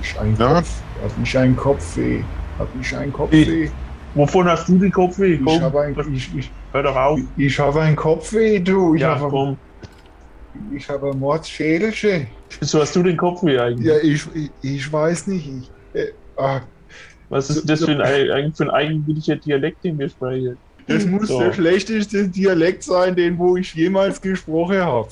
ich ein Na? Kopf, hat mich ein Kopfweh, hat mich ein Kopfweh. Wovon hast du den Kopfweh? Ich Komm, habe ein, ich, ich, hör doch auf. ich habe ein Kopfweh, du. Ich Ja, habe, komm. ich habe Mordsschädelche. Wieso hast du den Kopfweh eigentlich? Ja, ich, ich, ich weiß nicht. Ich, äh, ah, Was ist das für ein, ein, für ein eigentlicher Dialekt, den wir sprechen? das muss So. der schlechteste Dialekt sein, den wo ich jemals gesprochen habe.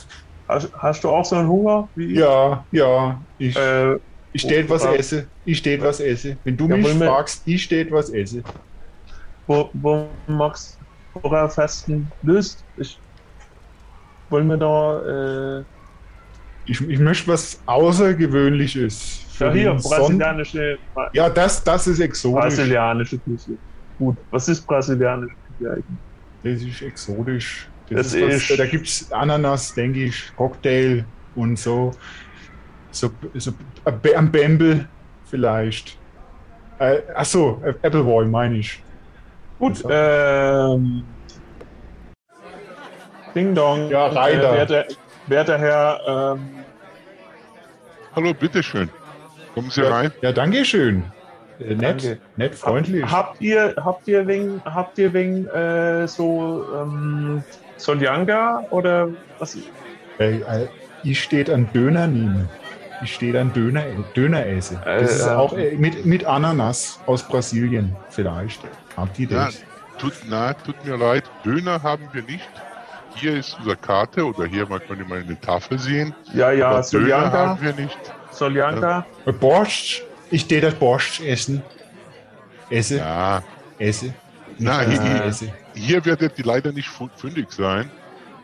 Hast, hast du auch so einen Hunger? Wie ich? Ja, ja. Ich, Äh, ich steht was esse. Ich steht was esse. Wenn du Ja, mich fragst, ich steht was esse. wo, wo Max Horrorfasten löst. Ich, wollen wir da, äh, Ich, ich möchte was Außergewöhnliches. für ja hier, brasilianische, bra Ja, das, das ist exotisch. brasilianische Küche. Gut, was ist brasilianische Küche eigentlich? Das ist exotisch. Das ist was, ist- da gibt es Ananas, denke ich, Cocktail und so. So, so am Bamble vielleicht. Äh, achso, Appleboy meine ich. Gut, So. ähm, Ding Dong. Ja, Reiter. Äh, werter, werter Herr, ähm, Hallo, bitteschön. Kommen Sie Ja, rein. ja danke schön. Äh, nett, Danke. nett, freundlich. habt ihr, habt ihr wegen, habt ihr wegen, äh, so, ähm, Soljanka oder was? Äh, äh, ich steht an Döner nehmen. Ich steht an Döner, Döner esse. Das Äh, ist auch äh, mit, mit Ananas aus Brasilien vielleicht. Habt ihr das? tut, na, tut mir leid. Döner haben wir nicht. Hier ist unsere Karte oder hier man könnte man eine Tafel sehen. Ja, ja, Aber Döner Soljanka, haben wir nicht. Soljanka. Äh, Borscht. Ich steht das Borscht essen. Esse, Ja, esse. na, Nicht hier, esse. hier werdet ihr leider nicht fündig sein.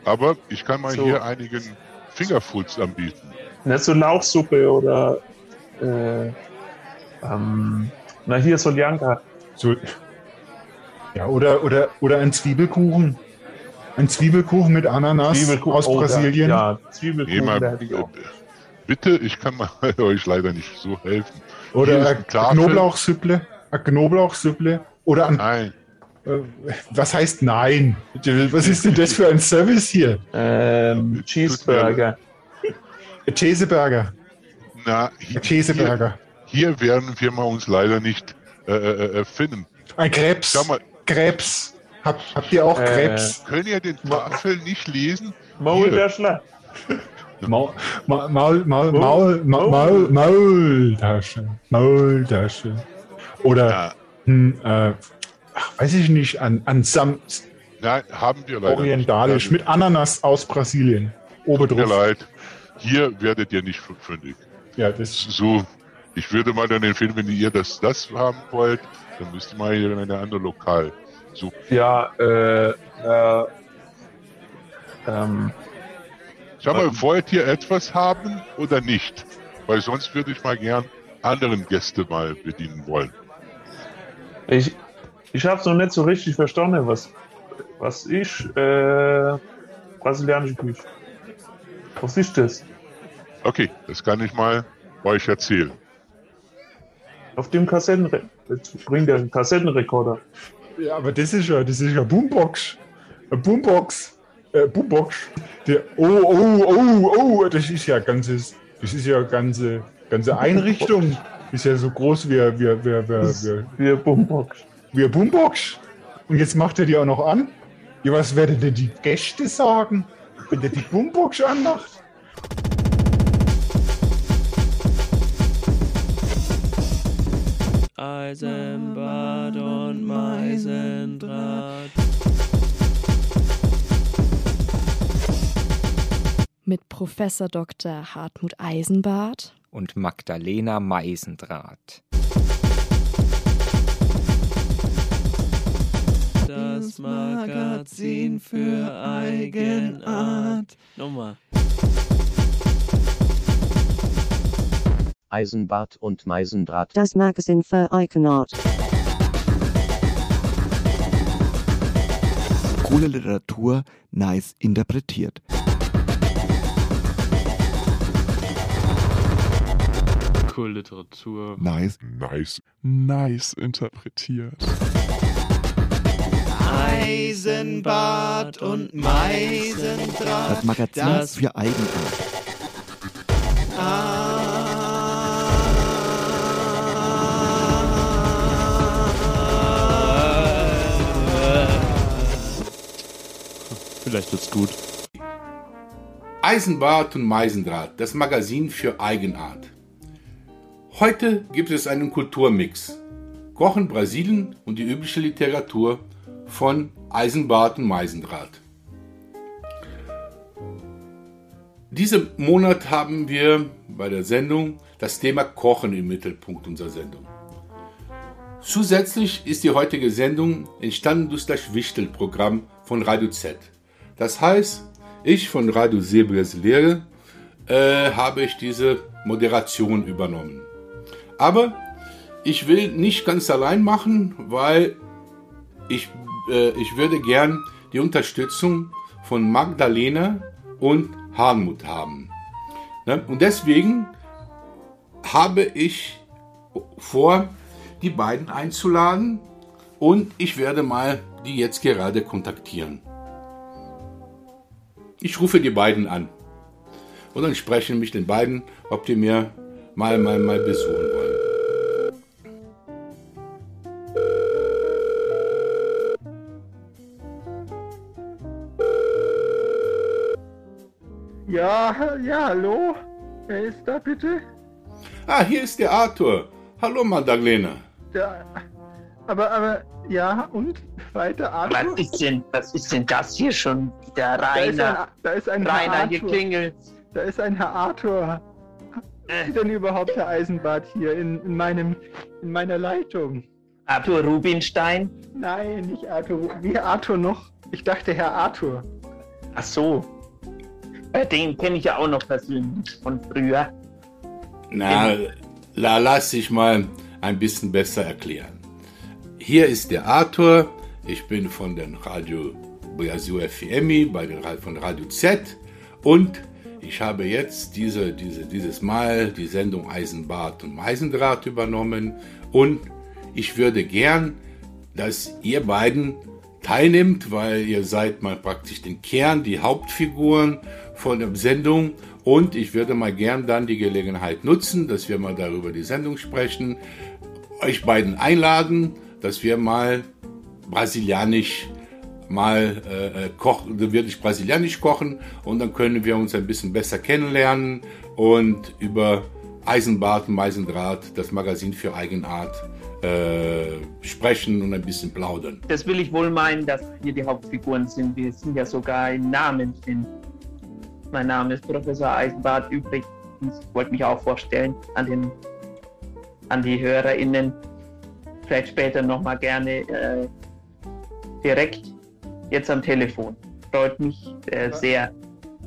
Aber ich kann mal So. hier einigen Fingerfoods anbieten. Nicht so Lauchsuppe oder, äh, ähm, na hier Soljanka. So, ja, oder, oder, oder ein Zwiebelkuchen. Ein Zwiebelkuchen mit Ananas Zwiebelkuchen aus oh, Brasilien. Ja, Nee, Zwiebelkuchen, mal, da hätte ich auch. bitte, ich kann mal euch leider nicht so helfen. Oder ein. Knoblauchsüpple. Ein Knoblauchsüpple. Oder ein, Nein, äh, was heißt nein? Was ist denn das für ein Service hier? Ähm, Cheeseburger. Ein Cheeseburger. na, hier, Cheeseburger. hier werden wir mal uns leider nicht äh, äh, äh, finden. Ein Krebs. Schau mal, Krebs. Hab, habt ihr auch Äh, Krebs? Könnt ihr den Tafel nicht lesen? Maulwäschler. Maul, Maul, Maul, Maul, Maul, Maul, Maul, Maultasche. Maultasche. Oder, Ja, hm, äh, ach, weiß ich nicht, an, an Sam, nein, haben wir leider orientalisch, nicht. mit Ananas aus Brasilien. Tut mir leid. Hier werdet ihr nicht fündig. Ja, das, So, ich würde mal dann empfehlen, wenn ihr das, das haben wollt, dann müsst ihr mal hier in eine andere Lokal. So, Ja, äh, äh, ähm, schau mal, wollt ihr etwas haben oder nicht? Weil sonst würde ich mal gern anderen Gäste mal bedienen wollen. ich, ich hab's noch nicht so richtig verstanden, was, was ich, äh, brasilianische Küche. Was ist das? Okay, das kann ich mal euch erzählen. Auf dem Kassettenre Jetzt bringt er einen Kassettenrekorder. ja, aber das ist ja, das ist ja Boombox. Eine Boombox. Äh, Boombox. Der, oh, oh, oh, oh, das ist ja ganzes, das ist ja ganze, ganze Einrichtung. Ist ja so groß wie, wie, wie, wie, wie, Wir Bumbox. wie Boombox. Und jetzt macht er die auch noch an. Ja, was werden denn die Gäste sagen, wenn der die Boombox anmacht? Eisenbad und Meisendraht. Mit Professor Dr. Hartmut Eisenbart und Magdalena Meisendraht. Das Magazin für Eigenart. Nochmal. Eisenbart und Meisendraht. Das Magazin für Eigenart. Coole Literatur, nice interpretiert. Cool Literatur. Nice. Nice. Nice interpretiert. Eisenbart und Meisendraht. Das Magazin das für Eigenart. Vielleicht wird's gut. Eisenbart und Meisendraht, das Magazin für Eigenart. Heute gibt es einen Kulturmix. Kochen Brasilien und die übliche Literatur von Eisenbart und Meisendraht. Diesen Monat haben wir bei der Sendung das Thema Kochen im Mittelpunkt unserer Sendung. Zusätzlich ist die heutige Sendung entstanden durch das Wichtel-Programm von Radio Z. Das heißt, ich von Radio Seebrasiliere äh, habe ich diese Moderation übernommen. Aber ich will nicht ganz allein machen, weil ich, äh, ich würde gern die Unterstützung von Magdalena und Harmut haben. Ne? Und deswegen habe ich vor, die beiden einzuladen und ich werde mal die jetzt gerade kontaktieren. Ich rufe die beiden an und dann sprechen mich den beiden, ob die mir mal, mal, mal besuchen wollen. Ja, ja, hallo? Wer ist da bitte? Ah, hier ist der Arthur. Hallo, Magdalena. Der, aber, aber, ja, und? Weiter, Arthur? Was ist denn, was ist denn das hier schon wieder, Rainer? Da ist ein, da ist ein Rainer, Herr hier Arthur. klingelt. Da ist ein Herr Arthur. Was ist denn überhaupt Herr Eisenbart hier in, in, meinem, in meiner Leitung? Arthur Rubinstein? Nein, nicht Arthur. Wie Arthur noch? Ich dachte Herr Arthur. Ach so. Den kenne ich ja auch noch persönlich von früher. Na, la, lass dich mal ein bisschen besser erklären. Hier ist der Arthur. Ich bin von den Radio Brasil FM, bei den, von Radio Z. Und ich habe jetzt diese, diese, dieses Mal die Sendung Eisenbart und Meisendraht übernommen. Und ich würde gern, dass ihr beiden teilnimmt, weil ihr seid mal praktisch den Kern, die Hauptfiguren von der Sendung. Und ich würde mal gern dann die Gelegenheit nutzen, dass wir mal darüber die Sendung sprechen, euch beiden einladen, dass wir mal brasilianisch mal äh, äh, kochen, dann werde ich brasilianisch kochen und dann können wir uns ein bisschen besser kennenlernen und über Eisenbart und Eisendraht, das Magazin für Eigenart, äh, sprechen und ein bisschen plaudern. Das will ich wohl meinen, dass wir die Hauptfiguren sind. Wir sind ja sogar im Namen drin. Mein Name ist Professor Eisenbart. Übrigens ich wollte mich auch vorstellen an, den, an die HörerInnen. Vielleicht später nochmal gerne äh, direkt jetzt am Telefon. Freut mich äh, sehr.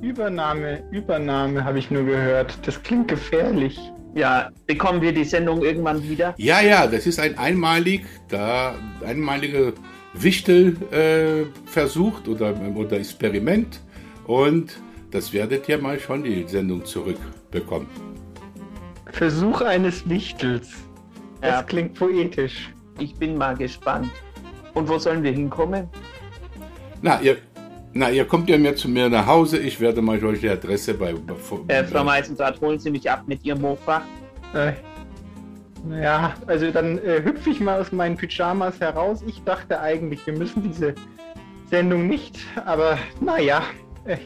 Übernahme, Übernahme habe ich nur gehört. Das klingt gefährlich. Ja, bekommen wir die Sendung irgendwann wieder? Ja, ja, das ist ein einmalig, da einmalige Wichtel-Versuch äh, Versuch oder, oder Experiment und das werdet ihr mal schon die Sendung zurückbekommen. Versuch eines Wichtels. Das Ja. klingt poetisch. Ich bin mal gespannt. Und wo sollen wir hinkommen? Na, ihr, na, ihr kommt ja mir zu mir nach Hause, ich werde mal euch die Adresse bei... Äh, Frau Meisendraht, holen Sie mich ab mit Ihrem Mofa. Äh, naja, also dann äh, hüpfe ich mal aus meinen Pyjamas heraus. Ich dachte eigentlich, wir müssen diese Sendung nicht, aber naja, äh,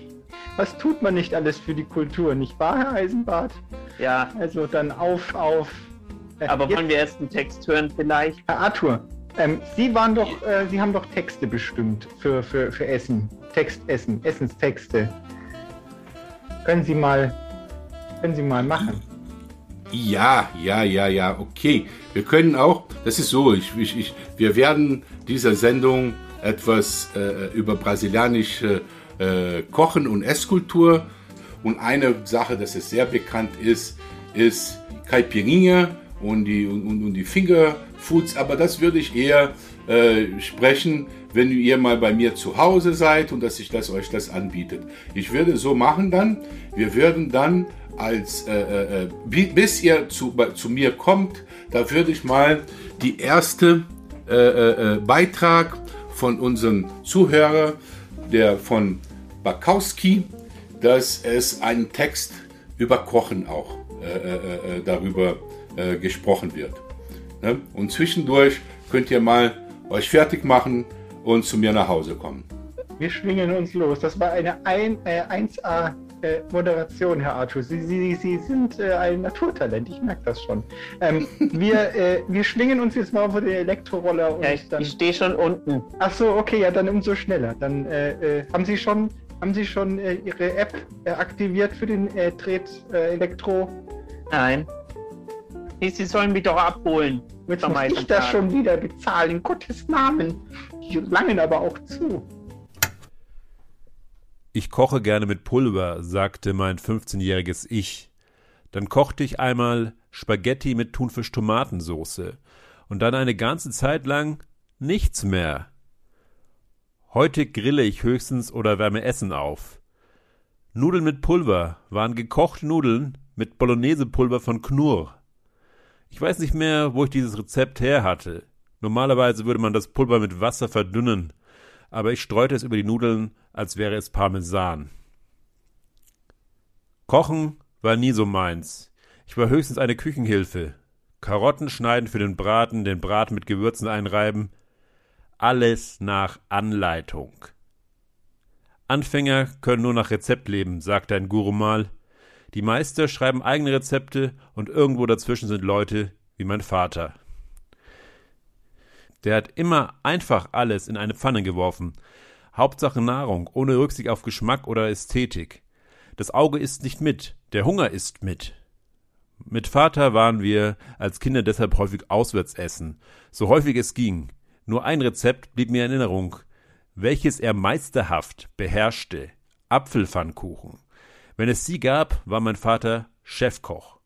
was tut man nicht alles für die Kultur, nicht wahr, Herr Eisenbart? Ja. Also dann auf, auf. Äh, Aber jetzt- wollen wir erst einen Text hören vielleicht? Herr Arthur, ähm, Sie waren doch, äh, Sie haben doch Texte bestimmt für, für, für Essen. Textessen, Essenstexte. Können Sie mal, können Sie mal machen. Ja, ja, ja, ja, okay. Wir können auch, das ist so, ich, ich, ich, wir werden dieser Sendung etwas äh, über brasilianische äh, Kochen und Esskultur. Und eine Sache, das es sehr bekannt ist, ist Caipirinha und die, und, und die Fingerfoods, aber das würde ich eher äh, sprechen, wenn ihr mal bei mir zu Hause seid und dass ich das euch das anbietet. Ich würde so machen dann, wir würden dann als äh, äh, bi- bis ihr zu, zu mir kommt, da würde ich mal die erste äh, äh, äh, Beitrag von unserem Zuhörer, der von Bakowski, dass es einen Text über Kochen auch äh, äh, äh, darüber äh, gesprochen wird. Ne? Und zwischendurch könnt ihr mal euch fertig machen und zu mir nach Hause kommen. wir schwingen uns los. Das war eine ein, äh, 1A äh, Moderation, Herr Arthur. Sie, Sie, Sie sind äh, ein Naturtalent, ich merke das schon. Ähm, wir, äh, wir schwingen uns jetzt mal vor den Elektroroller und Ja, ich, dann. ich stehe schon unten. Ach so, okay, ja, dann umso schneller. Dann äh, äh, haben Sie schon, haben Sie schon äh, Ihre App äh, aktiviert für den äh, Tret äh, Elektro? Nein. Sie sollen mich doch abholen. Jetzt muss ich das schon wieder bezahlen, in Gottes Namen. Die langen aber auch zu. Ich koche gerne mit Pulver, sagte mein 15-jähriges Ich. Dann kochte ich einmal Spaghetti mit Thunfisch-Tomatensoße und dann eine ganze Zeit lang nichts mehr. Heute grille ich höchstens oder wärme Essen auf. Nudeln mit Pulver waren gekochte Nudeln mit Bolognese-Pulver von Knurr. Ich weiß nicht mehr, wo ich dieses Rezept her hatte. Normalerweise würde man das Pulver mit Wasser verdünnen, aber ich streute es über die Nudeln, als wäre es Parmesan. Kochen war nie so meins. Ich war höchstens eine Küchenhilfe. Karotten schneiden für den Braten, den Braten mit Gewürzen einreiben. Alles nach Anleitung. Anfänger können nur nach Rezept leben, sagte ein Guru mal. Die Meister schreiben eigene Rezepte und irgendwo dazwischen sind Leute wie mein Vater. Der hat immer einfach alles in eine Pfanne geworfen. Hauptsache Nahrung, ohne Rücksicht auf Geschmack oder Ästhetik. Das Auge isst nicht mit, der Hunger isst mit. Mit Vater waren wir als Kinder deshalb häufig auswärts essen, so häufig es ging. Nur ein Rezept blieb mir in Erinnerung, welches er meisterhaft beherrschte. Apfelpfannkuchen. Wenn es sie gab, war mein Vater Chefkoch.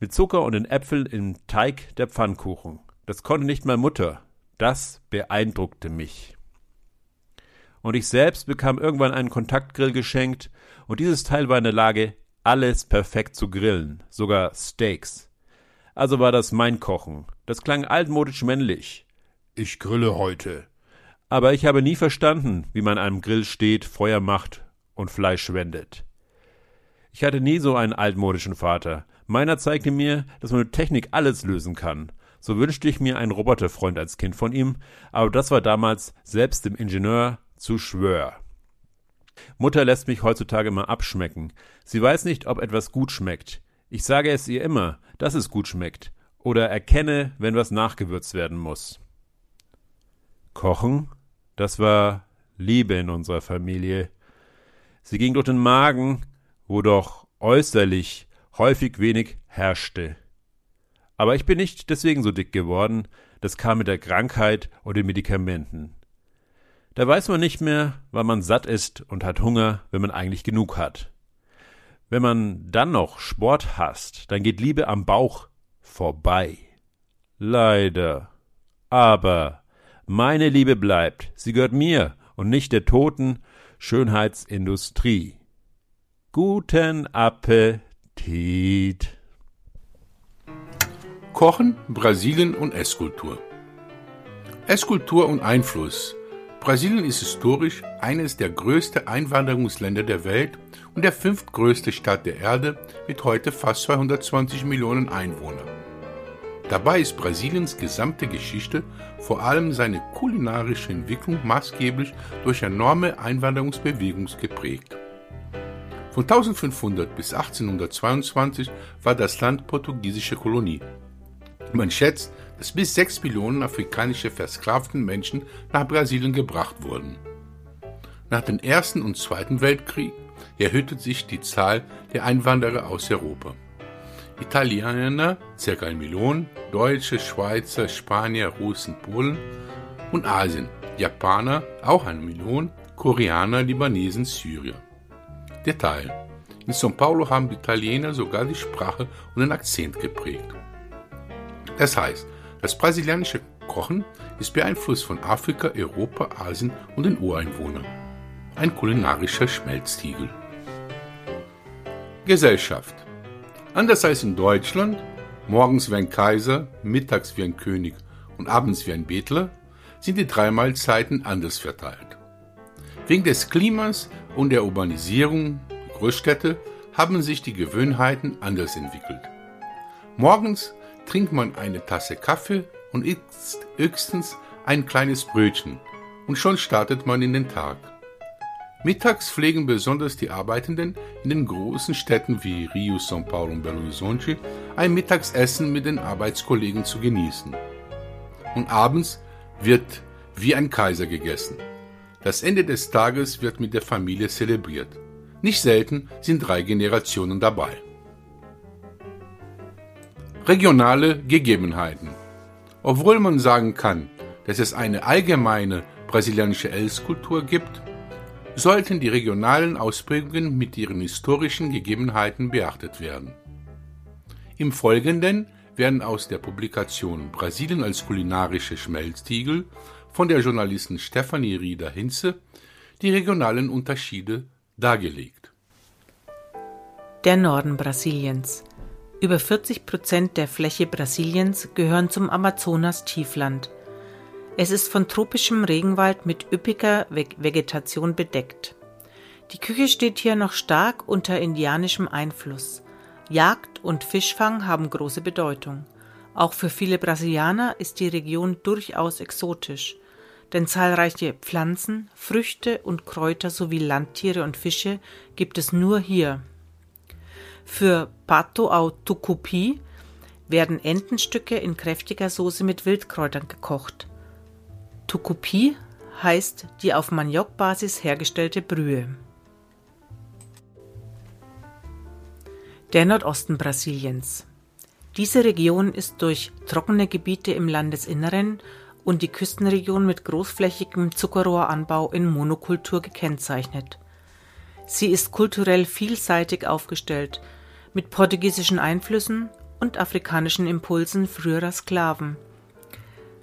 Mit Zucker und den Äpfeln im Teig der Pfannkuchen. Das konnte nicht mal Mutter. Das beeindruckte mich. Und ich selbst bekam irgendwann einen Kontaktgrill geschenkt, und dieses Teil war in der Lage, alles perfekt zu grillen, sogar Steaks. Also war das mein Kochen. Das klang altmodisch männlich. Ich grille heute. Aber ich habe nie verstanden, wie man einem Grill steht, Feuer macht und Fleisch wendet. Ich hatte nie so einen altmodischen Vater. Meiner zeigte mir, dass man mit Technik alles lösen kann. So wünschte ich mir einen Roboterfreund als Kind von ihm, aber das war damals selbst dem Ingenieur zu schwör. Mutter lässt mich heutzutage immer abschmecken. Sie weiß nicht, ob etwas gut schmeckt. Ich sage es ihr immer, dass es gut schmeckt. Oder erkenne, wenn was nachgewürzt werden muss. Kochen, das war Liebe in unserer Familie. Sie ging durch den Magen, wo doch äußerlich häufig wenig herrschte. Aber ich bin nicht deswegen so dick geworden, das kam mit der Krankheit und den Medikamenten. Da weiß man nicht mehr, wann man satt ist und hat Hunger, wenn man eigentlich genug hat. Wenn man dann noch Sport hasst, dann geht Liebe am Bauch vorbei. Leider. Aber meine Liebe bleibt, sie gehört mir und nicht der toten Schönheitsindustrie. Guten Appetit. Kochen, Brasilien und Esskultur. Esskultur und Einfluss. Brasilien ist historisch eines der größten Einwanderungsländer der Welt und der fünftgrößte Staat der Erde mit heute fast 220 Millionen Einwohnern. Dabei ist Brasiliens gesamte Geschichte, vor allem seine kulinarische Entwicklung, maßgeblich durch enorme Einwanderungsbewegung geprägt. Von 1500 bis 1822 war das Land portugiesische Kolonie. Man schätzt, dass bis 6 Millionen afrikanische versklavten Menschen nach Brasilien gebracht wurden. Nach dem Ersten und Zweiten Weltkrieg erhöhte sich die Zahl der Einwanderer aus Europa. Italiener, ca. 1 Million, Deutsche, Schweizer, Spanier, Russen, Polen und Asien, Japaner, auch 1 Million, Koreaner, Libanesen, Syrier. Detail. In São Paulo haben die Italiener sogar die Sprache und den Akzent geprägt. Das heißt, das brasilianische Kochen ist beeinflusst von Afrika, Europa, Asien und den Ureinwohnern. Ein kulinarischer Schmelztiegel. Gesellschaft. Anders als in Deutschland, morgens wie ein Kaiser, mittags wie ein König und abends wie ein Bettler, sind die drei Mahlzeiten anders verteilt. Wegen des Klimas und der Urbanisierung Großstädte haben sich die Gewohnheiten anders entwickelt. Morgens trinkt man eine Tasse Kaffee und isst höchstens ein kleines Brötchen und schon startet man in den Tag. Mittags pflegen besonders die Arbeitenden in den großen Städten wie Rio, São Paulo und Belo Horizonte ein Mittagsessen mit den Arbeitskollegen zu genießen. Und abends wird wie ein Kaiser gegessen. Das Ende des Tages wird mit der Familie zelebriert. Nicht selten sind drei Generationen dabei. Regionale Gegebenheiten. Obwohl man sagen kann, dass es eine allgemeine brasilianische Esskultur gibt, sollten die regionalen Ausprägungen mit ihren historischen Gegebenheiten beachtet werden. Im Folgenden werden aus der Publikation Brasilien als kulinarische Schmelztiegel von der Journalistin Stefanie Rieder-Hinze die regionalen Unterschiede dargelegt. Der Norden Brasiliens. Über 40 Prozent der Fläche Brasiliens gehören zum Amazonas-Tiefland. Es ist von tropischem Regenwald mit üppiger Vegetation bedeckt. Die Küche steht hier noch stark unter indianischem Einfluss. Jagd und Fischfang haben große Bedeutung. Auch für viele Brasilianer ist die Region durchaus exotisch denn zahlreiche Pflanzen, Früchte und Kräuter sowie Landtiere und Fische gibt es nur hier. Für Pato au Tucupi werden Entenstücke in kräftiger Soße mit Wildkräutern gekocht. Tucupi heißt die auf Maniokbasis hergestellte Brühe. Der Nordosten Brasiliens. Diese Region ist durch trockene Gebiete im Landesinneren und die Küstenregion mit großflächigem Zuckerrohranbau in Monokultur gekennzeichnet. Sie ist kulturell vielseitig aufgestellt, mit portugiesischen Einflüssen und afrikanischen Impulsen früherer Sklaven.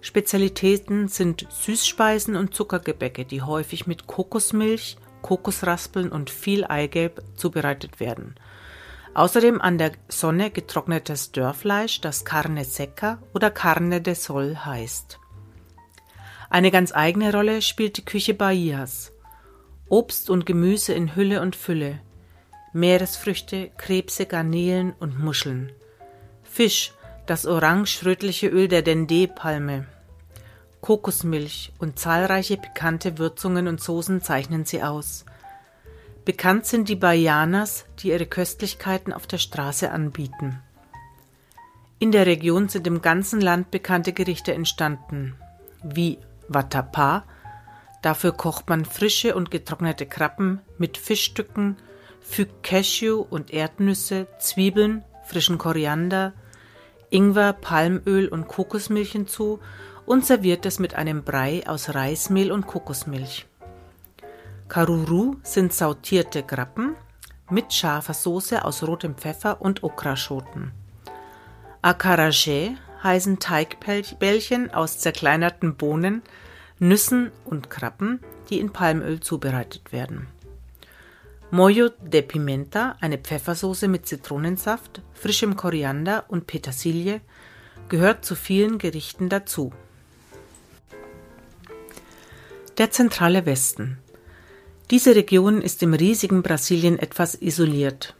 Spezialitäten sind Süßspeisen und Zuckergebäcke, die häufig mit Kokosmilch, Kokosraspeln und viel Eigelb zubereitet werden. Außerdem an der Sonne getrocknetes Dörrfleisch, das Carne seca oder Carne de Sol heißt. Eine ganz eigene Rolle spielt die Küche Bahias. Obst und Gemüse in Hülle und Fülle, Meeresfrüchte, Krebse, Garnelen und Muscheln. Fisch, das orange-rötliche Öl der Dendé-Palme. Kokosmilch und zahlreiche pikante Würzungen und Soßen zeichnen sie aus. Bekannt sind die Baianas, die ihre Köstlichkeiten auf der Straße anbieten. In der Region sind im ganzen Land bekannte Gerichte entstanden, wie Vatapa. Dafür kocht man frische und getrocknete Krabben mit Fischstücken, fügt Cashew und Erdnüsse, Zwiebeln, frischen Koriander, Ingwer, Palmöl und Kokosmilch hinzu und serviert es mit einem Brei aus Reismehl und Kokosmilch. Karuru sind sautierte Krabben mit scharfer Soße aus rotem Pfeffer und Okraschoten. Acarajé heißen Teigbällchen aus zerkleinerten Bohnen, Nüssen und Krabben, die in Palmöl zubereitet werden. Mollo de Pimenta, eine Pfeffersoße mit Zitronensaft, frischem Koriander und Petersilie, gehört zu vielen Gerichten dazu. Der zentrale Westen. Diese Region ist im riesigen Brasilien etwas isoliert.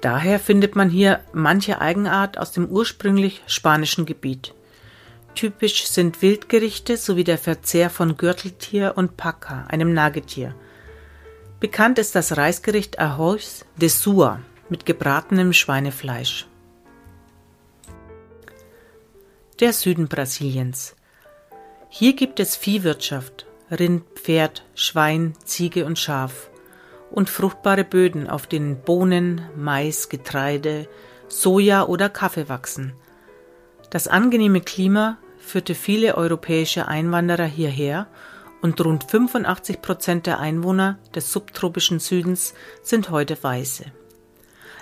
Daher findet man hier manche Eigenart aus dem ursprünglich spanischen Gebiet. Typisch sind Wildgerichte sowie der Verzehr von Gürteltier und Paca, einem Nagetier. Bekannt ist das Reisgericht Arroz de Sua mit gebratenem Schweinefleisch. Der Süden Brasiliens. Hier gibt es Viehwirtschaft, Rind, Pferd, Schwein, Ziege und Schaf und fruchtbare Böden, auf denen Bohnen, Mais, Getreide, Soja oder Kaffee wachsen. Das angenehme Klima führte viele europäische Einwanderer hierher und rund 85 Prozent der Einwohner des subtropischen Südens sind heute Weiße.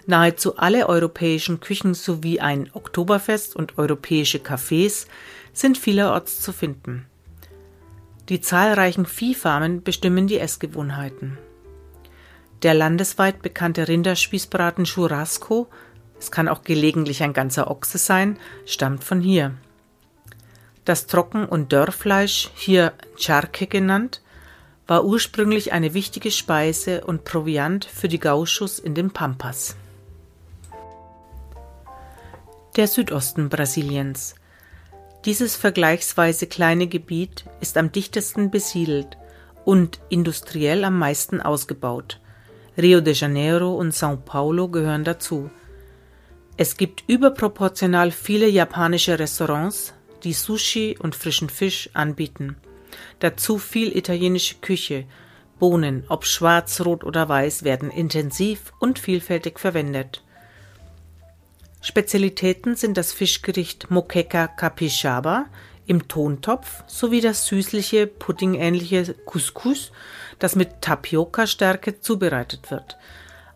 Nahezu alle europäischen Küchen sowie ein Oktoberfest und europäische Cafés sind vielerorts zu finden. Die zahlreichen Viehfarmen bestimmen die Essgewohnheiten. Der landesweit bekannte Rinderspießbraten Churrasco, es kann auch gelegentlich ein ganzer Ochse sein, stammt von hier. Das Trocken- und Dörrfleisch, hier Charque genannt, war ursprünglich eine wichtige Speise und Proviant für die Gauchos in den Pampas. Der Südosten Brasiliens. Dieses vergleichsweise kleine Gebiet ist am dichtesten besiedelt und industriell am meisten ausgebaut. Rio de Janeiro und São Paulo gehören dazu. Es gibt überproportional viele japanische Restaurants, die Sushi und frischen Fisch anbieten. Dazu viel italienische Küche. Bohnen, ob schwarz, rot oder weiß, werden intensiv und vielfältig verwendet. Spezialitäten sind das Fischgericht Moqueca Capixaba im Tontopf sowie das süßliche, puddingähnliche Couscous, das mit Tapioca-Stärke zubereitet wird.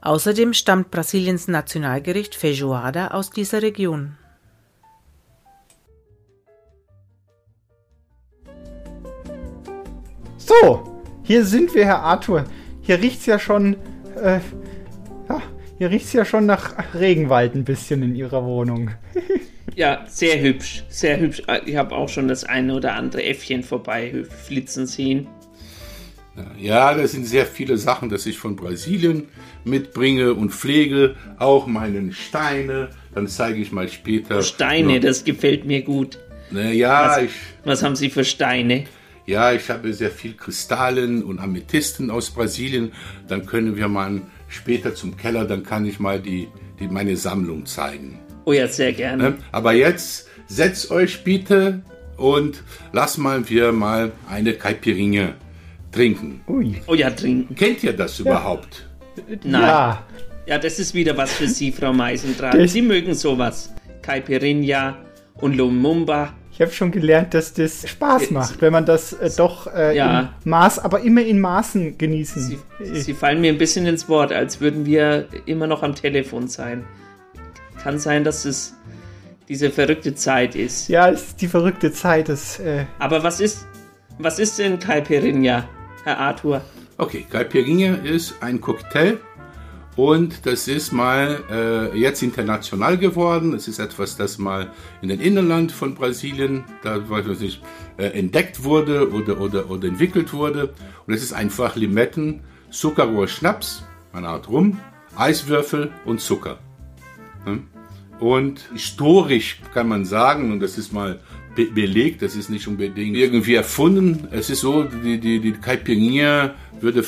Außerdem stammt Brasiliens Nationalgericht Feijoada aus dieser Region. So, hier sind wir, Herr Arthur. Hier riecht's ja schon, äh, ja, hier riecht's ja schon nach Regenwald ein bisschen in Ihrer Wohnung. Ja, sehr hübsch, sehr hübsch. Ich habe auch schon das eine oder andere Äffchen vorbei flitzen sehen. Ja, das sind sehr viele Sachen, dass ich von Brasilien mitbringe und pflege. Auch meine Steine. Dann zeige ich mal später. Steine, noch. das gefällt mir gut. Naja, was, ich. Was haben Sie für Steine? Ja, ich habe sehr viel Kristallen und Amethysten aus Brasilien. Dann können wir mal später zum Keller, dann kann ich mal die, die meine Sammlung zeigen. Oh ja, sehr gerne. Aber jetzt setzt euch bitte und lass mal wir mal eine Caipirinha trinken. Ui. Oh ja, trinken. Kennt ihr das Ja. überhaupt? Nein. Ja. Ja, das ist wieder was für Sie, Frau Meisendraht. Das- Sie mögen sowas. Caipirinha und Lumumba. Ich habe schon gelernt, dass das Spaß macht, wenn man das äh, doch äh, Ja. im Maß, aber immer in Maßen genießen. Sie fallen mir ein bisschen ins Wort, als würden wir immer noch am Telefon sein. Kann sein, dass es diese verrückte Zeit ist. ja, es ist die verrückte Zeit. Das, äh, Aber was ist, was ist denn Caipirinha, Herr Arthur? Okay, Caipirinha ist ein Cocktail und das ist mal äh, jetzt international geworden. Es ist etwas, das mal in den Innenland von Brasilien, da weiß ich nicht, äh, entdeckt wurde oder, oder, oder entwickelt wurde. Und es ist einfach Limetten, Zuckerrohr, Schnaps, eine Art Rum, Eiswürfel und Zucker. Hm? Und historisch kann man sagen, und das ist mal be belegt, das ist nicht unbedingt irgendwie erfunden. Es ist so, die, die, die Caipirinha würde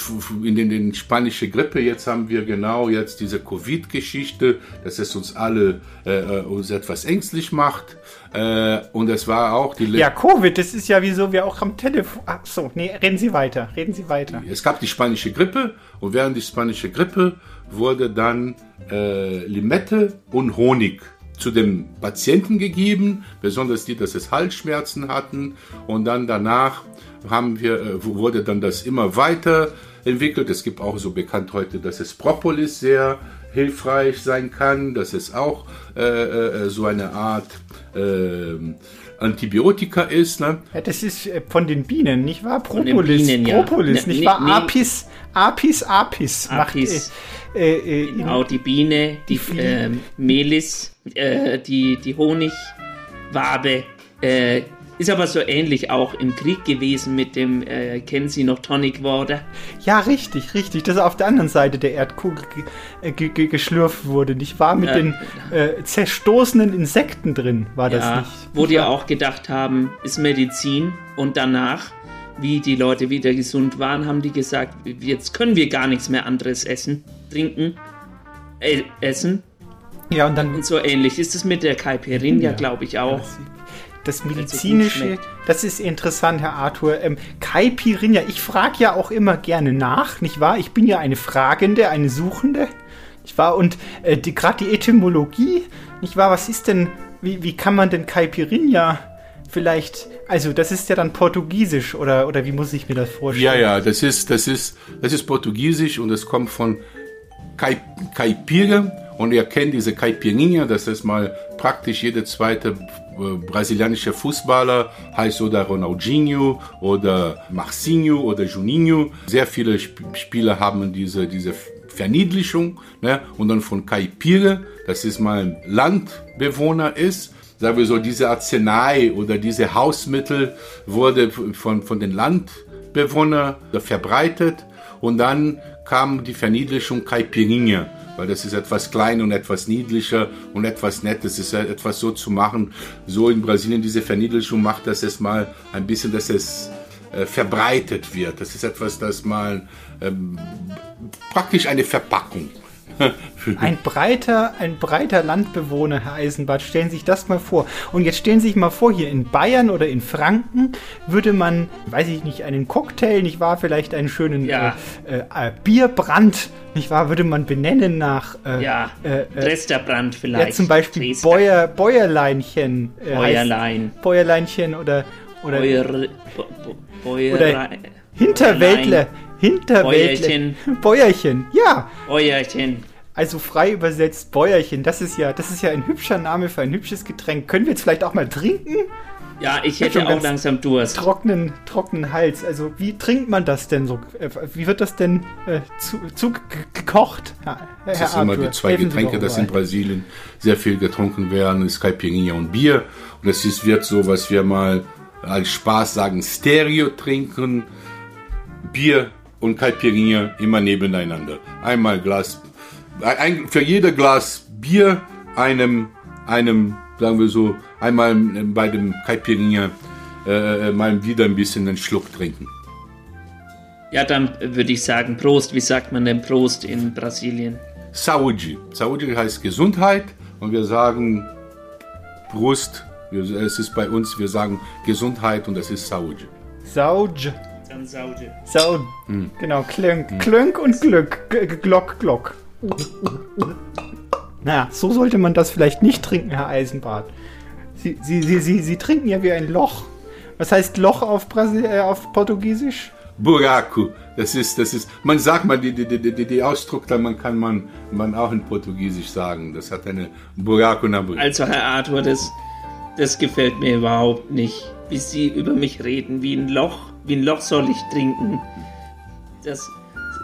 in den, den spanische Grippe, jetzt haben wir genau jetzt diese Covid-Geschichte, dass es uns alle äh, äh, uns etwas ängstlich macht. Äh, und es war auch die ja, Covid, das ist ja wieso wir auch am Telefon. Ach so, nee, reden Sie weiter, reden Sie weiter. Es gab die spanische Grippe und während die spanische Grippe wurde dann äh, Limette und Honig zu den Patienten gegeben, besonders die, dass es Halsschmerzen hatten. Und dann danach haben wir, äh, wurde dann das immer weiter entwickelt. Es gibt auch so bekannt heute, dass es Propolis sehr hilfreich sein kann, dass es auch äh, äh, so eine Art äh, Antibiotika ist. Ne? Ja, das ist äh, von den Bienen, nicht wahr? Propolis, Bienen, ja. Propolis, Ne- nicht ne- wahr? nee. Apis, Apis, Apis. Apis. Macht, äh, äh, äh, Genau, die Biene, die ähm, Melis, äh, die, die Honigwabe. Äh, ist aber so ähnlich auch im Krieg gewesen mit dem, äh, kennen Sie noch Tonic Water? Ja, richtig, richtig. Das auf der anderen Seite der Erdkugel ge ge ge geschlürft wurde, nicht wahr? Mit den zerstoßenen Insekten drin war das ja, nicht. wo die auch gedacht haben, ist Medizin. Und danach, wie die Leute wieder gesund waren, haben die gesagt, jetzt können wir gar nichts mehr anderes essen, trinken, äh, essen. Ja, und dann. Und so ähnlich ist es mit der Caipirinha, Ja. glaube ich auch. Das so gut medizinische, das ist interessant, Herr Arthur. Ähm, Caipirinha, ich frage ja auch immer gerne nach, nicht wahr? Ich bin ja eine Fragende, eine Suchende, nicht wahr? Und äh, die, gerade die Etymologie, nicht wahr? Was ist denn, wie, wie kann man denn Caipirinha vielleicht, also das ist ja dann Portugiesisch oder, oder wie muss ich mir das vorstellen? Ja, ja, das ist, das ist, das ist Portugiesisch und es kommt von Caipira und ihr kennt diese Caipirinha, das ist mal praktisch jeder zweite äh, brasilianische Fußballer heißt oder Ronaldinho oder Marcinho oder Juninho. Sehr viele Sp Spieler haben diese, diese Verniedlichung ne? und dann von Caipira, das ist mal Landbewohner ist, sagen wir so, diese Arznei oder diese Hausmittel wurde von, von den Landbewohnern verbreitet und dann kam die Verniedlichung Caipirinha, weil das ist etwas klein und etwas niedlicher und etwas nettes, ist ja etwas so zu machen. So in Brasilien diese Verniedlichung macht, dass es mal ein bisschen, dass es äh, verbreitet wird. Das ist etwas, das mal ähm, praktisch eine Verpackung. Ein breiter, ein breiter Landbewohner, Herr Eisenbart, stellen Sie sich das mal vor. Und jetzt stellen Sie sich mal vor, hier in Bayern oder in Franken würde man, weiß ich nicht, einen Cocktail, nicht wahr, vielleicht einen schönen Ja. äh, äh, Bierbrand, nicht wahr, würde man benennen nach äh, Ja, äh, äh, Dresderbrand vielleicht. ja, zum Beispiel. Bäuer, Bäuerleinchen. äh, Bäuerlein. heißt- Bäuerleinchen oder oder, Bäuer, Bä- Bä- oder Hinterwäldler. Hinterwäldler. Bäuerchen. Bäuerchen, ja. Bäuerchen. Also frei übersetzt Bäuerchen, das ist ja, das ist ja ein hübscher Name für ein hübsches Getränk. Können wir jetzt vielleicht auch mal trinken? Ja, ich hätte schon auch ganz langsam Durst. Trockenen, trockenen Hals. Also wie trinkt man das denn so? Äh, Wie wird das denn äh, zu, zu ge- gekocht? Herr, Das Herr sind immer die zwei Getränke, das in. Brasilien sehr viel getrunken werden, ist Caipirinha und Bier. Und das ist, wird so, was wir mal als Spaß sagen, Stereo trinken. Bier und Caipirinha immer nebeneinander. Einmal Glas, ein, für jeder Glas Bier einem, einem, sagen wir so, einmal bei dem Caipirinha äh, mal wieder ein bisschen einen Schluck trinken. Ja, dann würde ich sagen Prost. Wie sagt man denn Prost in Brasilien? Saúde. Saúde heißt Gesundheit und wir sagen Brust. Wir- Es ist bei uns, wir sagen Gesundheit und das ist Saúde. Sauge. Dann Saude. Sau. Hm. Genau, Klönk. Klönk und Glück. G- Glock, Glock. Na, so sollte man das vielleicht nicht trinken, Herr Eisenbart. Sie, Sie, Sie, Sie, Sie trinken ja wie ein Loch. Was heißt Loch auf, Brasil äh, auf Portugiesisch? Buraco. Das ist, das ist, man sagt mal, die, die, die, die, die Ausdruck, da man kann man, man auch in Portugiesisch sagen. Das hat eine Buraco na. Also, Herr Arthur, das, das gefällt mir überhaupt nicht. Wie Sie über mich reden, wie ein Loch. Wie ein Loch soll ich trinken. Das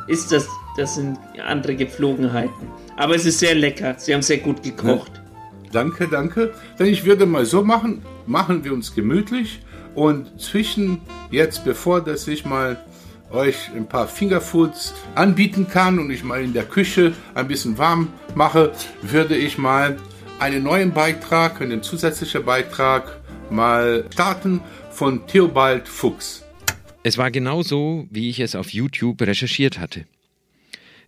ist das, das sind andere Gepflogenheiten. Aber es ist sehr lecker. Sie haben sehr gut gekocht. Danke, danke. Denn ich würde mal so machen, machen wir uns gemütlich und zwischen jetzt, bevor dass ich mal euch ein paar Fingerfoods anbieten kann und ich mal in der Küche ein bisschen warm mache, würde ich mal einen neuen Beitrag, einen zusätzlichen Beitrag mal starten von Theobald Fuchs. Es war genau so, wie ich es auf YouTube recherchiert hatte.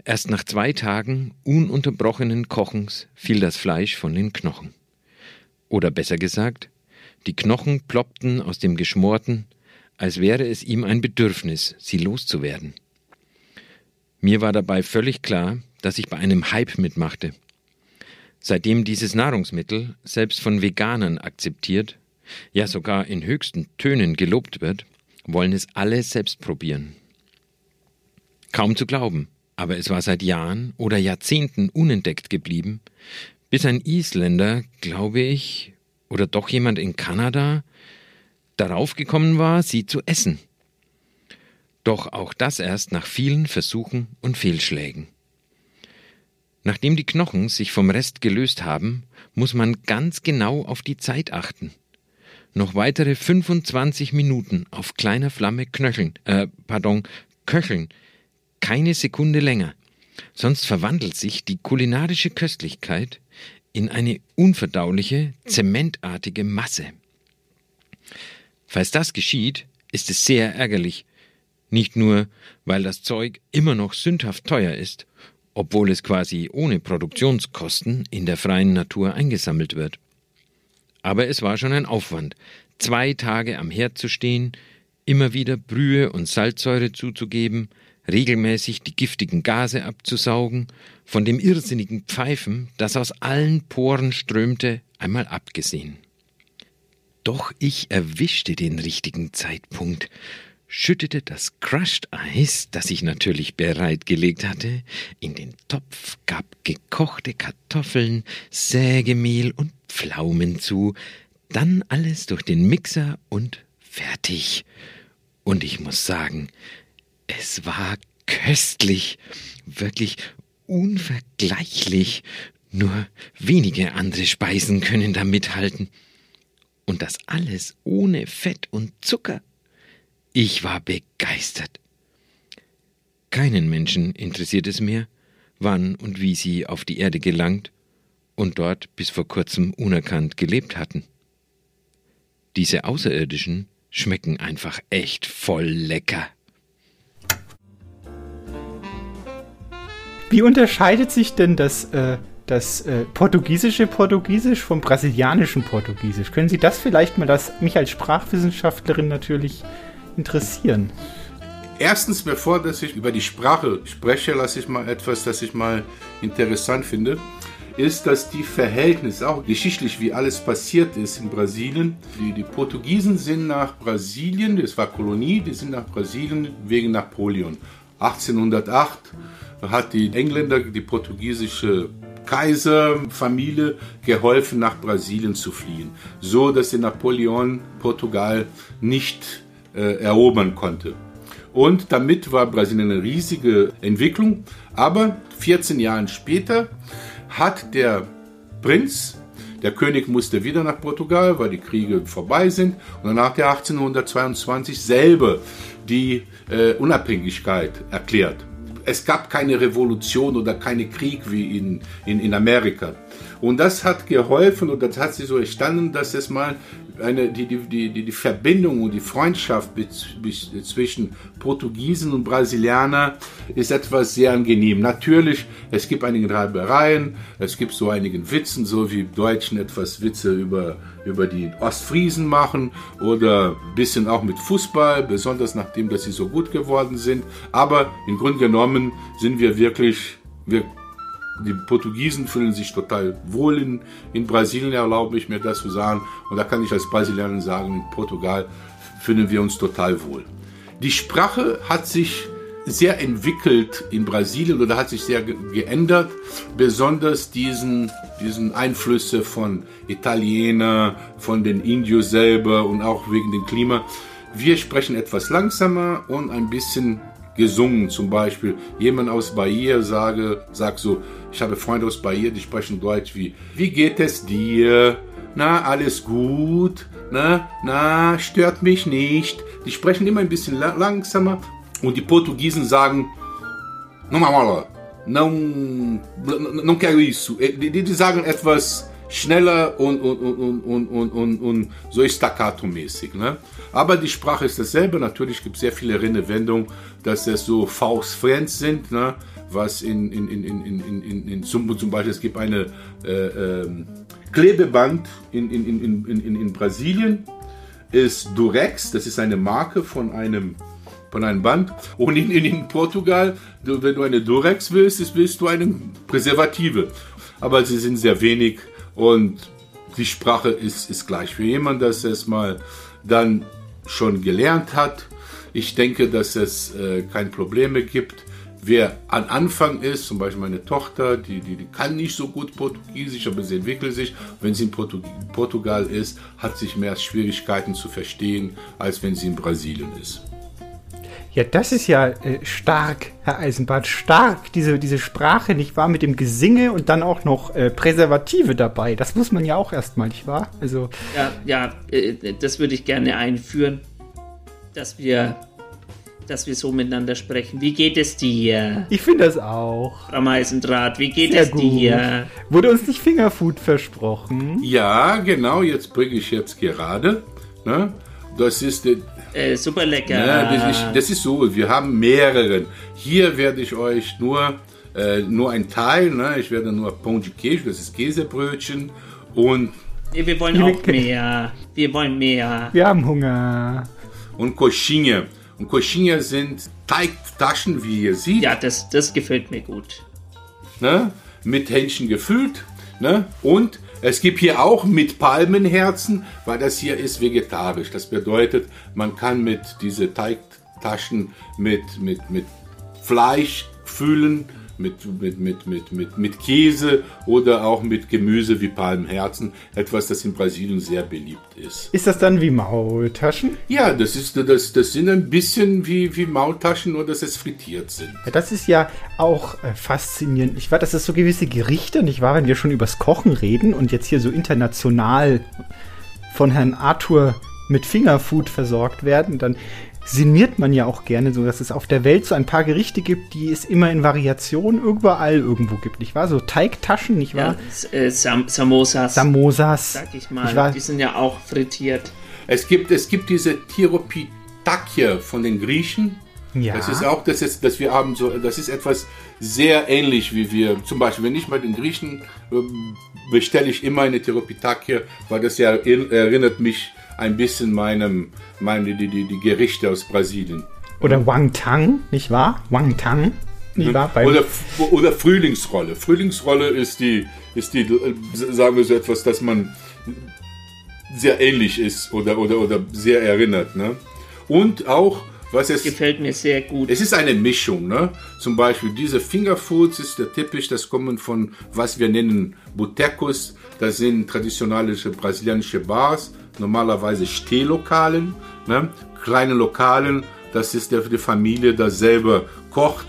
Erst nach zwei Tagen ununterbrochenen Kochens fiel das Fleisch von den Knochen. Oder besser gesagt, die Knochen ploppten aus dem Geschmorten, als wäre es ihm ein Bedürfnis, sie loszuwerden. Mir war dabei völlig klar, dass ich bei einem Hype mitmachte. Seitdem dieses Nahrungsmittel selbst von Veganern akzeptiert, ja sogar in höchsten Tönen gelobt wird, wollen es alle selbst probieren. Kaum zu glauben, aber es war seit Jahren oder Jahrzehnten unentdeckt geblieben, bis ein Isländer, glaube ich, oder doch jemand in Kanada, darauf gekommen war, sie zu essen. Doch auch das erst nach vielen Versuchen und Fehlschlägen. Nachdem die Knochen sich vom Rest gelöst haben, muss man ganz genau auf die Zeit achten. Noch weitere 25 Minuten auf kleiner Flamme knöcheln, äh, pardon, köcheln, keine Sekunde länger, sonst verwandelt sich die kulinarische Köstlichkeit in eine unverdauliche, zementartige Masse. Falls das geschieht, ist es sehr ärgerlich, nicht nur, weil das Zeug immer noch sündhaft teuer ist, obwohl es quasi ohne Produktionskosten in der freien Natur eingesammelt wird. Aber es war schon ein Aufwand, zwei Tage am Herd zu stehen, immer wieder Brühe und Salzsäure zuzugeben, regelmäßig die giftigen Gase abzusaugen, von dem irrsinnigen Pfeifen, das aus allen Poren strömte, einmal abgesehen. Doch ich erwischte den richtigen Zeitpunkt, schüttete das Crushed Eis, das ich natürlich bereitgelegt hatte, in den Topf, gab gekochte Kartoffeln, Sägemehl und Pflaumen zu, dann alles durch den Mixer und fertig. Und ich muss sagen, es war köstlich, wirklich unvergleichlich. Nur wenige andere Speisen können da mithalten. Und das alles ohne Fett und Zucker. Ich war begeistert. Keinen Menschen interessiert es mehr, wann und wie sie auf die Erde gelangt und dort bis vor kurzem unerkannt gelebt hatten. Diese Außerirdischen schmecken einfach echt voll lecker. Wie unterscheidet sich denn das, äh, das äh, portugiesische Portugiesisch vom brasilianischen Portugiesisch? Können Sie das vielleicht mal, das mich als Sprachwissenschaftlerin natürlich interessieren? Erstens, bevor dass ich über die Sprache spreche, lasse ich mal etwas, das ich mal interessant finde, ist, dass die Verhältnisse, auch geschichtlich, wie alles passiert ist in Brasilien, die, die Portugiesen sind nach Brasilien, das war Kolonie, die sind nach Brasilien wegen Napoleon. 1808 hat die Engländer die portugiesische Kaiserfamilie geholfen, nach Brasilien zu fliehen, so dass der Napoleon Portugal nicht äh, erobern konnte. Und damit war Brasilien eine riesige Entwicklung. Aber 14 Jahre später hat der Prinz, der König musste wieder nach Portugal, weil die Kriege vorbei sind. Und dann hat er 1822 selber die äh, Unabhängigkeit erklärt. Es gab keine Revolution oder keinen Krieg wie in, in, in Amerika. Und das hat geholfen und das hat sich so entstanden, dass es mal eine, die, die, die, die Verbindung und die Freundschaft zwischen Portugiesen und Brasilianer ist etwas sehr angenehm. Natürlich, es gibt einige Reibereien, es gibt so einige Witzen, so wie Deutschen etwas Witze über, über die Ostfriesen machen oder ein bisschen auch mit Fußball, besonders nachdem, dass sie so gut geworden sind. Aber im Grunde genommen sind wir wirklich, wir die Portugiesen fühlen sich total wohl in, in Brasilien, erlaube ich mir das zu sagen. Und da kann ich als Brasilianer sagen, in Portugal fühlen wir uns total wohl. Die Sprache hat sich sehr entwickelt in Brasilien oder hat sich sehr ge geändert, besonders diesen, diesen Einflüsse von Italiener, von den Indios selber und auch wegen dem Klima. Wir sprechen etwas langsamer und ein bisschen gesungen. Zum Beispiel jemand aus Bahia sage, sagt so, ich habe Freunde aus Bahia, die sprechen Deutsch wie, wie geht es dir? Na, alles gut? Na, na, stört mich nicht. Die sprechen immer ein bisschen langsamer und die Portugiesen sagen, não mala, não, não quero isso. Die, die sagen etwas schneller und, und, und, und, und, und, und so staccato-mäßig. Ne? Aber die Sprache ist dasselbe. Natürlich gibt es sehr viele Redewendungen, dass es so Faustfriends sind. Ne? Was in, in, in, in, in, in, in zum, zum Beispiel, es gibt eine äh, äh, Klebeband in, in, in, in, in Brasilien, ist Durex. Das ist eine Marke von einem von einem Band. Und in, in, in Portugal, du, wenn du eine Durex willst, willst du eine Präservative. Aber sie sind sehr wenig und die Sprache ist, ist gleich. Für jemanden, das es mal dann schon gelernt hat, ich denke, dass es äh, keine Probleme gibt. Wer an Anfang ist, zum Beispiel meine Tochter, die, die, die kann nicht so gut Portugiesisch, aber sie entwickelt sich. Wenn sie in Portug Portugal ist, hat sich mehr Schwierigkeiten zu verstehen, als wenn sie in Brasilien ist. Ja, das ist ja äh, stark, Herr Eisenbart, stark, diese, diese Sprache, nicht wahr, mit dem Gesinge und dann auch noch äh, Präservative dabei. Das muss man ja auch erstmal, nicht wahr? Also, ja, ja äh, das würde ich gerne einführen, dass wir, dass wir so miteinander sprechen. Wie geht es dir? Ich finde das auch. Frau Eisendraht, wie geht Sehr es gut. dir? Wurde uns nicht Fingerfood versprochen? Ja, genau, jetzt bringe ich jetzt gerade. Ne? Das ist der, äh, super lecker. Ja, das, ist, das ist so, wir haben mehrere. Hier werde ich euch nur, äh, nur ein Teil, ne? ich werde nur Pão de Queijo, das ist Käsebrötchen und... Wir wollen auch mehr. Wir wollen mehr. Wir haben Hunger. Und Coxinha. Und Coxinha sind Teigtaschen, wie ihr seht. Ja, das, das gefällt mir gut. Ne? Mit Hähnchen gefüllt. Ne? Und es gibt hier auch mit Palmenherzen, weil das hier ist vegetarisch. Das bedeutet, man kann mit diese Teigtaschen mit, mit, mit Fleisch füllen, mit, mit, mit, mit, mit, mit Käse oder auch mit Gemüse wie Palmenherzen. Etwas, das in Brasilien sehr beliebt ist. Ist das dann wie Maultaschen? Ja, das, ist, das, das sind ein bisschen wie, wie Maultaschen, nur dass es frittiert sind. Ja, das ist ja auch äh, faszinierend. Ich weiß, dass es so gewisse Gerichte, nicht wahr, wenn wir schon übers Kochen reden und jetzt hier so international von Herrn Arthur mit Fingerfood versorgt werden, dann sinniert man ja auch gerne so, dass es auf der Welt so ein paar Gerichte gibt, die es immer in Variationen überall irgendwo gibt, nicht wahr? So Teigtaschen, nicht wahr? Ja, äh, Sam Samosas. Samosas. Sag ich mal. Die sind ja auch frittiert. Es gibt, es gibt diese Tiropitakie von den Griechen. Ja. Das ist auch, das ist, dass wir haben so, das ist etwas sehr ähnlich wie wir. Zum Beispiel, wenn ich bei den Griechen ähm, bestelle ich immer eine Tiropitakie, weil das ja in, erinnert mich ein bisschen meinem, meine die, die, die Gerichte aus Brasilien. Oder Wang Tang, nicht wahr? Wang Tang, nicht wahr? Beim- Oder, oder Frühlingsrolle. Frühlingsrolle ist die, ist die, äh, sagen wir so etwas, dass man sehr ähnlich ist oder, oder, oder sehr erinnert. Ne? Und auch, was es. Gefällt mir sehr gut. Es ist eine Mischung. Ne? Zum Beispiel diese Fingerfoods ist der typisch, das kommen von, was wir nennen Botecos. Das sind traditionelle brasilianische Bars, normalerweise Stehlokalen, ne? kleine Lokalen. Das ist der, die Familie, das selber kocht,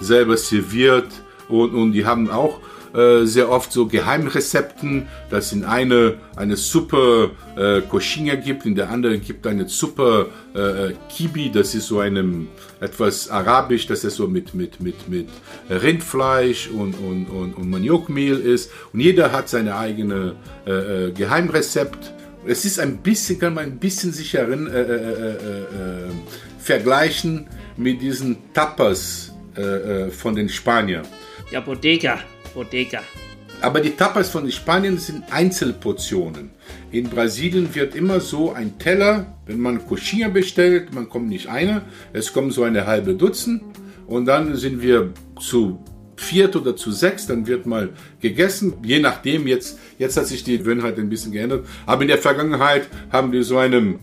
selber serviert und, und die haben auch äh, sehr oft so Geheimrezepten, dass in eine eine super äh, Coxinha gibt, in der anderen gibt eine super äh, Kibi, das ist so einem etwas arabisch, das ist so mit mit mit mit Rindfleisch und und und, und Maniokmehl ist und jeder hat seine eigene äh, äh, Geheimrezept. Es ist ein bisschen, kann man ein bisschen sich erin, äh, äh, äh, äh, vergleichen mit diesen Tapas äh, äh, von den Spaniern. Ja, Bodega. Bodega. Aber die Tapas von den Spaniern sind Einzelportionen. In Brasilien wird immer so ein Teller, wenn man Coxinha bestellt, man kommt nicht eine, es kommen so eine halbe Dutzend und dann sind wir zu viert oder zu sechs, dann wird mal gegessen, je nachdem, jetzt, jetzt hat sich die Gewöhnheit ein bisschen geändert, aber in der Vergangenheit haben wir so einem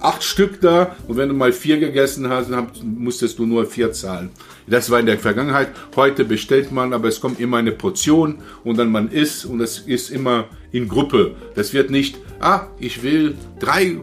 acht Stück da und wenn du mal vier gegessen hast, dann musstest du nur vier zahlen. Das war in der Vergangenheit. Heute bestellt man, aber es kommt immer eine Portion und dann man isst und es ist immer in Gruppe. Das wird nicht, ah, ich will drei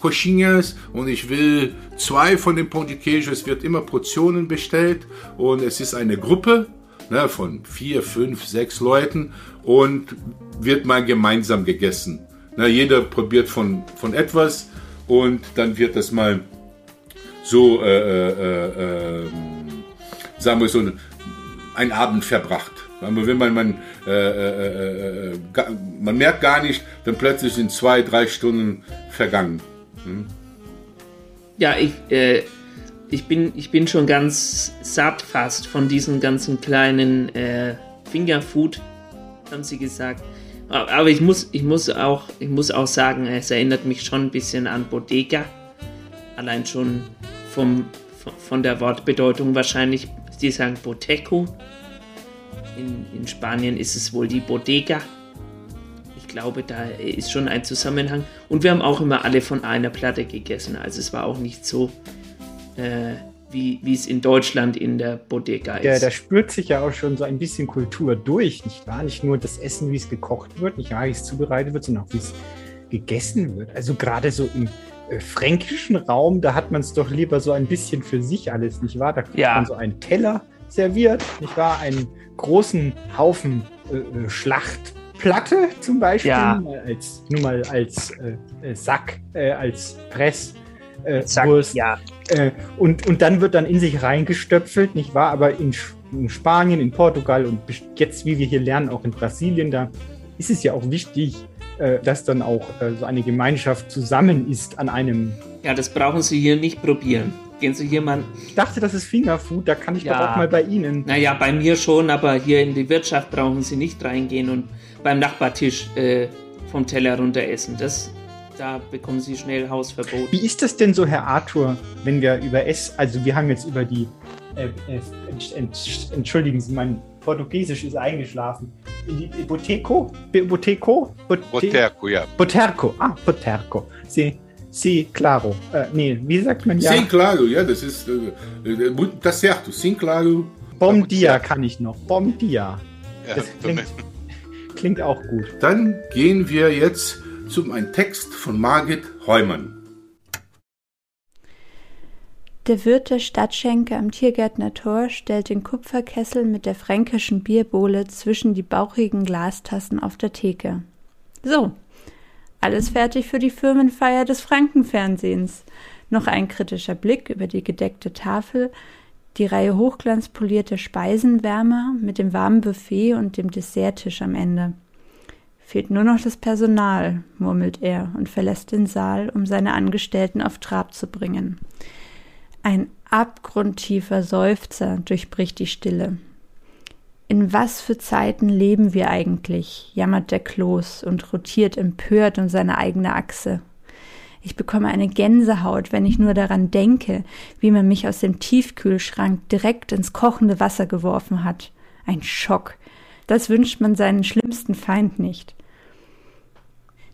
Coxinhas und ich will zwei von dem Pão de Queijo. Es wird immer Portionen bestellt und es ist eine Gruppe ne, von vier, fünf, sechs Leuten und wird mal gemeinsam gegessen. Na, jeder probiert von, von etwas und dann wird das mal so, äh, äh, äh, ähm, sagen wir so, ein- Abend verbracht. Wenn man, man, äh, äh, äh, man merkt gar nicht, wenn plötzlich sind zwei, drei Stunden vergangen. Hm? Ja, ich, ich, bin, ich bin schon ganz satt fast von diesen ganzen kleinen äh, Fingerfood, haben sie gesagt. Aber ich muss, ich, muss auch, ich muss auch sagen, es erinnert mich schon ein bisschen an Bodega. Allein schon vom, von- von der Wortbedeutung wahrscheinlich. Die sagen Boteco. In, in Spanien ist es wohl die Bodega. Ich glaube, da ist schon ein Zusammenhang. Und wir haben auch immer alle von einer Platte gegessen. Also es war auch nicht so, äh, wie, wie es in Deutschland in der Bodega Ja, ist. da spürt sich ja auch schon so ein bisschen Kultur durch, nicht wahr? Nicht nur das Essen, wie es gekocht wird, nicht wahr, wie es zubereitet wird, sondern auch wie es gegessen wird. Also gerade so im äh, fränkischen Raum, da hat man es doch lieber so ein bisschen für sich alles, nicht wahr? Da kriegt Ja. man so einen Teller serviert, nicht wahr? Einen großen Haufen äh, äh, Schlachtplatte zum Beispiel, Ja. als, nur mal als äh, äh, Sack, als Press. Sack, Wurst. ja. Äh, und, und dann wird dann in sich reingestöpfelt, nicht wahr? Aber in, in Spanien, in Portugal und jetzt, wie wir hier lernen, auch in Brasilien, da ist es ja auch wichtig, äh, dass dann auch äh, so eine Gemeinschaft zusammen ist an einem. Ja, das brauchen Sie hier nicht probieren. Gehen Sie hier mal. Ich dachte, das ist Fingerfood, da kann ich Ja. doch auch mal bei Ihnen. Naja, bei mir schon, aber hier in die Wirtschaft brauchen Sie nicht reingehen und beim Nachbartisch äh, vom Teller runter essen. Das, da bekommen Sie schnell Hausverbot. Wie ist das denn so, Herr Arthur, wenn wir über Ess, also wir haben jetzt über die, äh, äh, ent, ent, entschuldigen Sie, mein Portugiesisch ist eingeschlafen. In die Boteco? Boteco? Bote- Boterco, ja. Boterco, ah, Boterco. Sí, sí, claro. Äh, nee, wie sagt man ja? Sim, claro, ja, das ist, äh, äh, tá certo, sim, claro. Bom dia kann ich noch. Bom dia. Ja, Das klingt, klingt auch gut. Dann gehen wir jetzt zu einem Text von Margit Heumann. Der Wirt der Stadtschenke am Tiergärtner Tor stellt den Kupferkessel mit der fränkischen Bierbowle zwischen die bauchigen Glastassen auf der Theke. So, alles fertig für die Firmenfeier des Frankenfernsehens. Noch ein kritischer Blick über die gedeckte Tafel, die Reihe hochglanzpolierter Speisenwärmer mit dem warmen Buffet und dem Desserttisch am Ende. Fehlt nur noch das Personal, murmelt er und verlässt den Saal, um seine Angestellten auf Trab zu bringen. Ein abgrundtiefer Seufzer durchbricht die Stille. In was für Zeiten leben wir eigentlich? jammert der Kloß und rotiert empört um seine eigene Achse. Ich bekomme eine Gänsehaut, wenn ich nur daran denke, wie man mich aus dem Tiefkühlschrank direkt ins kochende Wasser geworfen hat. Ein Schock. Das wünscht man seinen schlimmsten Feind nicht.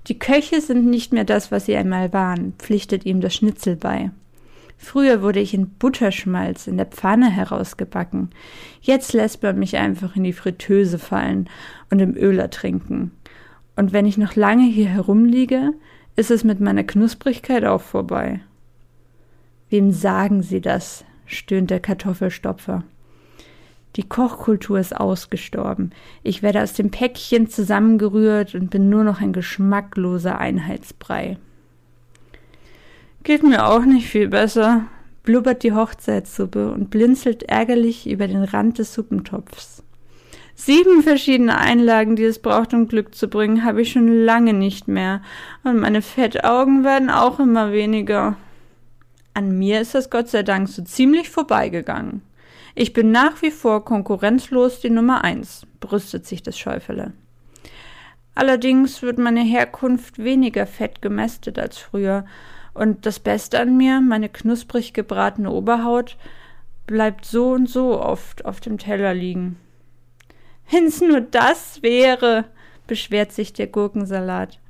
Die Köche sind nicht mehr das, was sie einmal waren, pflichtet ihm das Schnitzel bei. Früher wurde ich in Butterschmalz in der Pfanne herausgebacken. Jetzt lässt man mich einfach in die Fritteuse fallen und im Öl ertrinken. Und wenn ich noch lange hier herumliege, ist es mit meiner Knusprigkeit auch vorbei. Wem sagen Sie das? stöhnt der Kartoffelstopfer. Die Kochkultur ist ausgestorben. Ich werde aus dem Päckchen zusammengerührt und bin nur noch ein geschmackloser Einheitsbrei. Geht mir auch nicht viel besser, blubbert die Hochzeitssuppe und blinzelt ärgerlich über den Rand des Suppentopfs. Sieben verschiedene Einlagen, die es braucht, um Glück zu bringen, habe ich schon lange nicht mehr. Und meine Fettaugen werden auch immer weniger. An mir ist das Gott sei Dank so ziemlich vorbeigegangen. Ich bin nach wie vor konkurrenzlos die Nummer eins, brüstet sich das Schäufele. Allerdings wird meine Herkunft weniger fett gemästet als früher, und das Beste an mir, meine knusprig gebratene Oberhaut, bleibt so und so oft auf dem Teller liegen. Wenn's nur das wäre, beschwert sich der Gurkensalat.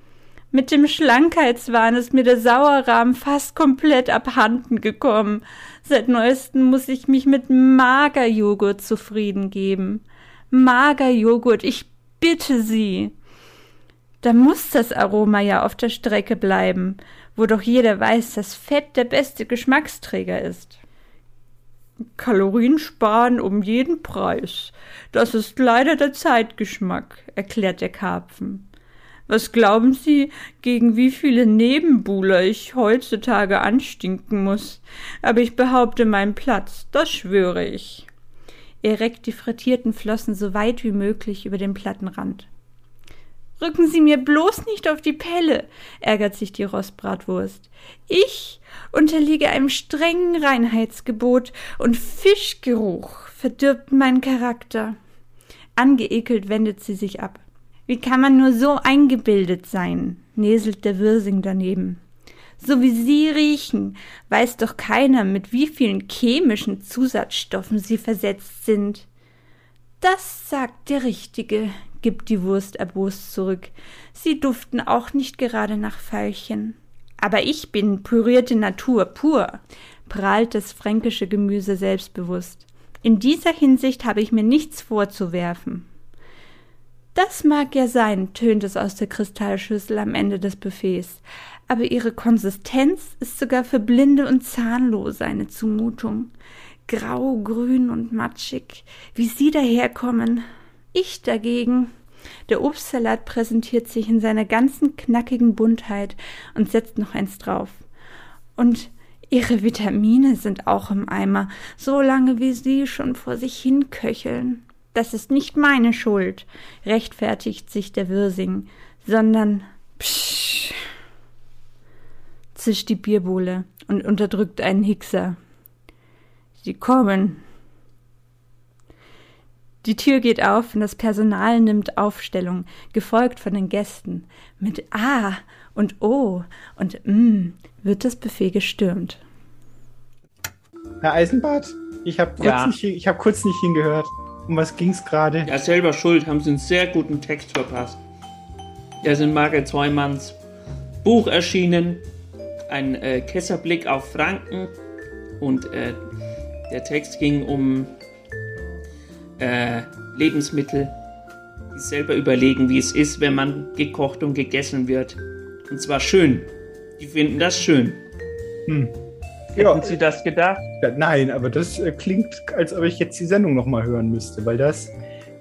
Mit dem Schlankheitswahn ist mir der Sauerrahmen fast komplett abhanden gekommen. Seit neuestem muss ich mich mit Magerjoghurt zufrieden geben. Magerjoghurt, ich bitte Sie. Da muss das Aroma ja auf der Strecke bleiben, wo doch jeder weiß, dass Fett der beste Geschmacksträger ist. Kalorien sparen um jeden Preis. Das ist leider der Zeitgeschmack, erklärt der Karpfen. Was glauben Sie, gegen wie viele Nebenbuhler ich heutzutage anstinken muss? Aber ich behaupte meinen Platz, das schwöre ich. Er reckt die frittierten Flossen so weit wie möglich über den Plattenrand. Rücken Sie mir bloß nicht auf die Pelle, ärgert sich die Rostbratwurst. Ich unterliege einem strengen Reinheitsgebot und Fischgeruch verdirbt meinen Charakter. Angeekelt wendet sie sich ab. Wie kann man nur so eingebildet sein? näselt der Wirsing daneben. So wie Sie riechen, weiß doch keiner, mit wie vielen chemischen Zusatzstoffen Sie versetzt sind. Das sagt der Richtige, gibt die Wurst erbost zurück. Sie duften auch nicht gerade nach Veilchen. Aber ich bin pürierte Natur pur, prahlt das fränkische Gemüse selbstbewusst. In dieser Hinsicht habe ich mir nichts vorzuwerfen. Das mag ja sein, tönt es aus der Kristallschüssel am Ende des Buffets, aber ihre Konsistenz ist sogar für Blinde und Zahnlose eine Zumutung. Grau, grün und matschig, wie sie daherkommen. Ich dagegen. Der Obstsalat präsentiert sich in seiner ganzen knackigen Buntheit und setzt noch eins drauf. Und ihre Vitamine sind auch im Eimer, so lange wie sie schon vor sich hin köcheln. Das ist nicht meine Schuld, rechtfertigt sich der Wirsing, sondern psch, zischt die Bierbohle und unterdrückt einen Hickser. Sie kommen, die Tür geht auf und das Personal nimmt Aufstellung, gefolgt von den Gästen. Mit A und O und M wird das Buffet gestürmt. Herr Eisenbart, ich habe kurz, Ja. nicht, hab kurz nicht hingehört. Um was ging's gerade? Ja, selber schuld, haben sie einen sehr guten Text verpasst. Der ist in Margaret Zweimanns Buch erschienen, ein äh, Kesserblick auf Franken. Und äh, der Text ging um äh, Lebensmittel, die selber überlegen, wie es ist, wenn man gekocht und gegessen wird. Und zwar schön. Die finden das schön. Hm. Hätten Sie das gedacht? Ja, nein, aber das äh, klingt, als ob ich jetzt die Sendung nochmal hören müsste, weil das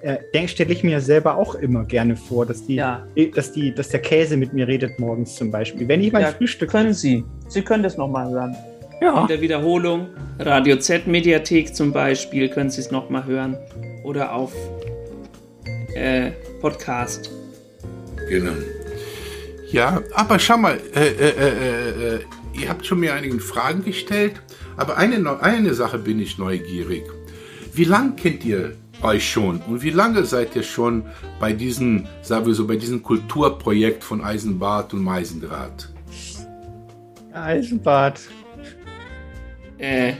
äh, stelle ich mir selber auch immer gerne vor, dass die, eh, dass die, dass der Käse mit mir redet morgens zum Beispiel. Wenn ich mein Ja, Frühstück können Sie. Sie können das nochmal hören. Ja. In der Wiederholung, Radio Z Mediathek zum Beispiel, können Sie es nochmal hören. Oder auf äh, Podcast. Genau. Ja, aber schau mal, äh, äh, äh, äh, ihr habt schon mir einige Fragen gestellt, aber eine, eine Sache bin ich neugierig. Wie lange kennt ihr euch schon und wie lange seid ihr schon bei diesem, sagen wir so, bei diesem Kulturprojekt von Eisenbart und Meisendraht? Eisenbad. Äh,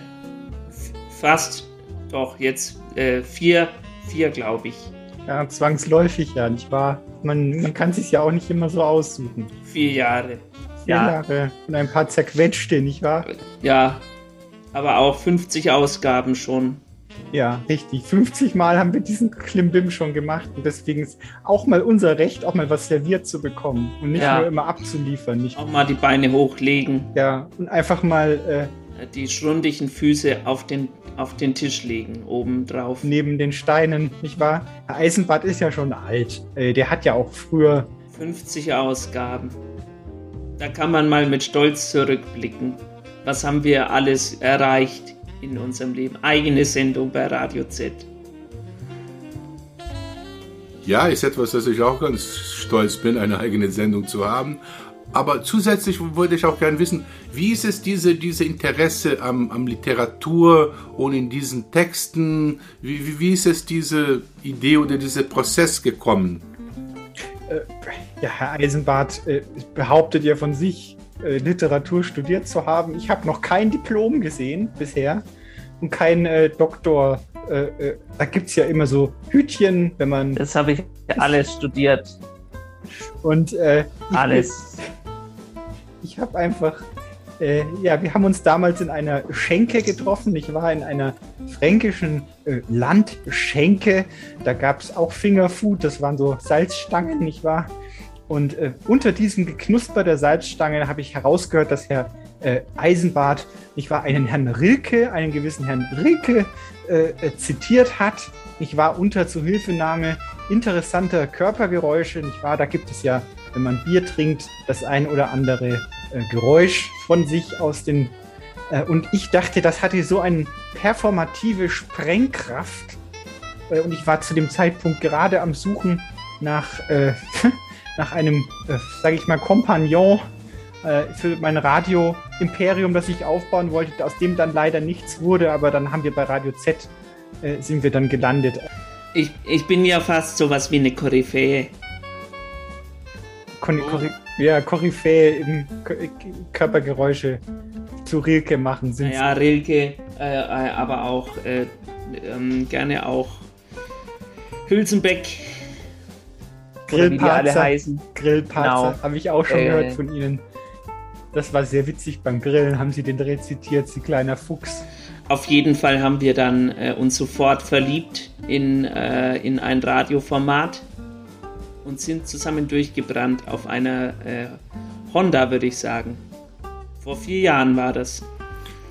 fast, doch, jetzt äh, vier, vier glaube ich. Ja, zwangsläufig ja, nicht wahr? Man, man kann sich ja auch nicht immer so aussuchen. Vier Jahre. Ja. Jahre und ein paar zerquetschte, nicht wahr? Ja, aber auch 50 Ausgaben schon. Ja, richtig. 50 Mal haben wir diesen Klimbim schon gemacht und deswegen ist auch mal unser Recht, auch mal was serviert zu bekommen und nicht Ja. nur immer abzuliefern. Nicht? Auch mal die Beine hochlegen, Ja, und einfach mal äh, die schrundigen Füße auf den, auf den Tisch legen, oben drauf. neben den Steinen, nicht wahr? Herr Eisenbart ist ja schon alt. Äh, der hat ja auch früher 50 Ausgaben. Da kann man mal mit Stolz zurückblicken. Was haben wir alles erreicht in unserem Leben? Eigene Sendung bei Radio Z. Ja, ist etwas, dass ich auch ganz stolz bin, eine eigene Sendung zu haben. Aber zusätzlich wollte ich auch gerne wissen, wie ist es diese, diese Interesse am, am Literatur und in diesen Texten? Wie, wie, wie ist es diese Idee oder dieser Prozess gekommen? Äh, ja, Herr Eisenbart äh, behauptet ja von sich, äh, Literatur studiert zu haben. Ich habe noch kein Diplom gesehen bisher und kein äh, Doktor. Äh, äh, da gibt es ja immer so Hütchen, wenn man. Das habe ich alles studiert. Und äh, Alles. Ich habe einfach, äh, ja, wir haben uns damals in einer Schenke getroffen. Ich war in einer fränkischen Landschenke. Da gab es auch Fingerfood, das waren so Salzstangen, nicht wahr? Und äh, unter diesem Geknusper der Salzstangen habe ich herausgehört, dass Herr äh, Eisenbart, nicht wahr, einen Herrn Rilke, einen gewissen Herrn Rilke äh, äh, zitiert hat. Ich war unter Zuhilfenahme interessanter Körpergeräusche, nicht wahr? Da gibt es ja, wenn man Bier trinkt, das ein oder andere äh, Geräusch von sich aus den. Äh, und ich dachte, das hatte so eine performative Sprengkraft. Äh, und ich war zu dem Zeitpunkt gerade am Suchen nach, äh, nach einem, äh, sage ich mal, Kompagnon äh, für mein Radio-Imperium, das ich aufbauen wollte, aus dem dann leider nichts wurde, aber dann haben wir bei Radio Z äh, sind wir dann gelandet. Ich, ich bin ja fast sowas wie eine Koryphäe. Kon Kory ja, Koryphäe im K Körpergeräusche zu Rilke machen sind. Ja, Rilke, äh, äh, aber auch äh, ähm, gerne auch Hülsenbeck. Grillparzer, heißen. Grillparzer, Genau. habe ich auch schon Äh, gehört von Ihnen. Das war sehr witzig beim Grillen, haben Sie den rezitiert, Sie kleiner Fuchs. Auf jeden Fall haben wir dann äh, uns sofort verliebt in, äh, in ein Radioformat und sind zusammen durchgebrannt auf einer äh, Honda, würde ich sagen. Vor vier Jahren war das.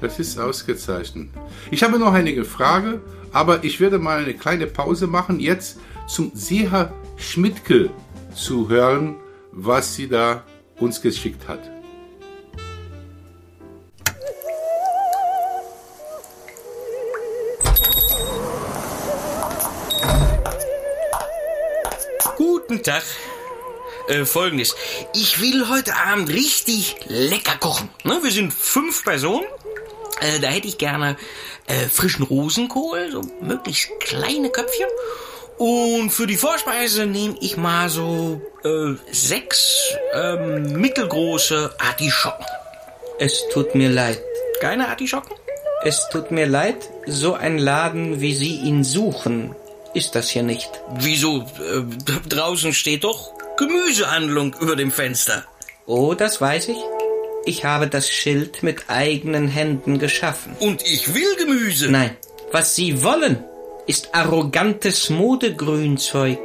Das ist ausgezeichnet. Ich habe noch einige Fragen, aber ich werde mal eine kleine Pause machen, jetzt zum Seher Schmidtke zu hören, was sie da uns geschickt hat. Guten Tag. Äh, Folgendes. Ich will heute Abend richtig lecker kochen. Ne? Wir sind fünf Personen. Äh, da hätte ich gerne äh, frischen Rosenkohl, so möglichst kleine Köpfchen. Und für die Vorspeise nehme ich mal so äh, sechs ähm, mittelgroße Artischocken. Es tut mir leid. Keine Artischocken? Es tut mir leid, so ein Laden, wie Sie ihn suchen, ist das hier nicht. Wieso? Äh, draußen steht doch Gemüsehandlung über dem Fenster. Oh, das weiß ich. Ich habe das Schild mit eigenen Händen geschaffen. Und ich will Gemüse. Nein, was Sie wollen, ist arrogantes Modegrünzeug.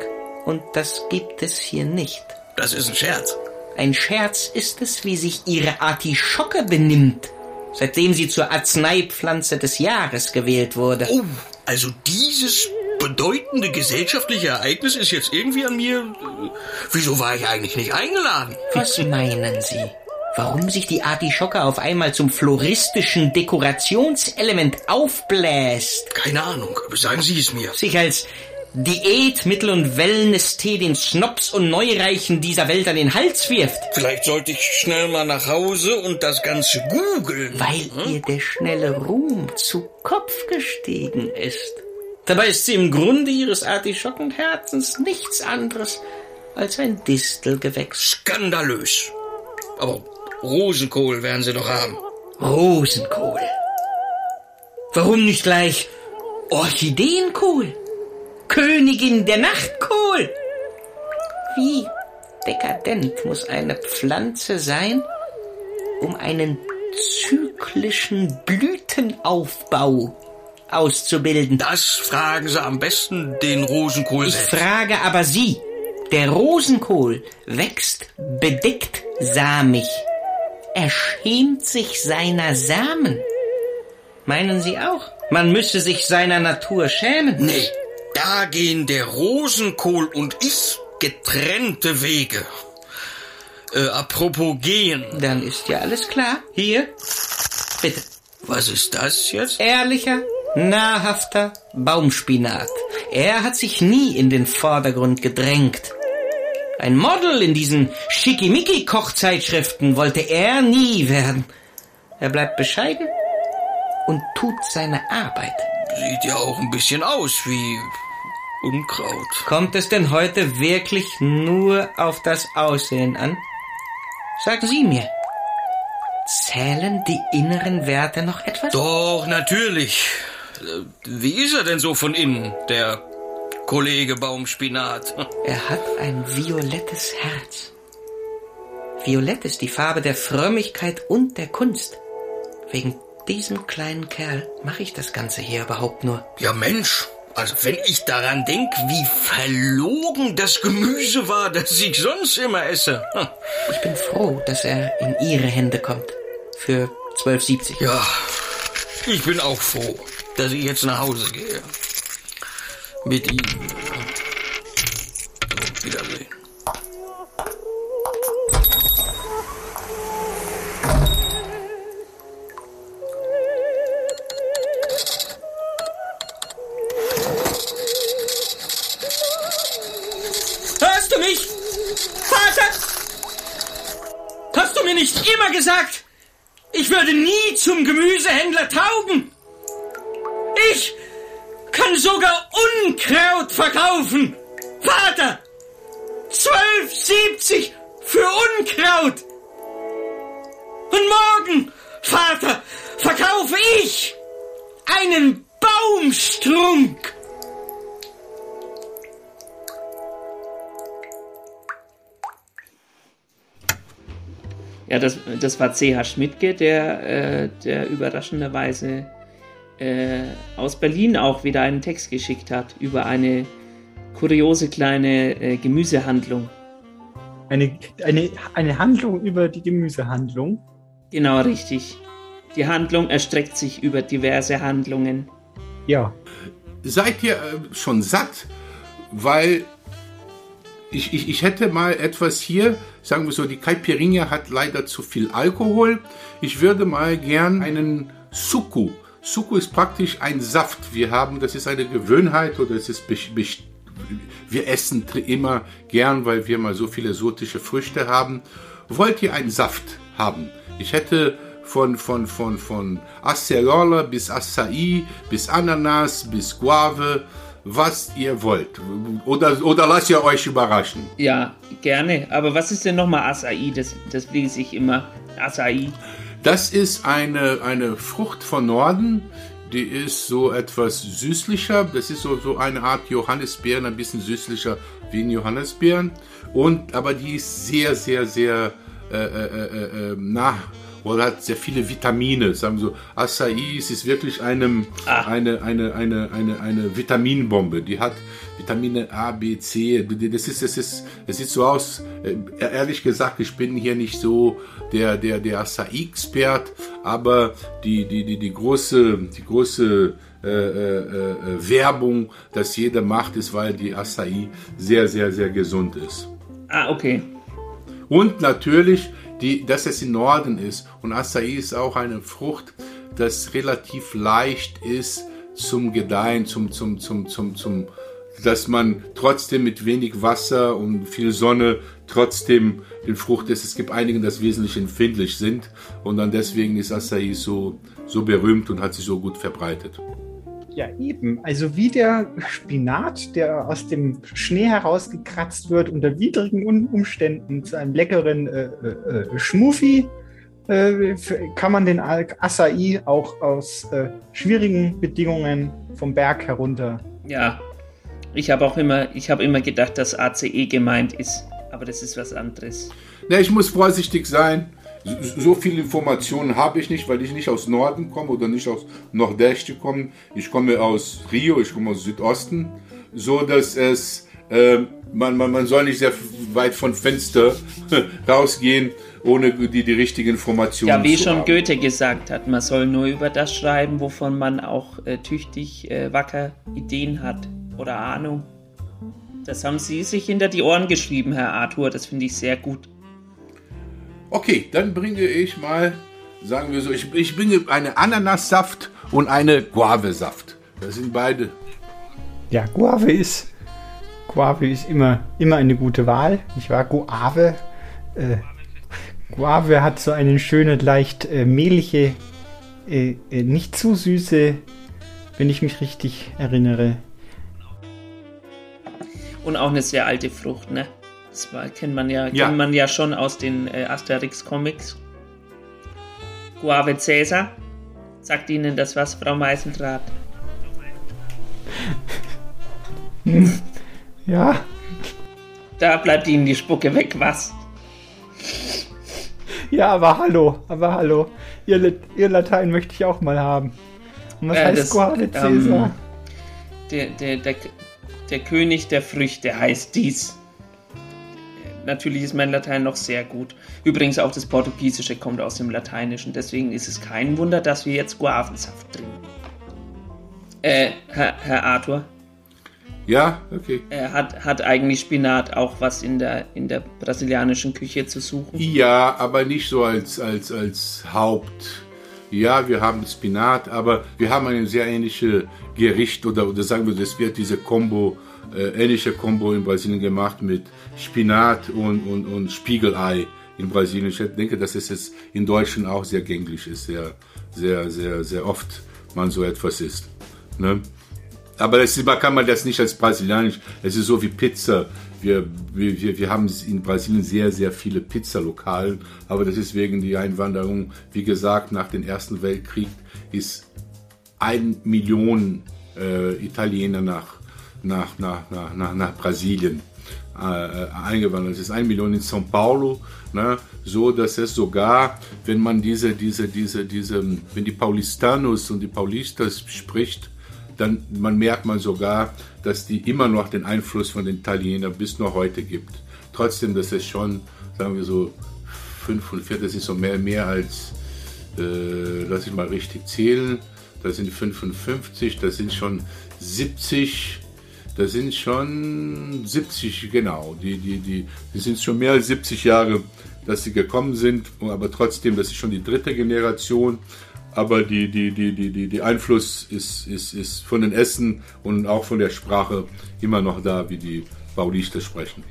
Und das gibt es hier nicht. Das ist ein Scherz. Ein Scherz ist es, wie sich Ihre Artischocke benimmt, seitdem sie zur Arzneipflanze des Jahres gewählt wurde. Oh, also dieses bedeutende gesellschaftliche Ereignis ist jetzt irgendwie an mir. äh, Wieso war ich eigentlich nicht eingeladen? Was meinen Sie? Warum sich die Artischocke auf einmal zum floristischen Dekorationselement aufbläst? Keine Ahnung, aber sagen Sie es mir. Sich als Diät, Mittel und Wellness-Tee den Schnops und Neureichen dieser Welt an den Hals wirft. Vielleicht sollte ich schnell mal nach Hause und das Ganze googeln. Weil ihr der schnelle Ruhm zu Kopf gestiegen ist. Dabei ist sie im Grunde ihres Artischockenherzens nichts anderes als ein Distelgewächs. Skandalös. Aber Rosenkohl werden sie doch haben. Rosenkohl. Warum nicht gleich Orchideenkohl? Königin der Nachtkohl. Wie dekadent muss eine Pflanze sein, um einen zyklischen Blütenaufbau auszubilden? Das fragen Sie am besten den Rosenkohl Ich selbst. frage aber Sie. Der Rosenkohl wächst bedeckt samig. Er schämt sich seiner Samen. Meinen Sie auch? Man müsse sich seiner Natur schämen? Nee, da gehen der Rosenkohl und ich getrennte Wege. Äh, apropos gehen. Dann ist ja alles klar. Hier, bitte. Was ist das jetzt? Ehrlicher, nahrhafter Baumspinat. Er hat sich nie in den Vordergrund gedrängt. Ein Model in diesen Schickimicki-Kochzeitschriften wollte er nie werden. Er bleibt bescheiden und tut seine Arbeit. Sieht ja auch ein bisschen aus wie Unkraut. Kommt es denn heute wirklich nur auf das Aussehen an? Sagen Sie mir, zählen die inneren Werte noch etwas? Doch, natürlich. Äh, Wie ist er denn so von innen, der Kollege Baumspinat? Er hat ein violettes Herz. Violett ist die Farbe der Frömmigkeit und der Kunst. Wegen diesem kleinen Kerl mache ich das Ganze hier überhaupt nur. Ja, Mensch. Also, wenn ich daran denke, wie verlogen das Gemüse war, das ich sonst immer esse. Hm. Ich bin froh, dass er in Ihre Hände kommt. Für 12,70. Ja, ich bin auch froh, dass ich jetzt nach Hause gehe. Mit ihm. So, Wiedersehen. Hörst du mich? Vater? Hast du mir nicht immer gesagt, ich würde nie zum Gemüsehändler taugen? Ich kann sogar Unkraut verkaufen. Vater! 12,70 für Unkraut. Und morgen, Vater, verkaufe ich einen Baumstrunk. Ja, das, das war C.H. Schmidtke, der, äh, der überraschenderweise äh, aus Berlin auch wieder einen Text geschickt hat über eine kuriose kleine äh, Gemüsehandlung. Eine, eine, eine Handlung über die Gemüsehandlung. Genau, richtig. Die Handlung erstreckt sich über diverse Handlungen. Ja. Seid ihr äh, schon satt? Weil ich, ich, ich hätte mal etwas hier, sagen wir so, die Caipirinha hat leider zu viel Alkohol. Ich würde mal gern einen Suku. Suku ist praktisch ein Saft. Wir haben, das ist eine Gewöhnheit oder es ist wir essen immer gern, weil wir mal so viele exotische Früchte haben. Wollt ihr einen Saft haben? Ich hätte von, von, von, von Acerola bis Acai, bis Ananas, bis Guave, was ihr wollt. Oder, oder lasst ihr euch überraschen. Ja, gerne. Aber was ist denn nochmal Acai? Das, das lese ich immer. Acai. Das ist eine, eine Frucht von Norden. Die ist so etwas süßlicher. Das ist so, so eine Art Johannisbeeren, ein bisschen süßlicher wie ein Johannisbeeren. Und, aber die ist sehr, sehr, sehr äh, äh, äh, äh, nah oder hat sehr viele Vitamine. Sagen wir so, Acai es ist wirklich einem, eine, eine, eine, eine, eine Vitaminbombe. Die hat Vitamine A, B, C. Das ist, das ist, es sieht so aus. äh, Ehrlich gesagt, ich bin hier nicht so der, der, der Acai-Expert, aber die, die, die, die große, die große äh, äh, äh, Werbung, dass jeder macht, ist, weil die Acai sehr, sehr, sehr gesund ist. Ah, okay. Und natürlich, die, dass es im Norden ist. Und Acai ist auch eine Frucht, das relativ leicht ist zum Gedeihen, zum, zum, zum, zum, zum, dass man trotzdem mit wenig Wasser und viel Sonne trotzdem den Frucht ist. Es gibt einige, die wesentlich empfindlich sind und dann deswegen ist Acai so, so berühmt und hat sich so gut verbreitet. Ja, eben. Also wie der Spinat, der aus dem Schnee herausgekratzt wird, unter widrigen Umständen zu einem leckeren äh, äh, äh, Schmufi, äh, kann man den Acai auch aus äh, schwierigen Bedingungen vom Berg herunter. Ja, ich habe auch immer, ich habe immer gedacht, dass ACE gemeint ist, aber das ist was anderes. Na, ich muss vorsichtig sein. So, viele Informationen habe ich nicht, weil ich nicht aus Norden komme oder nicht aus Nordeste komme. Ich komme aus Rio, ich komme aus Südosten, so dass es äh, man, man, man soll nicht sehr weit von Fenster rausgehen, ohne die, die richtigen Informationen Ja, wie zu schon haben. Goethe gesagt hat, man soll nur über das schreiben, wovon man auch äh, tüchtig äh, wacker Ideen hat oder Ahnung. Das haben Sie sich hinter die Ohren geschrieben, Herr Arthur. Das finde ich sehr gut. Okay, dann bringe ich mal, sagen wir so, ich, ich bringe eine Ananassaft und eine Guave-Saft. Das sind beide. Ja, Guave ist, Guave ist immer, immer eine gute Wahl. Ich war Guave. Äh, Guave hat so eine schöne, leicht äh, mehlige, äh, äh, nicht zu süße, wenn ich mich richtig erinnere. Und auch eine sehr alte Frucht, ne? Das war, kennt man ja, Ja. kennt man ja schon aus den äh, Asterix-Comics. Guave Caesar. Sagt Ihnen das was, Frau Meisendraht? Ja, Da bleibt Ihnen die Spucke weg, was? ja, aber hallo, aber hallo. Ihr, ihr Latein möchte ich auch mal haben. Und was Äh, heißt das, Guave ähm, Caesar? Der, der, der, der König der Früchte heißt dies. Natürlich ist mein Latein noch sehr gut. Übrigens auch das Portugiesische kommt aus dem Lateinischen. Deswegen ist es kein Wunder, dass wir jetzt Guavensaft trinken. Äh, Herr, Herr Arthur, Ja, okay. äh, hat, hat eigentlich Spinat auch was in der, in der brasilianischen Küche zu suchen? Ja, aber nicht so als, als, als Haupt. Ja, wir haben Spinat, aber wir haben ein sehr ähnliches Gericht oder, oder sagen wir, das wird diese Combo, äh, ähnliche Combo in Brasilien gemacht mit Spinat und, und, und Spiegelei in Brasilien. Ich denke, dass es jetzt in Deutschland auch sehr gängig ist, sehr, sehr, sehr, sehr oft man so etwas isst. Ne? Aber das ist, kann man das nicht als brasilianisch. Es ist so wie Pizza. Wir, wir, wir- haben in Brasilien sehr, sehr viele Pizzalokale, aber das ist wegen der Einwanderung. Wie gesagt, nach dem Ersten Weltkrieg ist ein Million äh, Italiener nach, nach, nach, nach, nach, nach Brasilien eingewandert. Es ist ein Million in São Paulo, ne, so dass es sogar, wenn man diese, diese, diese, diese, wenn die Paulistanos und die Paulistas spricht, dann man merkt man sogar, dass die immer noch den Einfluss von den Italienern bis noch heute gibt. Trotzdem, das ist schon, sagen wir so, 45, das ist so mehr, mehr als, äh, lass ich mal richtig zählen, das sind 55, das sind schon 70, das sind schon 70, genau, die, die, die, die sind schon mehr als 70 Jahre, dass sie gekommen sind, aber trotzdem, das ist schon die dritte Generation, aber die, die, die, die, die, die Einfluss ist, ist, ist von den Essen und auch von der Sprache immer noch da, wie die Paulister sprechen.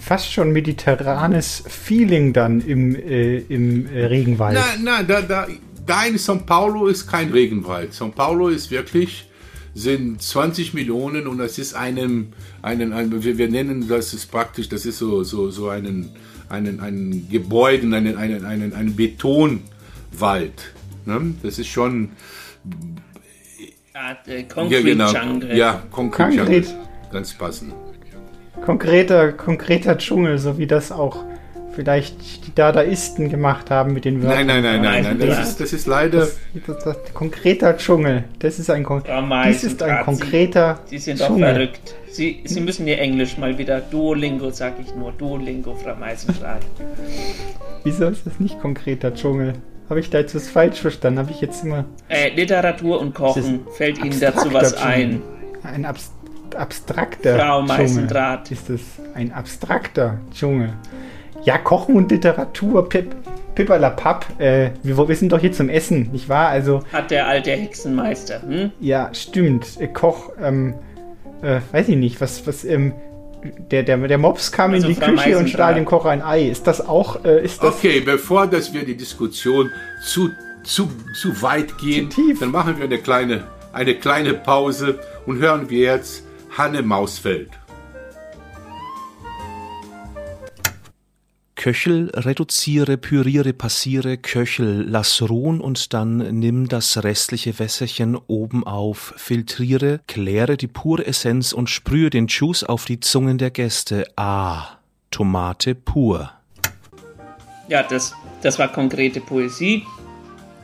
Fast schon mediterranes Feeling dann im, äh, im äh, Regenwald. Nein, nein, da, da, da in São Paulo ist kein Regenwald. São Paulo ist wirklich, sind 20 Millionen und das ist einem, einen, ein, wir, wir nennen das ist praktisch, das ist so, so, so einen, einen, einen Gebäuden, einen, einen, einen, einen Betonwald. Ne? Das ist schon, äh, ja, Concrete genau, Jungle. ja, Concrete Concrete. Jungle. Ganz passend. Konkreter, konkreter Dschungel, so wie das auch vielleicht die Dadaisten gemacht haben mit den Wörtern. Nein, nein, nein, nein, nein, das ist, das ist leider, Das, das, das, konkreter Dschungel. Das ist ein, kon Frau dies ist ein Meisendraht, konkreter Sie, Sie sind doch Dschungel. verrückt. Sie, Sie müssen Ihr Englisch mal wieder Duolingo, sag ich nur. Duolingo, Frau Meisendraht. Wieso ist das nicht konkreter Dschungel? Habe ich da jetzt was falsch verstanden? Habe ich jetzt immer. Äh, Literatur und Kochen. Fällt Ihnen dazu was abstrakter ein? Dschungel. Ein abs abstrakter Frau Dschungel. Meisendraht. Ist es ein abstrakter Dschungel? Ja, Kochen und Literatur, Pip, Pipperlapapp. Äh, wir, wir sind doch hier zum Essen, nicht wahr? Also, Hat der alte Hexenmeister, hm? ja, stimmt. Äh, Koch, ähm, äh, weiß ich nicht, was, was, ähm, der, der, der Mops kam Also in die Frau Küche und Meisendrath. stahl dem Kocher ein Ei. Ist das auch, äh, ist das... Okay, bevor dass wir die Diskussion zu, zu, zu weit gehen, dann machen wir eine kleine, eine kleine Pause und hören wir jetzt Hanne Mausfeld. Köchel, reduziere, püriere, passiere, Köchel, lass ruhen und dann nimm das restliche Wässerchen oben auf, filtriere, kläre die pure Essenz und sprühe den Juice auf die Zungen der Gäste. Ah, Tomate pur. Ja, das, das war konkrete Poesie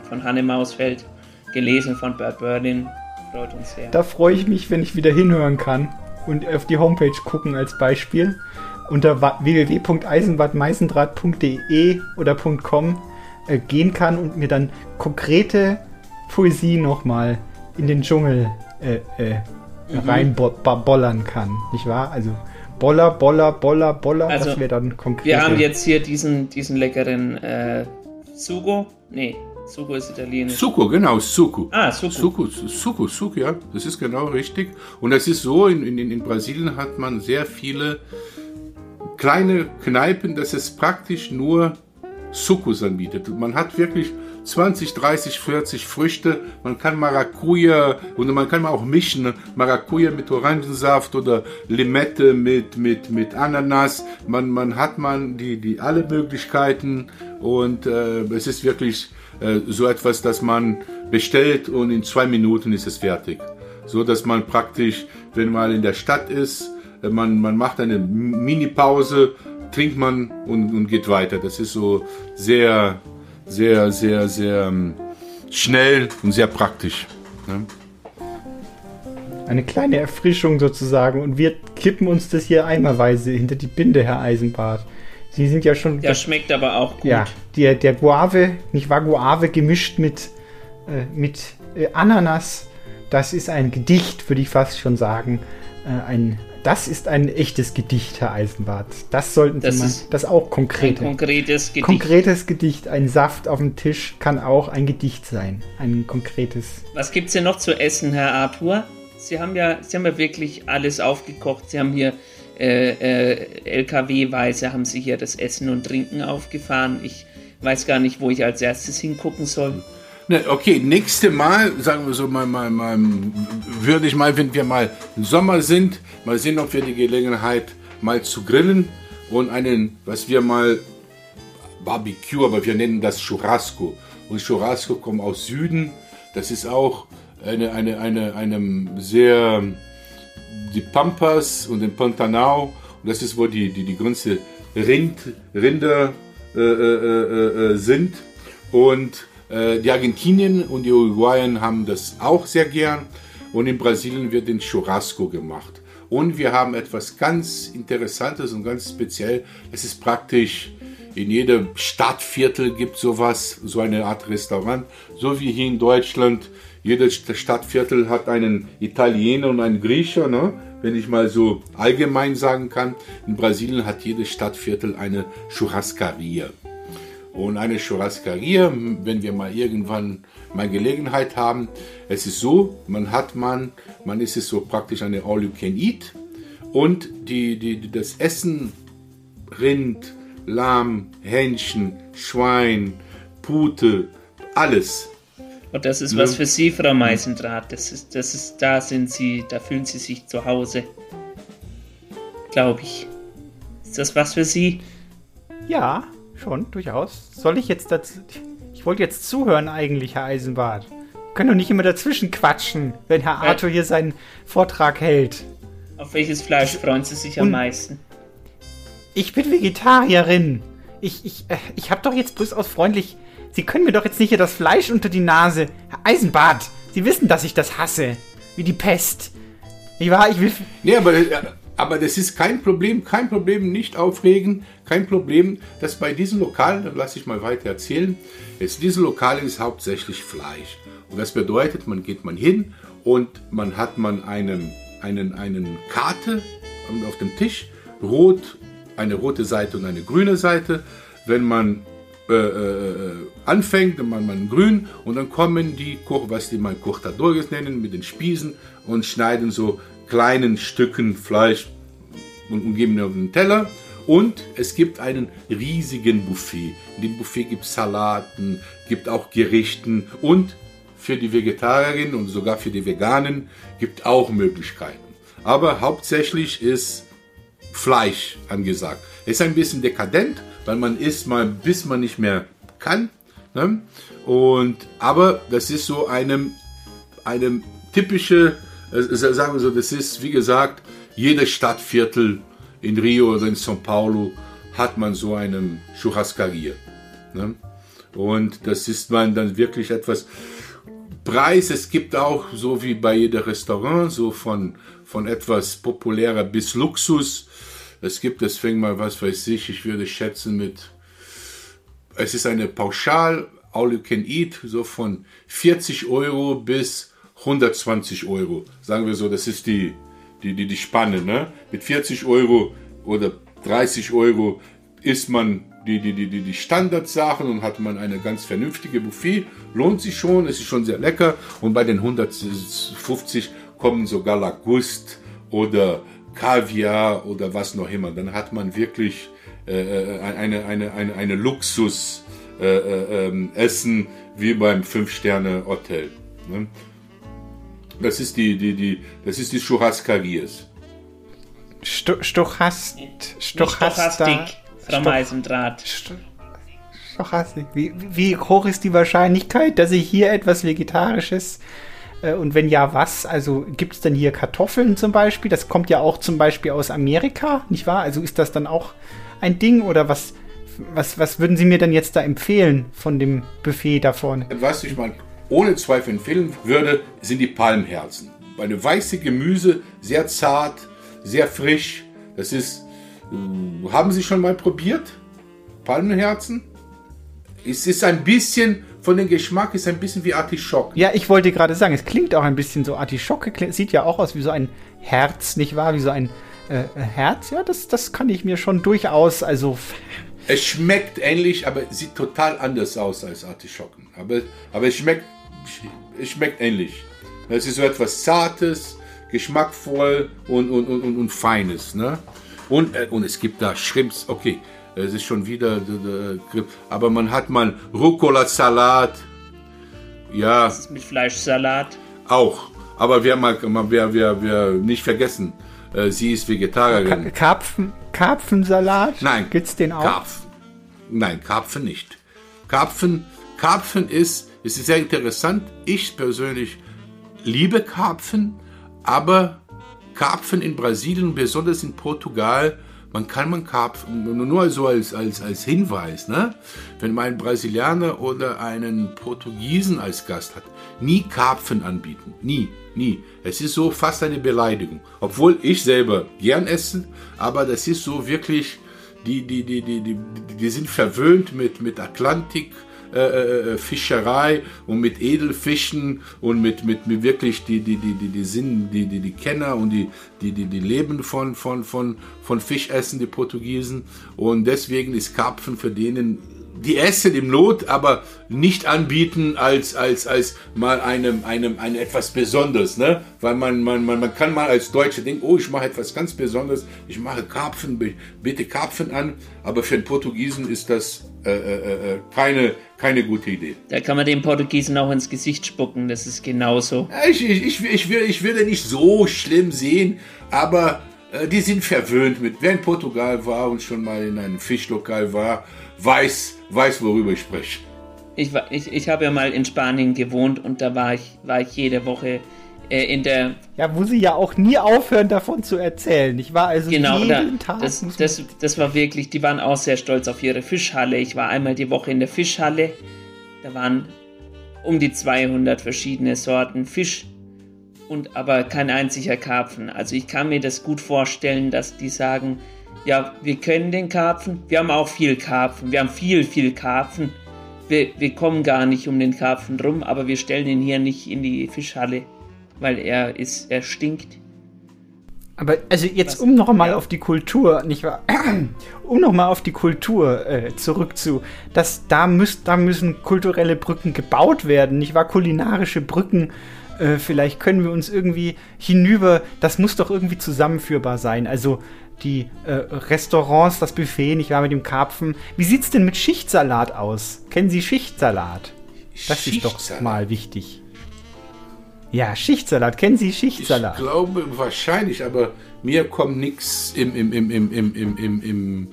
von Hanne Mausfeld, gelesen von Bert Berlin. Freut uns sehr. Da freue ich mich, wenn ich wieder hinhören kann und auf die Homepage gucken als Beispiel. Unter www.eisenbadmeisendraht.de oder .com äh, gehen kann und mir dann konkrete Poesie nochmal in den Dschungel äh, äh, Mhm. reinbollern kann. Nicht wahr? Also Boller, Boller, Boller, Boller, Also, das wäre dann konkret. Wir haben jetzt hier diesen, diesen leckeren äh, Sugo. Nee, Sugo ist italienisch. Succo, genau, Succo. Ah, Succo. Succo, Succo, Succo, ja, das ist genau richtig. Und das ist so, in, in, in Brasilien hat man sehr viele kleine Kneipen, dass es praktisch nur Succos anbietet. Man hat wirklich 20, 30, 40 Früchte. Man kann Maracuja und man kann auch mischen. Maracuja mit Orangensaft oder Limette mit, mit, mit Ananas. Man, man hat man die, die alle Möglichkeiten und äh, es ist wirklich äh, so etwas, dass man bestellt und in zwei Minuten ist es fertig. So dass man praktisch, wenn man in der Stadt ist, man, man macht eine Mini-Pause, trinkt man und, und geht weiter. Das ist so sehr, sehr, sehr, sehr ähm, schnell und sehr praktisch. Ne? Eine kleine Erfrischung sozusagen und wir kippen uns das hier eimerweise hinter die Binde, Herr Eisenbart. Sie sind ja schon. Der schmeckt aber auch gut. Ja, der, der Guave, nicht wahr? Guave gemischt mit, äh, mit äh, Ananas. Das ist ein Gedicht, würde ich fast schon sagen. Äh, ein, das ist ein echtes Gedicht, Herr Eisenbart. Das sollten Sie Das mal. ist Das auch konkret. Ein konkretes Gedicht. Konkretes Gedicht. Ein Saft auf dem Tisch kann auch ein Gedicht sein. Ein konkretes. Was gibt's denn noch zu essen, Herr Arthur? Sie haben ja, Sie haben ja wirklich alles aufgekocht. Sie haben hier äh, äh, LKW-weise haben Sie hier das Essen und Trinken aufgefahren. Ich weiß gar nicht, wo ich als erstes hingucken soll. Ne, okay, nächste Mal, sagen wir so mal, mal, mal, würde ich mal, wenn wir mal im Sommer sind, mal sehen, ob wir die Gelegenheit mal zu grillen und einen, was wir mal Barbecue, aber wir nennen das Churrasco. Und Churrasco kommt aus Süden. Das ist auch eine, eine, eine, einem sehr die Pampas und den Pantanal. Und das ist, wo die, die, die ganze Rind, Rinder äh, äh, äh, sind. Und äh, die Argentinien und die Uruguayen haben das auch sehr gern. Und in Brasilien wird den Churrasco gemacht. Und wir haben etwas ganz Interessantes und ganz speziell. Es ist praktisch in jedem Stadtviertel gibt sowas, so eine Art Restaurant, so wie hier in Deutschland. Jedes Stadtviertel hat einen Italiener und einen Griecher, ne? wenn ich mal so allgemein sagen kann. In Brasilien hat jedes Stadtviertel eine Churrascaria. Und eine Churrascaria, wenn wir mal irgendwann mal Gelegenheit haben, es ist so, man hat man, man ist es so praktisch eine All You Can Eat und die, die, das Essen Rind, Lamm, Hähnchen, Schwein, Pute, alles. Und das ist was für Sie, Frau Meisendraht. Das ist, das ist, da sind Sie, da fühlen Sie sich zu Hause. Glaube ich. Ist das was für Sie? Ja, schon, durchaus. Soll ich jetzt dazu. Ich wollte jetzt zuhören, eigentlich, Herr Eisenbart. Wir können doch nicht immer dazwischen quatschen, wenn Herr Ja. Arthur hier seinen Vortrag hält. Auf welches Fleisch freuen Sie sich am Und- meisten? Ich bin Vegetarierin. Ich, ich, äh, ich hab doch jetzt bloß aus freundlich. Sie können mir doch jetzt nicht hier das Fleisch unter die Nase. Herr Eisenbart, Sie wissen, dass ich das hasse. Wie die Pest. Ich war, ich will. Nee, aber, aber das ist kein Problem, kein Problem, nicht aufregen, kein Problem, dass bei diesen Lokalen, dann lasse ich mal weiter erzählen, jetzt diese Lokale ist hauptsächlich Fleisch. Und das bedeutet, man geht man hin und man hat man einen, einen, einen Karte auf dem Tisch, rot, eine rote Seite und eine grüne Seite. Wenn man äh, äh, anfängt, dann macht man grün und dann kommen die, was die mal Cortadores nennen, mit den Spießen und schneiden so kleinen Stücken Fleisch und, und geben auf den Teller. Und es gibt einen riesigen Buffet. In dem Buffet gibt es Salaten, gibt auch Gerichten und für die Vegetarierinnen und sogar für die Veganen gibt auch Möglichkeiten. Aber hauptsächlich ist Fleisch angesagt. Ist ein bisschen dekadent, weil man isst mal, bis man nicht mehr kann. Ne? Und aber das ist so einem einem typische, sagen wir so, das ist wie gesagt jedes Stadtviertel in Rio oder in São Paulo hat man so einen Churrascaria. Ne? Und das ist man dann wirklich etwas Preis. Es gibt auch, so wie bei jedem Restaurant, so von, von etwas populärer bis Luxus. Es gibt deswegen mal, was weiß ich, ich würde schätzen mit, es ist eine Pauschal, all you can eat, so von 40 Euro bis 120 Euro. Sagen wir so, das ist die, die, die, die Spanne. Ne? Mit 40 Euro oder 30 Euro isst man die, die, die, die Standardsachen und hat man eine ganz vernünftige Buffet. Lohnt sich schon, es ist schon sehr lecker. Und bei den 150 kommen sogar Lagust oder Kaviar oder was noch immer. Dann hat man wirklich äh, eine, eine, eine, eine Luxus äh, äh, ähm, Essen wie beim Fünf-Sterne-Hotel. Ne? Das ist die, die, die, das ist die Churrascarias. Sto Stochast, Stochastik, Frau Meisendraht. Stochastik. Wie, wie hoch ist die Wahrscheinlichkeit, dass ich hier etwas Vegetarisches äh, und wenn ja, was? Also gibt es denn hier Kartoffeln zum Beispiel? Das kommt ja auch zum Beispiel aus Amerika, nicht wahr? Also ist das dann auch ein Ding oder was, was, was würden Sie mir denn jetzt da empfehlen von dem Buffet da vorne? Was ich mal ohne Zweifel empfehlen würde, sind die Palmherzen. Eine weiße Gemüse, sehr zart, sehr frisch. Das ist. Äh, haben Sie schon mal probiert? Palmenherzen? Es ist ein bisschen, von dem Geschmack ist ein bisschen wie Artischocke. Ja, ich wollte gerade sagen, es klingt auch ein bisschen so Artischocke. Sieht ja auch aus wie so ein Herz, nicht wahr? Wie so ein äh, Herz. Ja, das, das kann ich mir schon durchaus, also. Es schmeckt ähnlich, aber sieht total anders aus als Artischocken. Aber, aber es schmeckt, schmeckt ähnlich. Es ist so etwas Zartes, geschmackvoll und, und, und, und, und Feines. Ne? Und, äh, und es gibt da Shrimps, okay, es ist schon wieder, aber man hat mal Rucola-Salat, ja. Das ist mit Fleischsalat. Auch, aber wir, mal, wir, wir, wir nicht vergessen, äh, sie ist Vegetarierin. Karpfen, Karpfensalat? Nein. Gibt's den auch? Karpfen. Nein, Karpfen nicht. Karpfen, Karpfen ist, es ist sehr interessant. Ich persönlich liebe Karpfen, aber Karpfen in Brasilien, besonders in Portugal, man kann man Karpfen, nur so als, als, als Hinweis, ne? wenn man einen Brasilianer oder einen Portugiesen als Gast hat, nie Karpfen anbieten. Nie, nie. Es ist so fast eine Beleidigung. Obwohl ich selber gern esse, aber das ist so wirklich, die, die, die, die, die, die sind verwöhnt mit, mit Atlantik, äh, äh, Fischerei und mit Edelfischen und mit, mit, mit wirklich die, die, die, die, die sind, die, die, die Kenner und die, die, die, die leben von, von, von, von Fischessen, die Portugiesen. Und deswegen ist Karpfen für denen die essen im Not, aber nicht anbieten als, als, als mal einem, einem, einem etwas Besonderes, ne? Weil man, man, man, man kann mal als Deutsche denken, oh, ich mache etwas ganz Besonderes, ich mache Karpfen, bitte Karpfen an, aber für einen Portugiesen ist das äh, äh, äh, keine, keine gute Idee. Da kann man den Portugiesen auch ins Gesicht spucken, das ist genauso. Ich, ich, ich, ich, will, ich würde nicht so schlimm sehen, aber äh, die sind verwöhnt mit. Wer in Portugal war und schon mal in einem Fischlokal war, weiß, weiß worüber ich spreche. Ich, ich, ich habe ja mal in Spanien gewohnt und da war ich, war ich jede Woche äh, in der. Ja, wo sie ja auch nie aufhören davon zu erzählen. Ich war also genau, jeden da, Tag. Das, das, das war wirklich, die waren auch sehr stolz auf ihre Fischhalle. Ich war einmal die Woche in der Fischhalle. Da waren um die 200 verschiedene Sorten Fisch und aber kein einziger Karpfen. Also ich kann mir das gut vorstellen, dass die sagen, ja, wir können den Karpfen, wir haben auch viel Karpfen, wir haben viel, viel Karpfen. Wir, wir kommen gar nicht um den Karpfen rum, aber wir stellen ihn hier nicht in die Fischhalle weil er ist, er stinkt. Aber also jetzt, um noch mal auf die Kultur, nicht wahr? um noch mal auf die Kultur äh, zurückzu, dass da, müsst, da müssen kulturelle Brücken gebaut werden, nicht wahr? Kulinarische Brücken. Äh, vielleicht können wir uns irgendwie hinüber. Das muss doch irgendwie zusammenführbar sein. Also die äh, Restaurants, das Buffet, nicht wahr, mit dem Karpfen. Wie sieht's denn mit Schichtsalat aus? Kennen Sie Schichtsalat? Das ist doch mal wichtig. Ja, Schichtsalat. Kennen Sie Schichtsalat? Ich glaube wahrscheinlich, aber mir kommt nichts im, im, im, im, im, im, im, im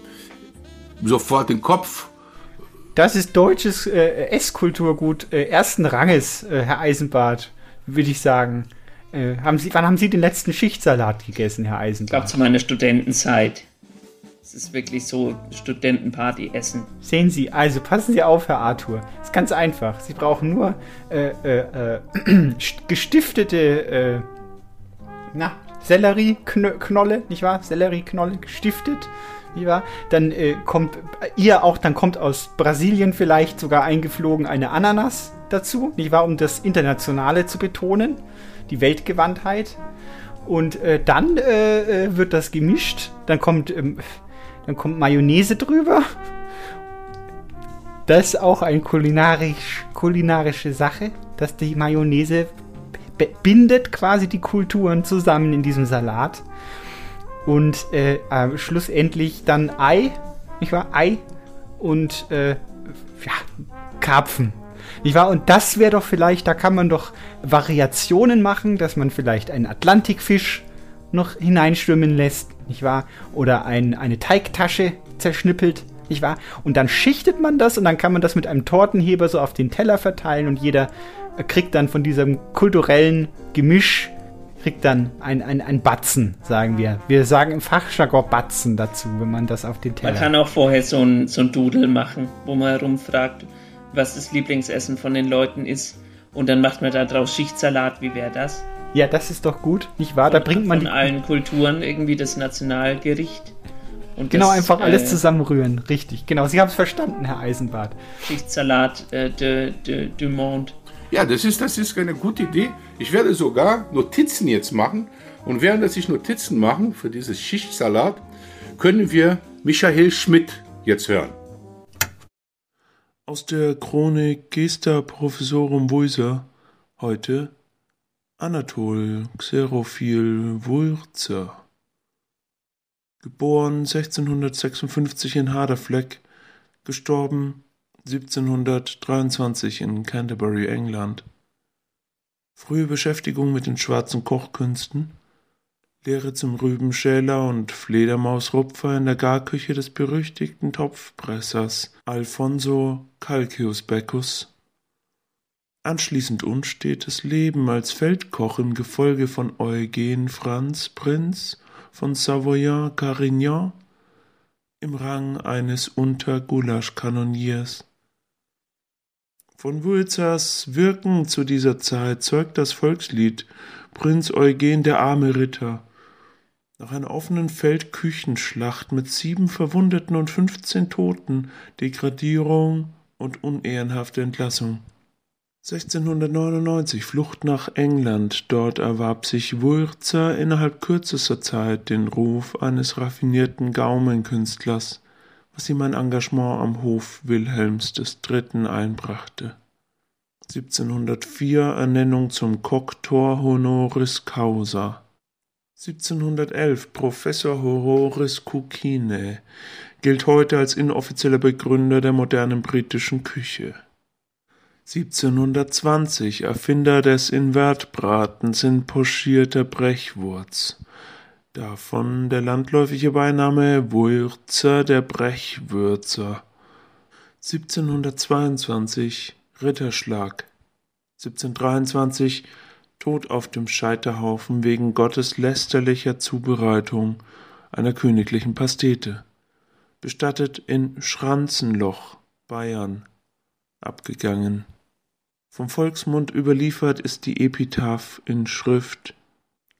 sofort in den Kopf. Das ist deutsches äh, Esskulturgut äh, ersten Ranges, äh, Herr Eisenbart, würde ich sagen. Äh, haben Sie, wann haben Sie den letzten Schichtsalat gegessen, Herr Ich glaube Eisenbart? zu meiner Studentenzeit. Es ist wirklich so Studentenparty-Essen. Sehen Sie, also passen Sie auf, Herr Arthur. Ist ganz einfach. Sie brauchen nur äh, äh, äh, gestiftete, äh, na, Sellerieknolle, nicht wahr? Sellerieknolle gestiftet, nicht wahr? Dann äh, kommt ihr auch, dann kommt aus Brasilien vielleicht sogar eingeflogen eine Ananas dazu, nicht wahr? Um das Internationale zu betonen, die Weltgewandtheit. Und äh, dann äh, äh, wird das gemischt. Dann kommt, ähm, dann kommt Mayonnaise drüber. Das ist auch eine kulinarisch, kulinarische Sache, dass die Mayonnaise bindet quasi die Kulturen zusammen in diesem Salat. Und äh, äh, schlussendlich dann Ei, nicht wahr? Ei und äh, ja, Karpfen. Nicht wahr? Und das wäre doch vielleicht, da kann man doch Variationen machen, dass man vielleicht einen Atlantikfisch noch hineinschwimmen lässt, nicht wahr? Oder ein, eine Teigtasche zerschnippelt, nicht wahr? Und dann schichtet man das und dann kann man das mit einem Tortenheber so auf den Teller verteilen und jeder kriegt dann von diesem kulturellen Gemisch, kriegt dann ein, ein, ein Batzen, sagen wir. Wir sagen im Fachjargon Batzen dazu, wenn man das auf den Teller... Man kann auch vorher so ein, so ein Doodle machen, wo man herumfragt, was das Lieblingsessen von den Leuten ist. Und dann macht man da draus Schichtsalat. Wie wäre das? Ja, das ist doch gut, nicht wahr? Da bringt man Von allen Kulturen irgendwie das Nationalgericht. Und Genau, das, einfach alles äh, zusammenrühren. Richtig. Genau, Sie haben es verstanden, Herr Eisenbart. Schichtsalat äh, de, de, du Monde. Ja, das ist, das ist eine gute Idee. Ich werde sogar Notizen jetzt machen. Und während dass ich Notizen machen für dieses Schichtsalat, können wir Michael Schmidt jetzt hören. Aus der Chronik Gesta Professorum Vuiser heute Anatol Xerophil Wurzer. Geboren 1656 in Haderfleck, gestorben 1723 in Canterbury, England. Frühe Beschäftigung mit den schwarzen Kochkünsten, Lehre zum Rübenschäler und Fledermausrupfer in der Garküche des berüchtigten Topfpressers Alfonso Calcius Beckus. Anschließend unstetes Leben als Feldkoch im Gefolge von Eugen Franz Prinz von Savoyen-Carignan im Rang eines Untergulasch-Kanoniers. Von Wulzers Wirken zu dieser Zeit zeugt das Volkslied Prinz Eugen der arme Ritter. Nach einer offenen Feldküchenschlacht mit sieben Verwundeten und fünfzehn Toten, Degradierung und unehrenhafte Entlassung. 1699 Flucht nach England. Dort erwarb sich Wurzer innerhalb kürzester Zeit den Ruf eines raffinierten Gaumenkünstlers, was ihm ein Engagement am Hof Wilhelms III. einbrachte. 1704 Ernennung zum Koktor honoris causa. 1711 Professor Honoris Kukine gilt heute als inoffizieller Begründer der modernen britischen Küche. 1720 Erfinder des Invertbratens in pochierter Brechwurz. Davon der landläufige Beiname Wurzer der Brechwürzer. 1722 Ritterschlag. 1723 Tod auf dem Scheiterhaufen wegen gotteslästerlicher Zubereitung einer königlichen Pastete. Bestattet in Schranzenloch, Bayern. Abgegangen. Vom Volksmund überliefert ist die Epitaph in Schrift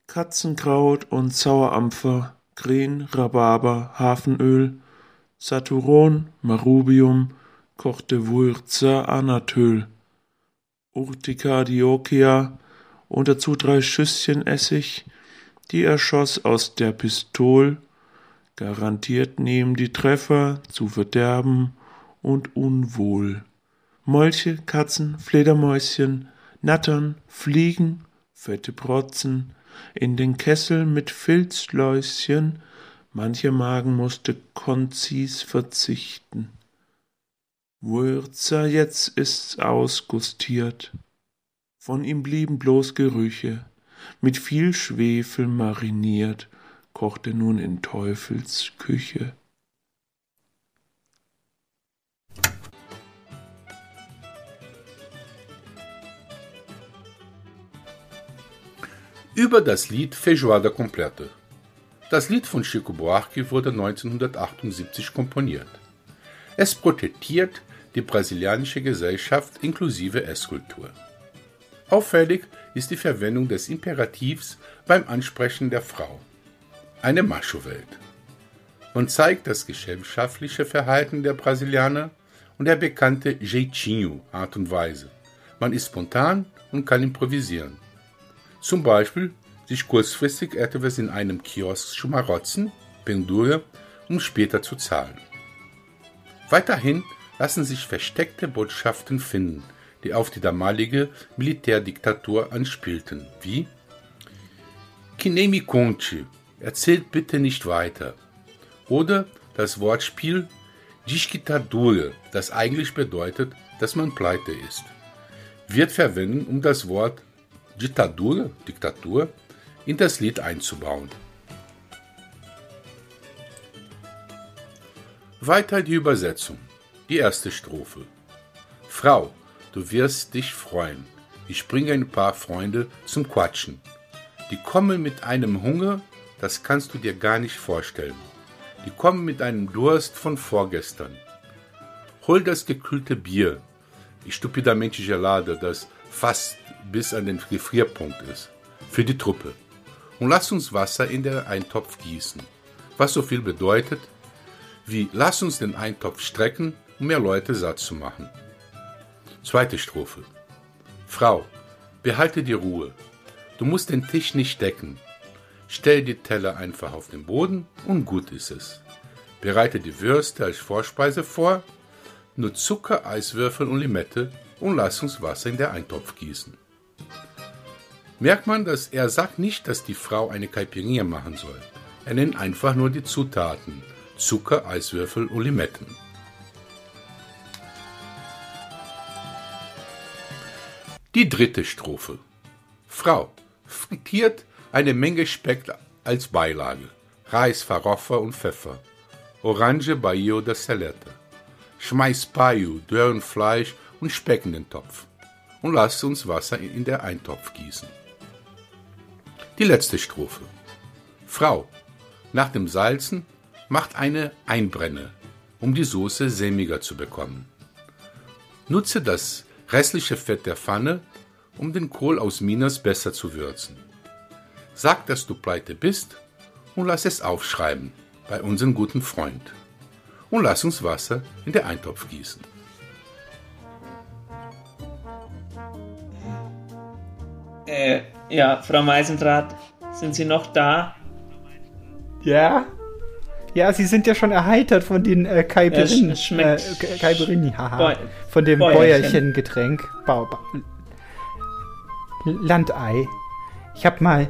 Katzenkraut und Sauerampfer, Green, Rhabarber, Hafenöl, Saturon, Marubium, kochte Wurzer Anatöl, Urtica diocia und dazu drei Schüsschen Essig, die er schoss aus der Pistol, garantierten ihm die Treffer zu Verderben und Unwohl. Molche, Katzen, Fledermäuschen, Nattern, Fliegen, fette Protzen, in den Kessel mit Filzläuschen, mancher Magen musste konzis verzichten. Würzer, jetzt ist's ausgustiert. Von ihm blieben bloß Gerüche, mit viel Schwefel mariniert, kocht er nun in Teufels Über das Lied Feijoada Completa. Das Lied von Chico Buarque wurde 1978 komponiert. Es protestiert die brasilianische Gesellschaft inklusive Esskultur. Auffällig ist die Verwendung des Imperativs beim Ansprechen der Frau. Eine Macho-Welt. Man zeigt das gesellschaftliche Verhalten der Brasilianer und der bekannte Jeitinho, Art und Weise. Man ist spontan und kann improvisieren. Zum Beispiel sich kurzfristig etwas in einem Kiosk schmarotzen, pendure, um später zu zahlen. Weiterhin lassen sich versteckte Botschaften finden, die auf die damalige Militärdiktatur anspielten, wie Kinemi Conte, erzählt bitte nicht weiter. Oder das Wortspiel Disquitadure, das eigentlich bedeutet, dass man pleite ist, wird verwendet, um das Wort Ditadura, Diktatur, in das Lied einzubauen. Weiter die Übersetzung. Die erste Strophe. Frau, du wirst dich freuen. Ich bringe ein paar Freunde zum Quatschen. Die kommen mit einem Hunger, das kannst du dir gar nicht vorstellen. Die kommen mit einem Durst von vorgestern. Hol das gekühlte Bier, stupidamente gelade, das fast bis an den Gefrierpunkt ist, für die Truppe. Und lass uns Wasser in den Eintopf gießen. Was so viel bedeutet, wie lass uns den Eintopf strecken, um mehr Leute satt zu machen. Zweite Strophe. Frau, behalte die Ruhe. Du musst den Tisch nicht decken. Stell die Teller einfach auf den Boden und gut ist es. Bereite die Würste als Vorspeise vor, nur Zucker, Eiswürfel und Limette und lass uns Wasser in den Eintopf gießen. Merkt man, dass er sagt nicht, dass die Frau eine Caipirinha machen soll. Er nennt einfach nur die Zutaten. Zucker, Eiswürfel und Limetten. Die dritte Strophe. Frau frittiert eine Menge Speck als Beilage. Reis, Faroffa und Pfeffer. Orange, Baio da Saleta. Schmeiß Paio, dörren Fleisch und Speck in den Topf. Und lasst uns Wasser in der Eintopf gießen. Die letzte Strophe. Frau, nach dem Salzen macht eine Einbrenne, um die Soße sämiger zu bekommen. Nutze das restliche Fett der Pfanne, um den Kohl aus Minas besser zu würzen. Sag, dass du pleite bist und lass es aufschreiben bei unserem guten Freund. Und lass uns Wasser in den Eintopf gießen. Äh, ja, Frau Meisendrath, sind Sie noch da? Ja. Ja, Sie sind ja schon erheitert von den äh, Kaiperin, Ja, sch- äh, Kaiperini, haha. Von dem Bäuerchen. Bäuerchengetränk. Bau, ba Landei. Ich hab mal,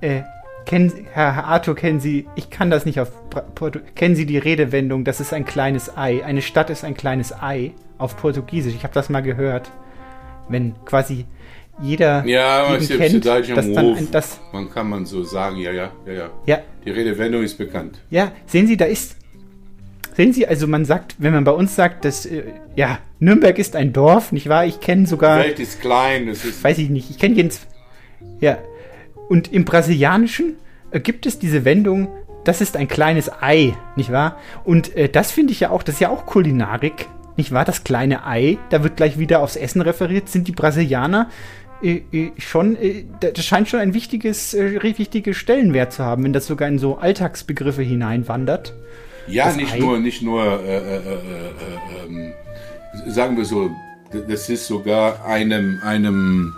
äh, kennen, Sie- Herr, Arthur, kennen Sie, ich kann das nicht auf Portu kennen Sie die Redewendung, das ist ein kleines Ei. Eine Stadt ist ein kleines Ei auf Portugiesisch. Ich habe das mal gehört. Wenn quasi jeder Ja, jeden kennt, dann Ruf. ein, das Man kann man so sagen, ja, ja, ja, ja. Ja. Die Redewendung ist bekannt. Ja, sehen Sie, da ist. Sehen Sie, also man sagt, wenn man bei uns sagt, dass, äh, ja, Nürnberg ist ein Dorf, nicht wahr? Ich kenne sogar. Die Welt ist klein, es ist. Weiß ich nicht, ich kenne jedenfalls. Ja. Und im Brasilianischen äh, gibt es diese Wendung, das ist ein kleines Ei, nicht wahr? Und äh, das finde ich ja auch, das ist ja auch Kulinarik, nicht wahr? Das kleine Ei, da wird gleich wieder aufs Essen referiert, sind die Brasilianer schon, äh, da- das scheint schon ein wichtiges, äh, wichtiges Stellenwert zu haben, wenn das sogar in so Alltagsbegriffe hineinwandert. Ja, Das nicht Ei. nur, nicht nur, äh, äh, äh, äh, ähm, sagen wir so, das ist sogar einem, einem,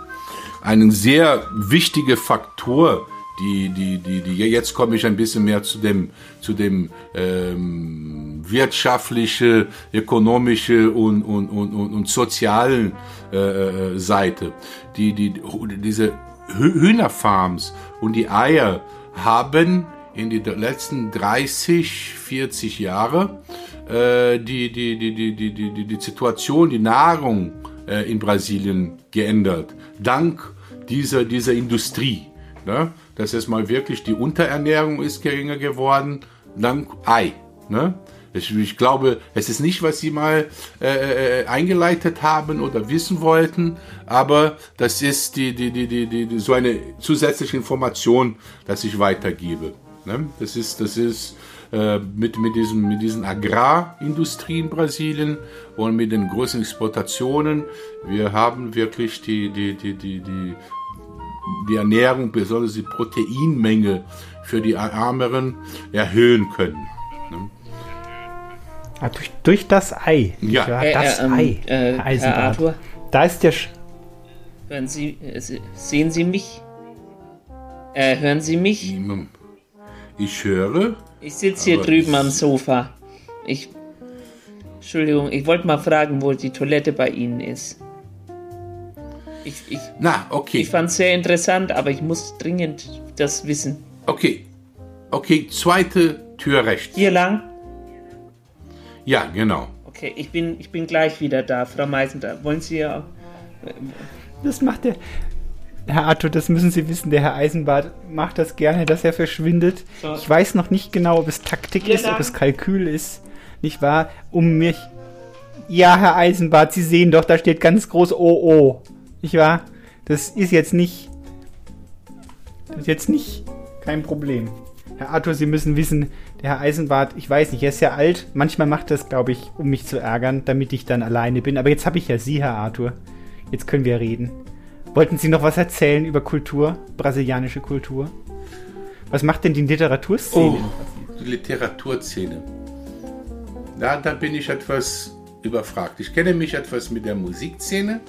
ein sehr wichtiger Faktor, die, die, die, die, jetzt komme ich ein bisschen mehr zu dem, zu dem ähm, wirtschaftliche, ökonomische und, und, und, und, und sozialen äh, Seite. Die, die, diese Hühnerfarms und die Eier haben in die letzten 30, 40 Jahre äh, die, die, die, die, die, die, die Situation, die Nahrung äh, in Brasilien geändert. Dank dieser, dieser Industrie. Ne? dass es mal wirklich die Unterernährung ist geringer geworden, dank Ei. Ne? Ich, ich, glaube, es ist nicht, was Sie mal äh, äh, eingeleitet haben oder wissen wollten, aber das ist die, die, die, die, die, so eine zusätzliche Information, dass ich weitergebe. Ne? Das ist, das ist äh, mit, mit, diesem, mit diesen Agrarindustrie in Brasilien und mit den großen Exportationen. Wir haben wirklich die, die, die, die, die die Ernährung, besonders die Proteinmenge für die Ärmeren erhöhen können. Ah, durch, durch, das Ei. Ja, äh, das äh, Ei. Äh, Herr Arthur, da ist der. Sch hören Sie, äh, sehen Sie mich? Äh, hören Sie mich? Ich höre. Ich sitze hier drüben am Sofa. Ich. Entschuldigung, ich wollte mal fragen, wo die Toilette bei Ihnen ist. Ich, ich, Na, okay. Ich fand es sehr interessant, aber ich muss dringend das wissen. Okay. Okay, zweite Tür rechts. Hier lang? Ja, genau. Okay, ich bin, ich bin gleich wieder da, Frau Meisender. Wollen Sie ja. Äh, das macht der. Herr Arthur, das müssen Sie wissen, der Herr Eisenbart macht das gerne, dass er verschwindet. So. Ich weiß noch nicht genau, ob es Taktik Hier ist, lang. ob es Kalkül ist. Nicht wahr? Um mich. Ja, Herr Eisenbart, Sie sehen doch, da steht ganz groß OO. Nicht wahr? Das ist jetzt nicht. Das ist jetzt nicht kein Problem. Herr Arthur, Sie müssen wissen, Herr Eisenbart, ich weiß nicht, er ist ja alt. Manchmal macht das, glaube ich, um mich zu ärgern, damit ich dann alleine bin. Aber jetzt habe ich ja Sie, Herr Arthur. Jetzt können wir reden. Wollten Sie noch was erzählen über Kultur, brasilianische Kultur? Was macht denn die Literaturszene? Oh, die Literaturszene. Da, da bin ich etwas überfragt. Ich kenne mich etwas mit der Musikszene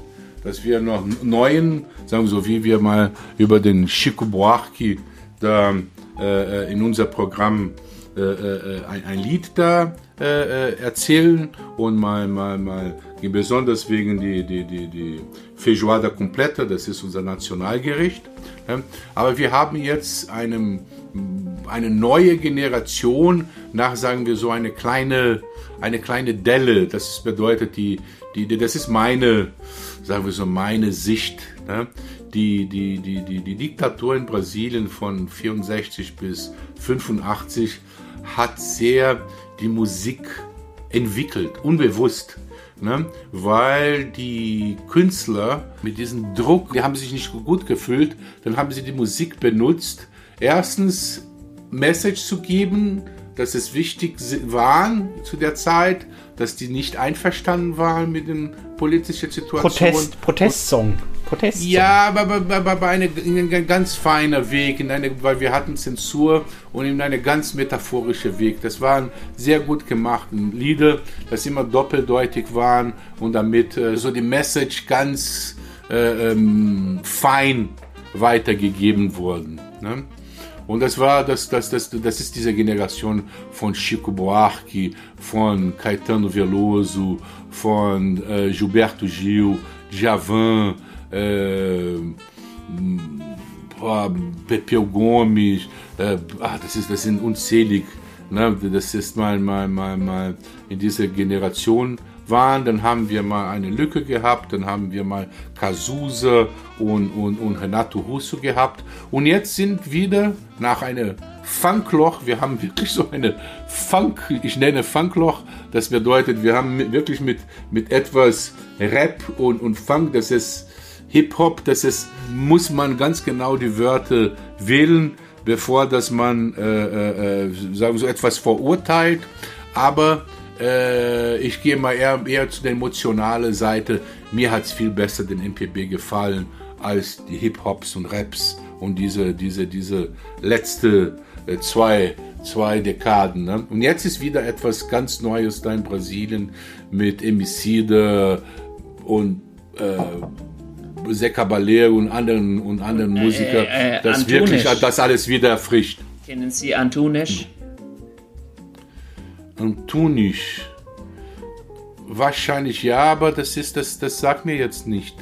dass wir noch neuen, sagen wir so, wie wir mal über den Chico Buarque da äh, in unser Programm äh, äh, ein, ein, Lied da äh, äh, erzählen und mal, mal, mal besonders wegen die, die, die, die Feijoada Completa, das ist unser Nationalgericht. Aber wir haben jetzt eine, eine neue Generation nach, sagen wir so, eine kleine, eine kleine Delle. Das bedeutet, die, die, das ist meine, sagen wir so, meine Sicht. Die, die, die, die, die Diktatur in Brasilien von 64 bis 85 hat sehr die Musik entwickelt, unbewusst. Ne? Weil die Künstler mit diesem Druck, die haben sich nicht gut gefühlt, dann haben sie die Musik benutzt, erstens Message zu geben, dass es wichtig war zu der Zeit, dass die nicht einverstanden waren mit den politischen Situationen. Protest, Protestsong. Protestsong. Ja, aber, aber, aber eine, ein ganz feiner Weg, in eine, weil wir hatten Zensur und in eine ganz metaphorische Weg. Das waren sehr gut gemachte Lieder, das immer doppeldeutig waren und damit äh, so die Message ganz äh, ähm, fein weitergegeben wurden. Ne? Und das war, das, das, das, das ist diese Generation von Chico Buarque, von Caetano Veloso, von äh, Gilberto Gil, Javan, äh, Pepeu Gomes, äh, ah, das, ist, das sind unzählig. Ne? Das ist mal, mal, mal, mal in dieser Generation waren, dann haben wir mal eine Lücke gehabt, dann haben wir mal Cazuza und, und, und Renato Russo gehabt und jetzt sind wieder nach einem Funkloch, wir haben wirklich so eine Funk, ich nenne Funkloch, das bedeutet, wir haben wirklich mit, mit etwas Rap und, und Funk, das ist Hip-Hop, das ist, muss man ganz genau die Wörter wählen, bevor dass man, äh, äh, äh sagen so, etwas verurteilt, aber äh, ich gehe mal eher, eher zu der emotionalen Seite. Mir hat es viel besser den MPB gefallen als die Hip-Hops und Raps und diese, diese, diese letzte äh, zwei, zwei Dekaden. Ne? Und jetzt ist wieder etwas ganz Neues da in Brasilien mit Emicide und äh, Zé Caballero und anderen, und anderen Musiker, äh, äh, das Antonisch. wirklich das alles wieder erfrischt. Kennen Sie Antunisch? Antunisch. Wahrscheinlich ja, aber das ist, das, das sagt mir jetzt nicht.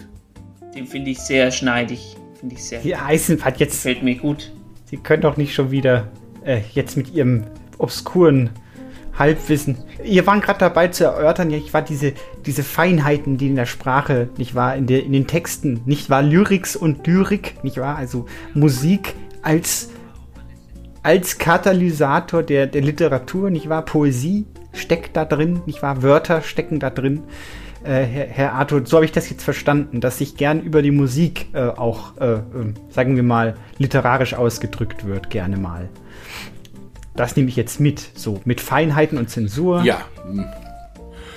Den finde ich sehr schneidig. Finde ich sehr Die Eisenbahn jetzt. Fällt mir gut. Sie können doch nicht schon wieder äh, jetzt mit Ihrem obskuren Halbwissen. Ihr waren gerade dabei zu erörtern, ja, ich war diese, diese Feinheiten, die in der Sprache, nicht wahr, in, der, in den Texten, nicht wahr, Lyrics und Lyrik, nicht wahr, also Musik als, als Katalysator der, der Literatur, nicht wahr, Poesie steckt da drin, nicht wahr, Wörter stecken da drin. Äh, Herr, Herr Arthur, so habe ich das jetzt verstanden, dass sich gern über die Musik äh, auch, äh, äh, sagen wir mal, literarisch ausgedrückt wird, gerne mal. Das nehme ich jetzt mit, so mit Feinheiten und Zensur. Ja.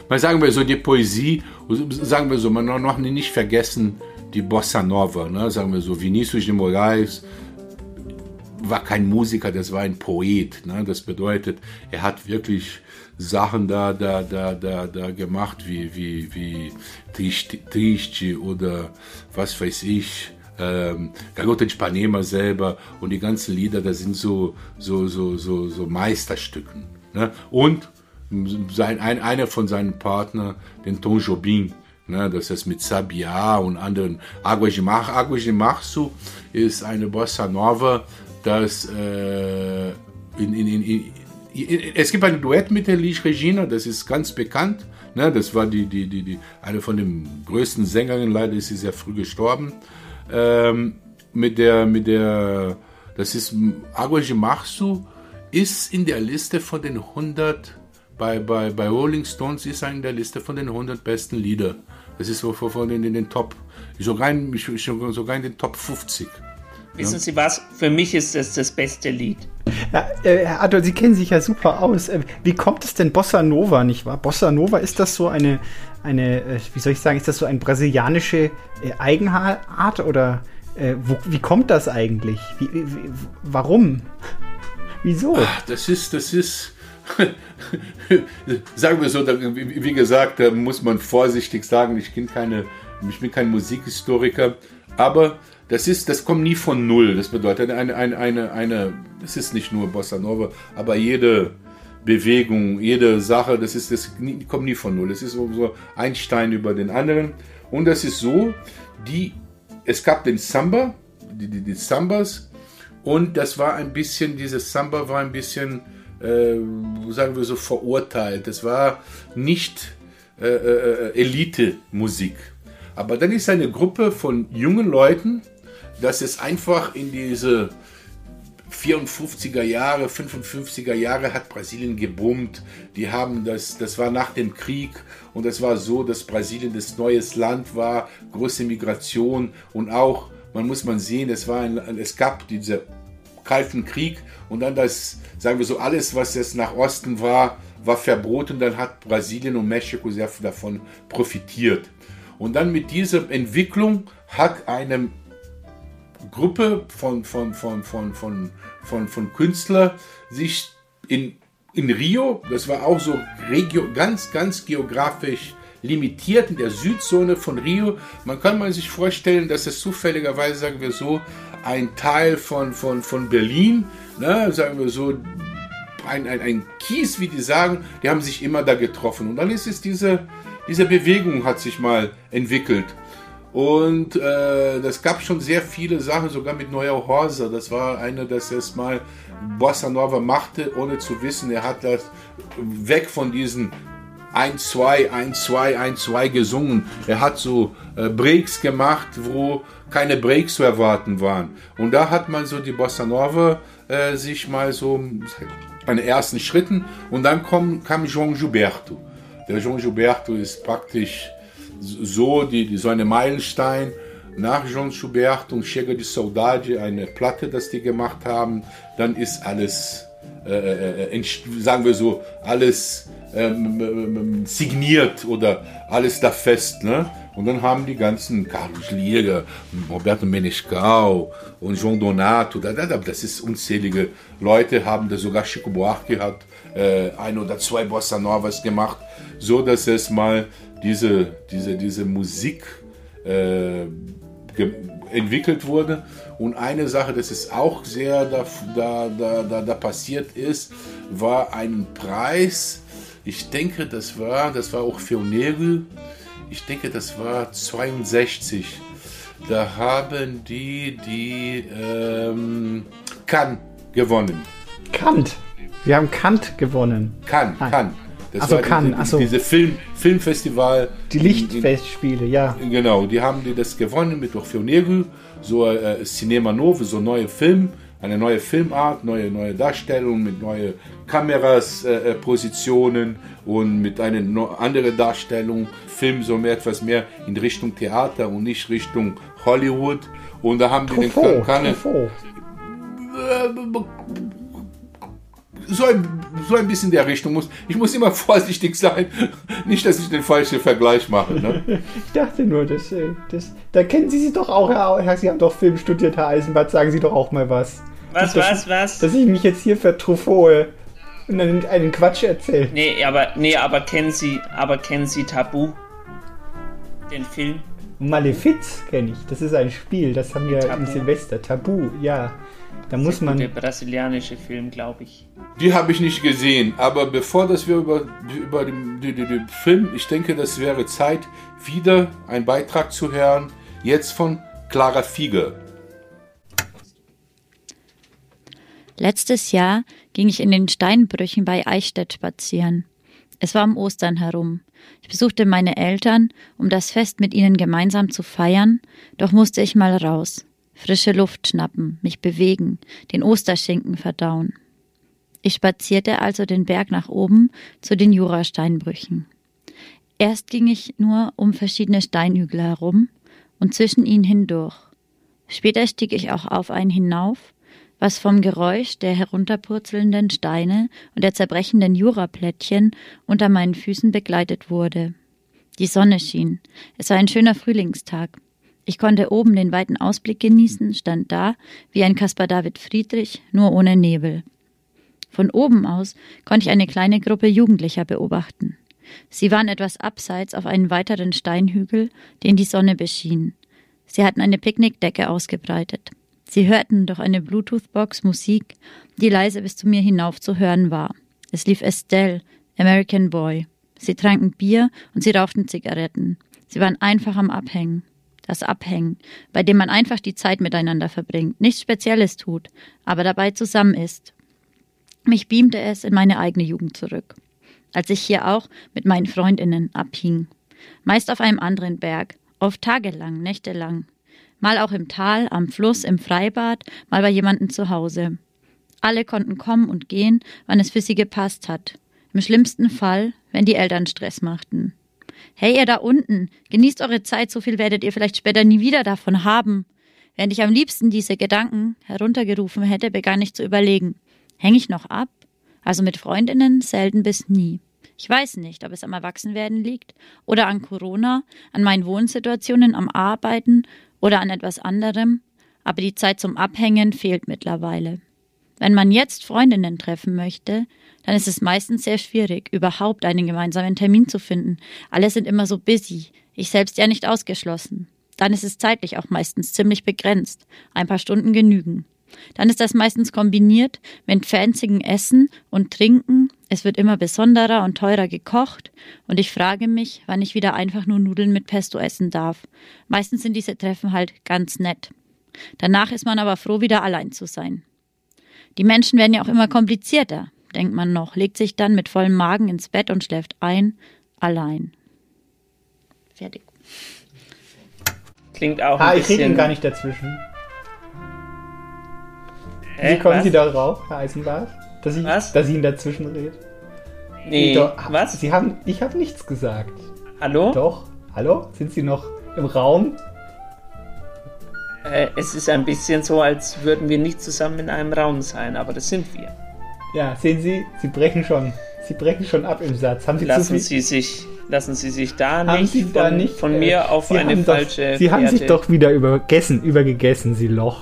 Mal sagen wir so, die Poesie, sagen wir so, man noch nicht vergessen, die Bossa Nova, ne? sagen wir so, Vinicius de Moraes war kein Musiker, das war ein Poet. Ne? Das bedeutet, er hat wirklich Sachen da, da, da, da, da gemacht, wie, wie, wie Triste, Triste oder was weiß ich, ähm, Garota de Ipanema selber und die ganzen Lieder, das sind so, so, so, so, so Meisterstücken. Ne? Und sein, ein, einer von seinen Partnern, den Tom Jobim, ne, das ist mit Sabia und anderen. Água de Março ist eine Bossa Nova, das äh, in, in, in, in, es gibt ein Duett mit der Liege Regina, das ist ganz bekannt. Ne, das war die, die, die, die, eine von den größten Sängerinnen, leider ist sie sehr früh gestorben. Ähm, mit der, mit der, das ist Água de ist in der Liste von den 100, bei, bei, bei Rolling Stones ist er in der Liste von den 100 besten Lieder. Das ist so von den, in den Top, sogar in, sogar in den Top 50. Wissen Sie was? Für mich ist das das beste Lied. Ja, äh, Herr Adol, Sie kennen sich ja super aus. Äh, Wie kommt es denn Bossa Nova, nicht wahr? Bossa Nova, ist das so eine, eine äh, wie soll ich sagen, ist das so eine brasilianische Eigenart oder äh, wo, wie kommt das eigentlich? Wie, wie, warum? Wieso? Ach, das ist, das ist, sagen wir so, wie gesagt, da muss man vorsichtig sagen, ich bin, keine, ich bin kein Musikhistoriker, aber das ist, das kommt nie von Null. Das bedeutet, eine, eine, eine, eine das ist nicht nur Bossa Nova, aber jede Bewegung, jede Sache, das ist, das kommt nie von Null. Es ist so ein Stein über den anderen. Und das ist so, die, es gab den Samba, die, die, die Sambas, und das war ein bisschen, dieses Samba war ein bisschen, äh, sagen wir so, verurteilt. Das war nicht äh, äh, Elite-Musik. Aber dann ist eine Gruppe von jungen Leuten, das ist einfach in diese 54er Jahre, 55er Jahre hat Brasilien gebummt. Die haben das, das war nach dem Krieg und es war so, dass Brasilien das neues Land war, große Migration und auch, man muss man sehen, es war ein, es gab diese Kalten Krieg und dann das, sagen wir so, alles, was jetzt nach Osten war, war verboten. Dann hat Brasilien und Mexiko sehr davon profitiert. Und dann mit dieser Entwicklung hat eine Gruppe von, von, von, von, von, von, von Künstlern sich in, in Rio, das war auch so regio, ganz, ganz geografisch limitiert in der Südzone von Rio. Man kann mal sich vorstellen, dass es zufälligerweise, sagen wir so, ein Teil von, von, von Berlin, ne, sagen wir so, ein, ein, ein Kies, wie die sagen, die haben sich immer da getroffen. Und dann ist es diese, diese Bewegung hat sich mal entwickelt. Und äh, das gab schon sehr viele Sachen, sogar mit Neuer Horser. Das war einer, das es mal Bossa Nova machte, ohne zu wissen. Er hat das weg von diesen 1, 2, 1, 2, 1, 2 gesungen. Er hat so äh, Breaks gemacht, wo keine Breaks zu erwarten waren. Und da hat man so die Bossa Nova äh, sich mal so bei den ersten Schritten. Und dann kom, kam João Gilberto. Der João Gilberto ist praktisch so, die, so eine Meilenstein. Nach João Gilberto und Chega de Saudade, eine Platte, das die gemacht haben, dann ist alles, äh, äh, entst- sagen wir so, alles ähm, signiert oder alles da fest. Ne? Und dann haben die ganzen Carlos Liga, Roberto Menescal und João Donato, da, da, da, das ist unzählige Leute, haben da sogar Chico Buarque hat äh, ein oder zwei Bossa Novas gemacht, so dass es mal diese, diese, diese Musik äh, entwickelt wurde. Und eine Sache, das ist auch sehr da, da, da, da, da passiert ist, war ein Preis. Ich denke, das war, das war auch für Neri. Ich denke, das war 62. Da haben die die ähm, Cannes gewonnen. Kant. Wir haben Kant gewonnen. Nein. Cannes. Das so, diese, ach so. diese Film, Filmfestival. Die Lichtfestspiele, ja. Genau, die haben die das gewonnen mit Orfeo Negro, so äh, Cinema Novo, so neue Film, eine neue Filmart, neue neue Darstellung mit neue Kameras, äh, äh, Positionen und mit einer no anderen Darstellung. Film so mehr etwas mehr in Richtung Theater und nicht Richtung Hollywood. Und da haben die den Truffaut, Truffaut. So ein, so ein bisschen der Richtung muss. Ich muss immer vorsichtig sein, nicht, dass ich den falschen Vergleich mache. Ne? Ich dachte nur, das, äh, das, da kennen Sie sich doch auch, Herr, Sie haben doch Film studiert, Herr Eisenbart, sagen Sie doch auch mal was. Was, Nicht, was, dass, was? Dass ich mich jetzt hier vertruffohe und dann einen Quatsch erzähle. Nee, aber, nee, aber kennen Sie, aber kennen Sie Tabu? Den Film? Malefiz kenne ich, das ist ein Spiel, das haben wir Tabu. im Silvester. Tabu, ja. Da muss man. Der brasilianische Film, glaube ich. Die habe ich nicht gesehen, aber bevor dass wir über, über den, den, den, den Film, ich denke, das wäre Zeit, wieder einen Beitrag zu hören, jetzt von Clara Fiege. Letztes Jahr ging ich in den Steinbrüchen bei Eichstätt spazieren. Es war um Ostern herum. Ich besuchte meine Eltern, um das Fest mit ihnen gemeinsam zu feiern, doch musste ich mal raus. Frische Luft schnappen, mich bewegen, den Osterschinken verdauen. Ich spazierte also den Berg nach oben zu den Jurasteinbrüchen. Erst ging ich nur um verschiedene Steinhügel herum und zwischen ihnen hindurch. Später stieg ich auch auf einen hinauf, was vom Geräusch der herunterpurzelnden Steine und der zerbrechenden Juraplättchen unter meinen Füßen begleitet wurde. Die Sonne schien. Es war ein schöner Frühlingstag. Ich konnte oben den weiten Ausblick genießen, stand da wie ein Caspar David Friedrich, nur ohne Nebel. Von oben aus konnte ich eine kleine Gruppe Jugendlicher beobachten. Sie waren etwas abseits auf einen weiteren Steinhügel, den die Sonne beschien. Sie hatten eine Picknickdecke ausgebreitet. Sie hörten durch eine Bluetooth-Box Musik, die leise bis zu mir hinauf zu hören war. Es lief Estelle, American Boy. Sie tranken Bier und sie rauchten Zigaretten. Sie waren einfach am Abhängen. Das Abhängen, bei dem man einfach die Zeit miteinander verbringt, nichts Spezielles tut, aber dabei zusammen ist. Mich beamte es in meine eigene Jugend zurück, als ich hier auch mit meinen Freundinnen abhing. Meist auf einem anderen Berg, oft tagelang, nächtelang. Mal auch im Tal, am Fluss, im Freibad, mal bei jemandem zu Hause. Alle konnten kommen und gehen, wann es für sie gepasst hat. Im schlimmsten Fall, wenn die Eltern Stress machten. Hey, ihr da unten, genießt eure Zeit, so viel werdet ihr vielleicht später nie wieder davon haben. Während ich am liebsten diese Gedanken heruntergerufen hätte, begann ich zu überlegen. Hänge ich noch ab? Also mit Freundinnen selten bis nie. Ich weiß nicht, ob es am Erwachsenwerden liegt oder an Corona, an meinen Wohnsituationen, am Arbeiten oder an etwas anderem, aber die Zeit zum Abhängen fehlt mittlerweile. Wenn man jetzt Freundinnen treffen möchte, dann ist es meistens sehr schwierig, überhaupt einen gemeinsamen Termin zu finden. Alle sind immer so busy, ich selbst ja nicht ausgeschlossen. Dann ist es zeitlich auch meistens ziemlich begrenzt. Ein paar Stunden genügen. Dann ist das meistens kombiniert mit fanzigen Essen und Trinken. Es wird immer besonderer und teurer gekocht. Und ich frage mich, wann ich wieder einfach nur Nudeln mit Pesto essen darf. Meistens sind diese Treffen halt ganz nett. Danach ist man aber froh, wieder allein zu sein. Die Menschen werden ja auch immer komplizierter, denkt man noch, legt sich dann mit vollem Magen ins Bett und schläft ein, allein. Fertig. Klingt auch Ah, ein ich rede bisschen. Ihnen gar nicht dazwischen. Hä, Wie kommen was? Sie darauf, Herr Eisenbart? Dass ich, dass ich Ihnen dazwischen rede? Nee, Doch, was? Sie haben, ich habe nichts gesagt. Hallo? Doch. Hallo? Sind Sie noch im Raum? Äh, es ist ein bisschen so, als würden wir nicht zusammen in einem Raum sein, aber das sind wir. Ja, sehen Sie, Sie brechen schon. Sie brechen schon ab im Satz. Haben Sie Lassen? Sie sich, lassen Sie sich da nicht, Sie von, da nicht von äh, mir auf Sie eine falsche Doch, Sie haben sich doch wieder übergessen, übergegessen, Sie Loch.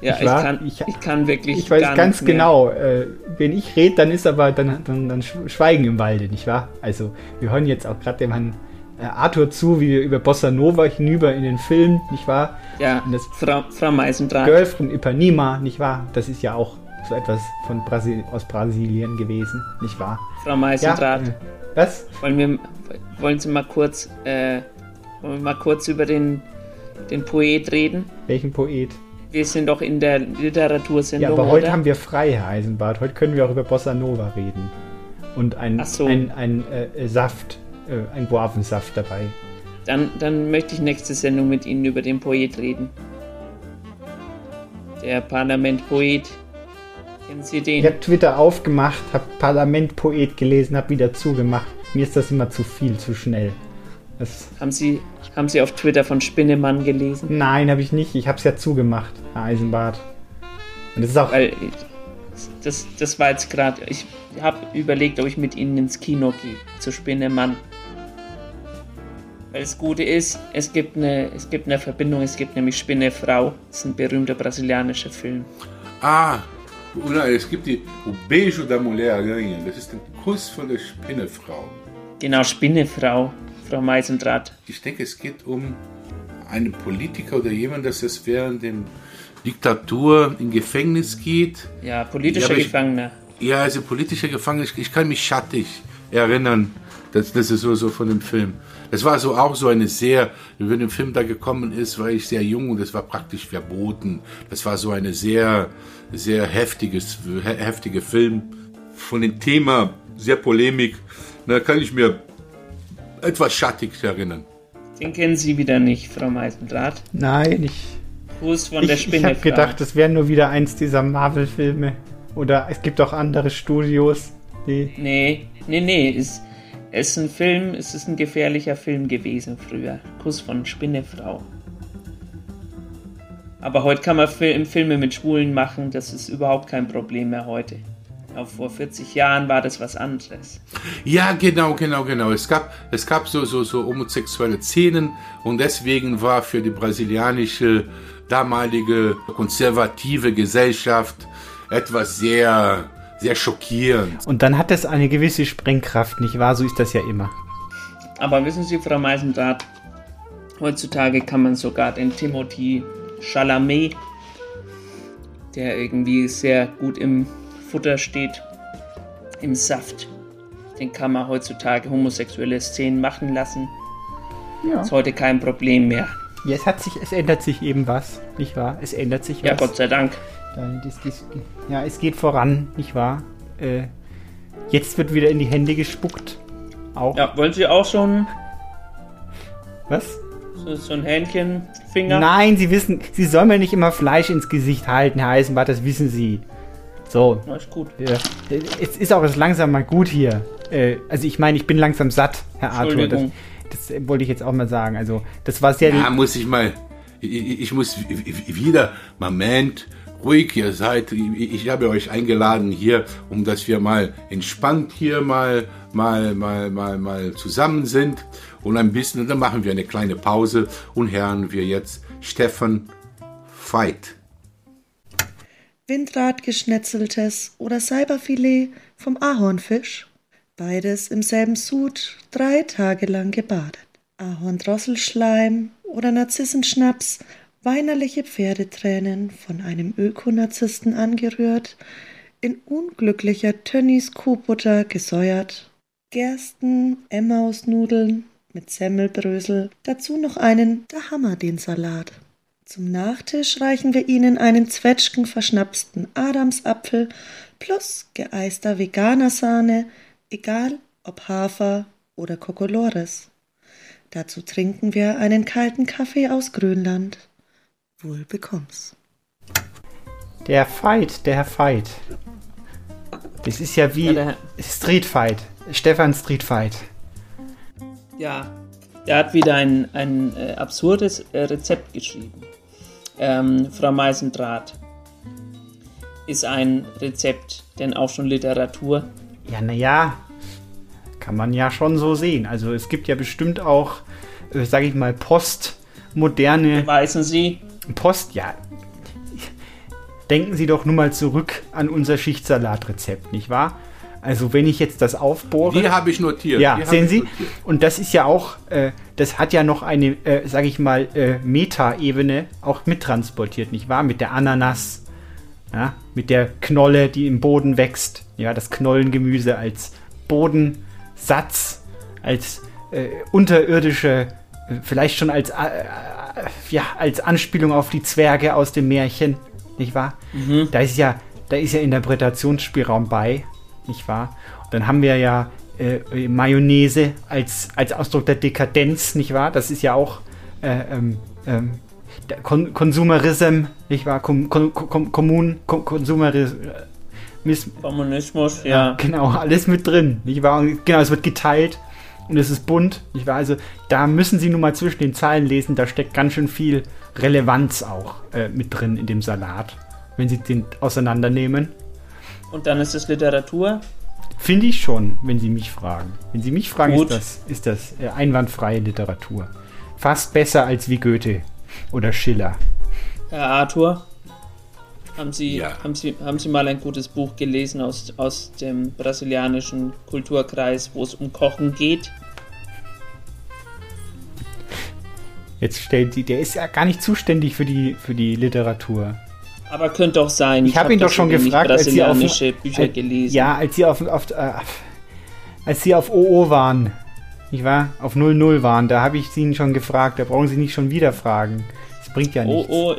Ja, ich wahr? kann, ich, kann wirklich Ich weiß ganz genau, äh, wenn ich rede, dann ist aber dann, dann, dann Schweigen im Walde, nicht wahr? Also, wir hören jetzt auch gerade dem Herrn Arthur zu, wie wir über Bossa Nova hinüber in den Film, nicht wahr? Ja, Und das Frau, Frau Meisendraht. Girl from Ipanema, nicht wahr? Das ist ja auch so etwas von Brasil aus Brasilien gewesen, nicht wahr? Frau Meisendraht. Ja, äh, was? Wollen wir, wollen Sie mal kurz, äh, wollen wir mal kurz über den, den Poet reden? Welchen Poet? Wir sind doch in der Literatursendung, Ja, aber heute oder? haben wir frei, Herr Eisenbart. Heute können wir auch über Bossa Nova reden. Und ein, so. ein, ein äh, Saft, äh, ein Guavensaft dabei. Dann, dann möchte ich nächste Sendung mit Ihnen über den Poet reden. Der Parlament-Poet. Kennen Sie den? Ich habe Twitter aufgemacht, habe Parlament-Poet gelesen, habe wieder zugemacht. Mir ist das immer zu viel, zu schnell. Das Haben Sie, haben Sie auf Twitter von Spinnemann gelesen? Nein, habe ich nicht. Ich habe es ja zugemacht, Herr Eisenbart. Und das ist auch. Weil das, das war jetzt gerade. Ich habe überlegt, ob ich mit Ihnen ins Kino gehe. Zu Spinnemann. Weil das Gute ist, es gibt eine, es gibt eine Verbindung. Es gibt nämlich Spinnefrau. Das ist ein berühmter brasilianischer Film. Ah, es gibt die O Beijo da Mulher Aranha. Das ist ein Kuss von der Spinnefrau. Genau, Spinnefrau. Frau Meisendraht. Ich denke, es geht um einen Politiker oder jemand, das es während der Diktatur in Gefängnis geht. Ja, politischer Ja, Gefangener. Ja, also politischer Gefangener. Ich, ich kann mich schattig erinnern. Das, das ist so, so von dem Film. Das war so auch so eine sehr, wenn der Film da gekommen ist, war ich sehr jung und das war praktisch verboten. Das war so eine sehr, sehr heftiges, he- heftige Film. Von dem Thema, sehr Polemik. Da kann ich mir etwas schattig erinnern. Den kennen Sie wieder nicht, Frau Meisendraht. Nein, ich. Gruß von der Ich, ich habe gedacht, das wäre nur wieder eins dieser Marvel-Filme. Oder es gibt auch andere Studios, die. Nee, nee, nee. Es, es ist ein Film, es ist ein gefährlicher Film gewesen früher. Kuss von Spinnefrau. Aber heute kann man Fil Filme mit Schwulen machen, das ist überhaupt kein Problem mehr heute. Auch vor 40 Jahren war das was anderes. Ja, genau, genau, genau. Es gab, es gab so, so, so homosexuelle Szenen und deswegen war für die brasilianische damalige konservative Gesellschaft etwas sehr, sehr schockierend. Und dann hat das eine gewisse Sprengkraft, nicht wahr? So ist das ja immer. Aber wissen Sie, Frau Meisendraht, heutzutage kann man sogar den Timothy Chalamet, der irgendwie sehr gut im Futter steht, im Saft, den kann man heutzutage homosexuelle Szenen machen lassen. Ja. Ist heute kein Problem mehr. Ja, es hat sich, es ändert sich eben was, nicht wahr? Es ändert sich was. Ja, Gott sei Dank. Dann das, das, ja, es geht voran, nicht wahr? Äh, jetzt wird wieder in die Hände gespuckt. Auch. Ja, wollen Sie auch so ein, Was? so, so ein Hähnchenfinger? Nein, Sie wissen, Sie sollen mir nicht immer Fleisch ins Gesicht halten, Herr Eisenbart, das wissen Sie. So. Na, ist gut. Ja. Es ist auch jetzt langsam mal gut hier. Äh, also ich meine, ich bin langsam satt, Herr Arthur. Das, Entschuldigung. das äh, wollte ich jetzt auch mal sagen. Also das war sehr... Ja, muss ich mal, ich, ich muss wieder, Moment, ruhig ihr seid. Ich, habe euch eingeladen hier, um dass wir mal entspannt hier mal, mal, mal, mal, mal zusammen sind und ein bisschen, und dann machen wir eine kleine Pause und hören wir jetzt Stefan Veit. Windradgeschnetzeltes oder Seiberfilet vom Ahornfisch. Beides im selben Sud, drei Tage lang gebadet. Ahorndrosselschleim oder Narzissenschnaps, weinerliche Pferdetränen von einem Ökonarzissten angerührt, in unglücklicher Tönnies Kuhbutter gesäuert, Gersten, Emmausnudeln mit Semmelbrösel, dazu noch einen der Hammer den Salat. Zum Nachtisch reichen wir Ihnen einen zwetschgenverschnapsten Adamsapfel plus geeister veganer Sahne, egal ob Hafer oder Kokolores. Dazu trinken wir einen kalten Kaffee aus Grönland. Wohl bekomm's. Der Fight, der Fight. Das ist ja wie Ja, Street Fight. Stefan Street Fight. Ja, er hat wieder ein, ein äh, absurdes äh, Rezept geschrieben. Ähm, Frau Meisendraht, ist ein Rezept denn auch schon Literatur? Ja, naja, kann man ja schon so sehen. Also es gibt ja bestimmt auch, äh, sage ich mal, postmoderne... Weißen Sie? Post, ja. Denken Sie doch nur mal zurück an unser Schichtsalatrezept, nicht wahr? Also wenn ich jetzt das aufbohre. Die habe ich notiert. Ja, Die sehen Sie? notiert. Und das ist ja auch, äh, das hat ja noch eine, äh, sage ich mal, äh, Meta-Ebene auch mittransportiert, nicht wahr? Mit der Ananas, ja, mit der Knolle, die im Boden wächst. Ja, das Knollengemüse als Bodensatz, als äh, unterirdische, äh, vielleicht schon als, äh, ja, als Anspielung auf die Zwerge aus dem Märchen, nicht wahr? Mhm. Da ist ja, da ist ja Interpretationsspielraum bei, nicht wahr? Und dann haben wir ja äh, Mayonnaise als, als Ausdruck der Dekadenz, nicht wahr? Das ist ja auch äh, ähm, ähm, Kon Konsumerism, nicht wahr? Kom Kom Kom Kommun Kom Konsumerism. Kommunismus, ja. Genau, alles mit drin, nicht wahr? Genau, es wird geteilt und es ist bunt, nicht wahr? Also da müssen Sie nun mal zwischen den Zeilen lesen, da steckt ganz schön viel Relevanz auch äh, mit drin in dem Salat, wenn Sie den auseinandernehmen. Und dann ist es Literatur. Finde ich schon, wenn Sie mich fragen. Wenn Sie mich fragen, Gut. ist das, ist das äh, einwandfreie Literatur. Fast besser als wie Goethe oder Schiller. Herr Arthur, haben Sie, haben Sie, haben Sie mal ein gutes Buch gelesen aus, aus dem brasilianischen Kulturkreis, wo es um Kochen geht? Jetzt stellt sie, der ist ja gar nicht zuständig für die, für die Literatur. Aber könnte doch sein. Ich habe ihn doch schon gefragt, als Sie auf, brasilianische Bücher als, gelesen. Ja, als Sie auf, auf äh, als Sie auf OO waren, nicht wahr? Auf 00 waren, da habe ich Sie ihn schon gefragt. Da brauchen Sie nicht schon wieder fragen. Das bringt ja nichts. oh,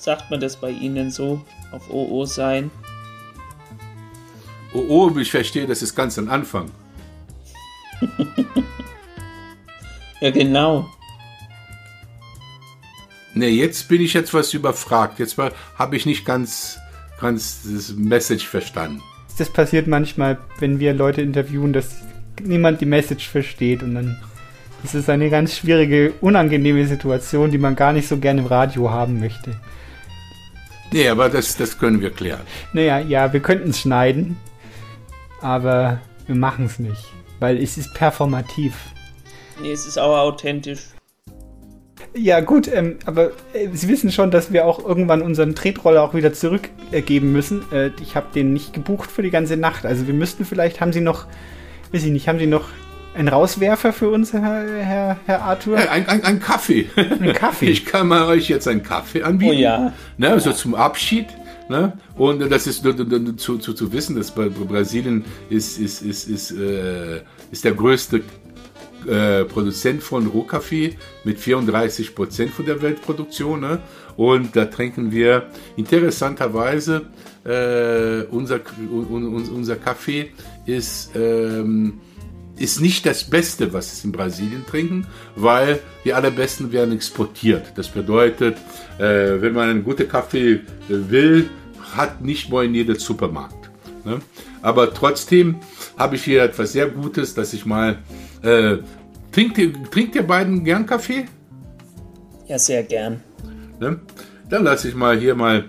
sagt man das bei Ihnen so? Auf OO sein? Oh, ich verstehe, das ist ganz am Anfang. Ja, genau. Ne, jetzt bin ich etwas überfragt. Jetzt habe ich nicht ganz, ganz das Message verstanden. Das passiert manchmal, wenn wir Leute interviewen, dass niemand die Message versteht und dann ist es eine ganz schwierige, unangenehme Situation, die man gar nicht so gerne im Radio haben möchte. Nee, aber das, das können wir klären. Naja, ja, wir könnten es schneiden, aber wir machen es nicht, weil es ist performativ. Nee, es ist auch authentisch. Ja, gut, ähm, aber äh, Sie wissen schon, dass wir auch irgendwann unseren Tretroller auch wieder zurückgeben müssen. Äh, ich habe den nicht gebucht für die ganze Nacht. Also wir müssten vielleicht, haben Sie noch, weiß ich nicht, haben Sie noch einen Rauswerfer für uns, Herr, Herr, Herr Arthur? Ja, ein, ein, ein Kaffee. Ein Kaffee. Ich kann mal euch jetzt einen Kaffee anbieten. Oh ja. Ne, so zum Abschied. Ne? Und das ist zu, zu, zu wissen, dass bei Brasilien ist, ist, ist, ist, äh, ist der größte äh, Produzent von Rohkaffee mit 34 Prozent von der Weltproduktion. Ne? Und da trinken wir interessanterweise äh, unser, un, un, unser Kaffee ist ähm, ist nicht das Beste, was es in Brasilien trinken, weil die allerbesten werden exportiert. Das bedeutet, äh, wenn man einen guten Kaffee äh, will, hat nicht mal in jedem Supermarkt. Ne? Aber trotzdem habe ich hier etwas sehr Gutes, dass ich mal äh, trinkt ihr, trinkt ihr beiden gern Kaffee? Ja, sehr gern. Ne? Dann lasse ich mal hier mal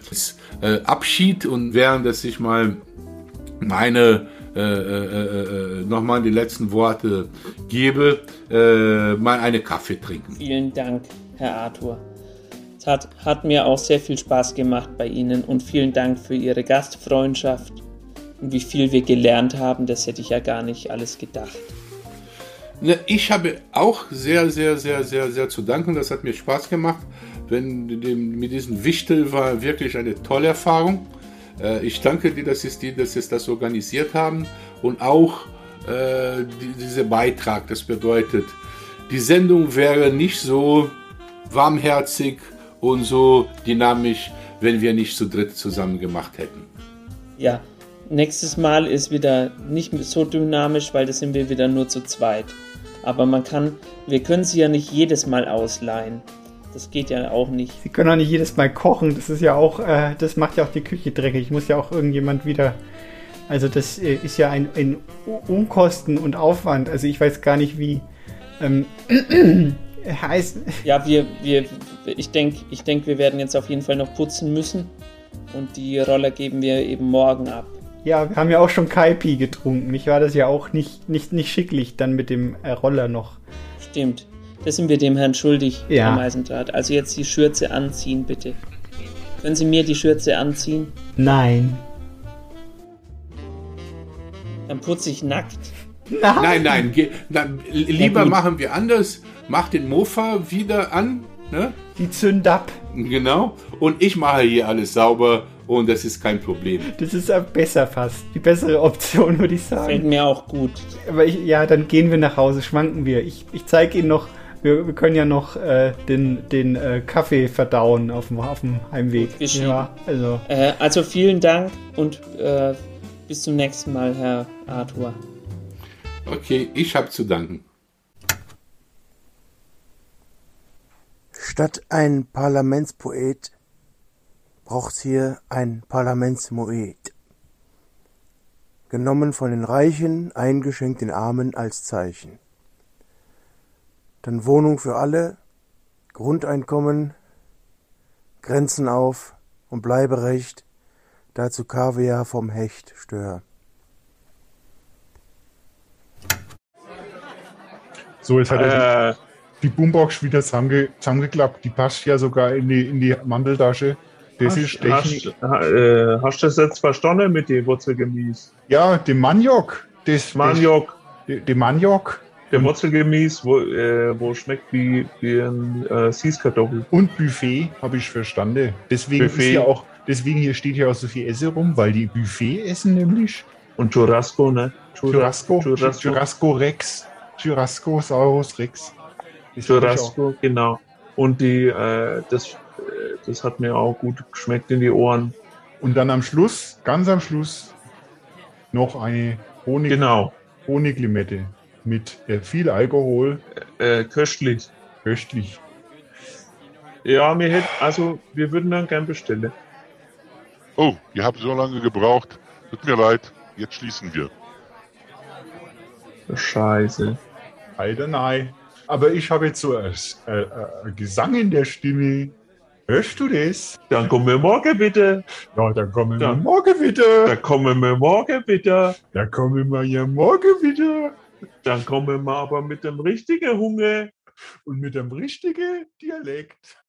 äh, Abschied und während dass ich mal meine äh, äh, äh, nochmal die letzten Worte gebe, mal eine Kaffee trinken. Vielen Dank, Herr Arthur. Es hat, hat mir auch sehr viel Spaß gemacht bei Ihnen und vielen Dank für Ihre Gastfreundschaft und wie viel wir gelernt haben, das hätte ich ja gar nicht alles gedacht. Ich habe auch sehr, sehr, sehr, sehr, sehr zu danken. Das hat mir Spaß gemacht. Wenn, mit diesem Wichtel war wirklich eine tolle Erfahrung. Äh, Ich danke dir, dass Sie dass Sie das organisiert haben und auch äh, die, dieser Beitrag. Das bedeutet, die Sendung wäre nicht so warmherzig und so dynamisch, wenn wir nicht zu dritt zusammen gemacht hätten. Ja, nächstes Mal ist wieder nicht so dynamisch, weil da sind wir wieder nur zu zweit. Aber man kann, wir können sie ja nicht jedes Mal ausleihen. Das geht ja auch nicht. Sie können auch nicht jedes Mal kochen. Das ist ja auch, äh, das macht ja auch die Küche dreckig. Muss ja auch irgendjemand wieder. Also das äh, ist ja ein, ein Unkosten und Aufwand. Also ich weiß gar nicht, wie ähm, heißt. Ja, wir, wir, ich denke, ich denk, wir werden jetzt auf jeden Fall noch putzen müssen. Und die Roller geben wir eben morgen ab. Ja, wir haben ja auch schon Kaipi getrunken. Ich war das ja auch nicht, nicht, nicht schicklich dann mit dem äh, Roller noch. Stimmt. Das sind wir dem Herrn schuldig, Ja. Herr Meisendraht. Also jetzt die Schürze anziehen, bitte. Können Sie mir die Schürze anziehen? Nein. und putze ich nackt. Nein, nein, ge- na, lieber gut. machen wir anders. Mach den Mofa wieder an, ne? Die zünd ab. Genau. Und ich mache hier alles sauber und das ist kein Problem. Das ist ja besser fast. Die bessere Option, würde ich sagen. Fällt mir auch gut. Aber ich, ja, dann gehen wir nach Hause, schwanken wir. Ich, ich zeige Ihnen noch, wir, wir können ja noch äh, den, den äh, Kaffee verdauen auf dem, auf dem Heimweg. Ja, also. Äh, also vielen Dank und äh, bis zum nächsten Mal, Herr Arthur. Okay, ich habe zu danken. Statt ein Parlamentspoet braucht's hier ein Parlamentsmoed. Genommen von den Reichen, eingeschenkt den Armen als Zeichen. Dann Wohnung für alle, Grundeinkommen, Grenzen auf und Bleiberecht, dazu Kaviar vom Hecht stör. So, jetzt hat er Äh. die, die Boombox wieder zusammenge, zusammengeklappt. Die passt ja sogar in die, in die Manteltasche. Das ist hast, Technik. hast, äh, hast du das jetzt verstanden mit dem Wurzelgemüse? Ja, dem Maniok. Das, Maniok. Das, dem Maniok. Der Wurzelgemüse, wo, äh, wo schmeckt wie, wie ein äh, Süßkartoffel. Und Buffet habe ich verstanden. Deswegen Buffet. ist ja auch, deswegen hier steht ja auch so viel Esse rum, weil die Buffet essen nämlich. Und Churrasco, ne? Churrasco, Churrasco. Churrasco Rex. Churrasco Saurus Rex. Das Churrasco, genau. Und die, äh, das, äh, das hat mir auch gut geschmeckt in die Ohren. Und dann am Schluss, ganz am Schluss, noch eine Honig, Genau. Honiglimette mit äh, viel Alkohol. Äh, köstlich. Köstlich. Ja, wir hätten, also wir würden dann gern bestellen. Oh, ihr habt so lange gebraucht. Tut mir leid, jetzt schließen wir. Scheiße. Alter, nein. Aber ich habe jetzt so ein, äh, äh, Gesang in der Stimme. Hörst du das? Dann kommen wir morgen bitte. Ja, dann kommen wir Dann- morgen wieder. Dann kommen wir morgen bitte. Dann kommen wir ja morgen wieder. Dann kommen wir aber mit dem richtigen Hunger. Und mit dem richtigen Dialekt.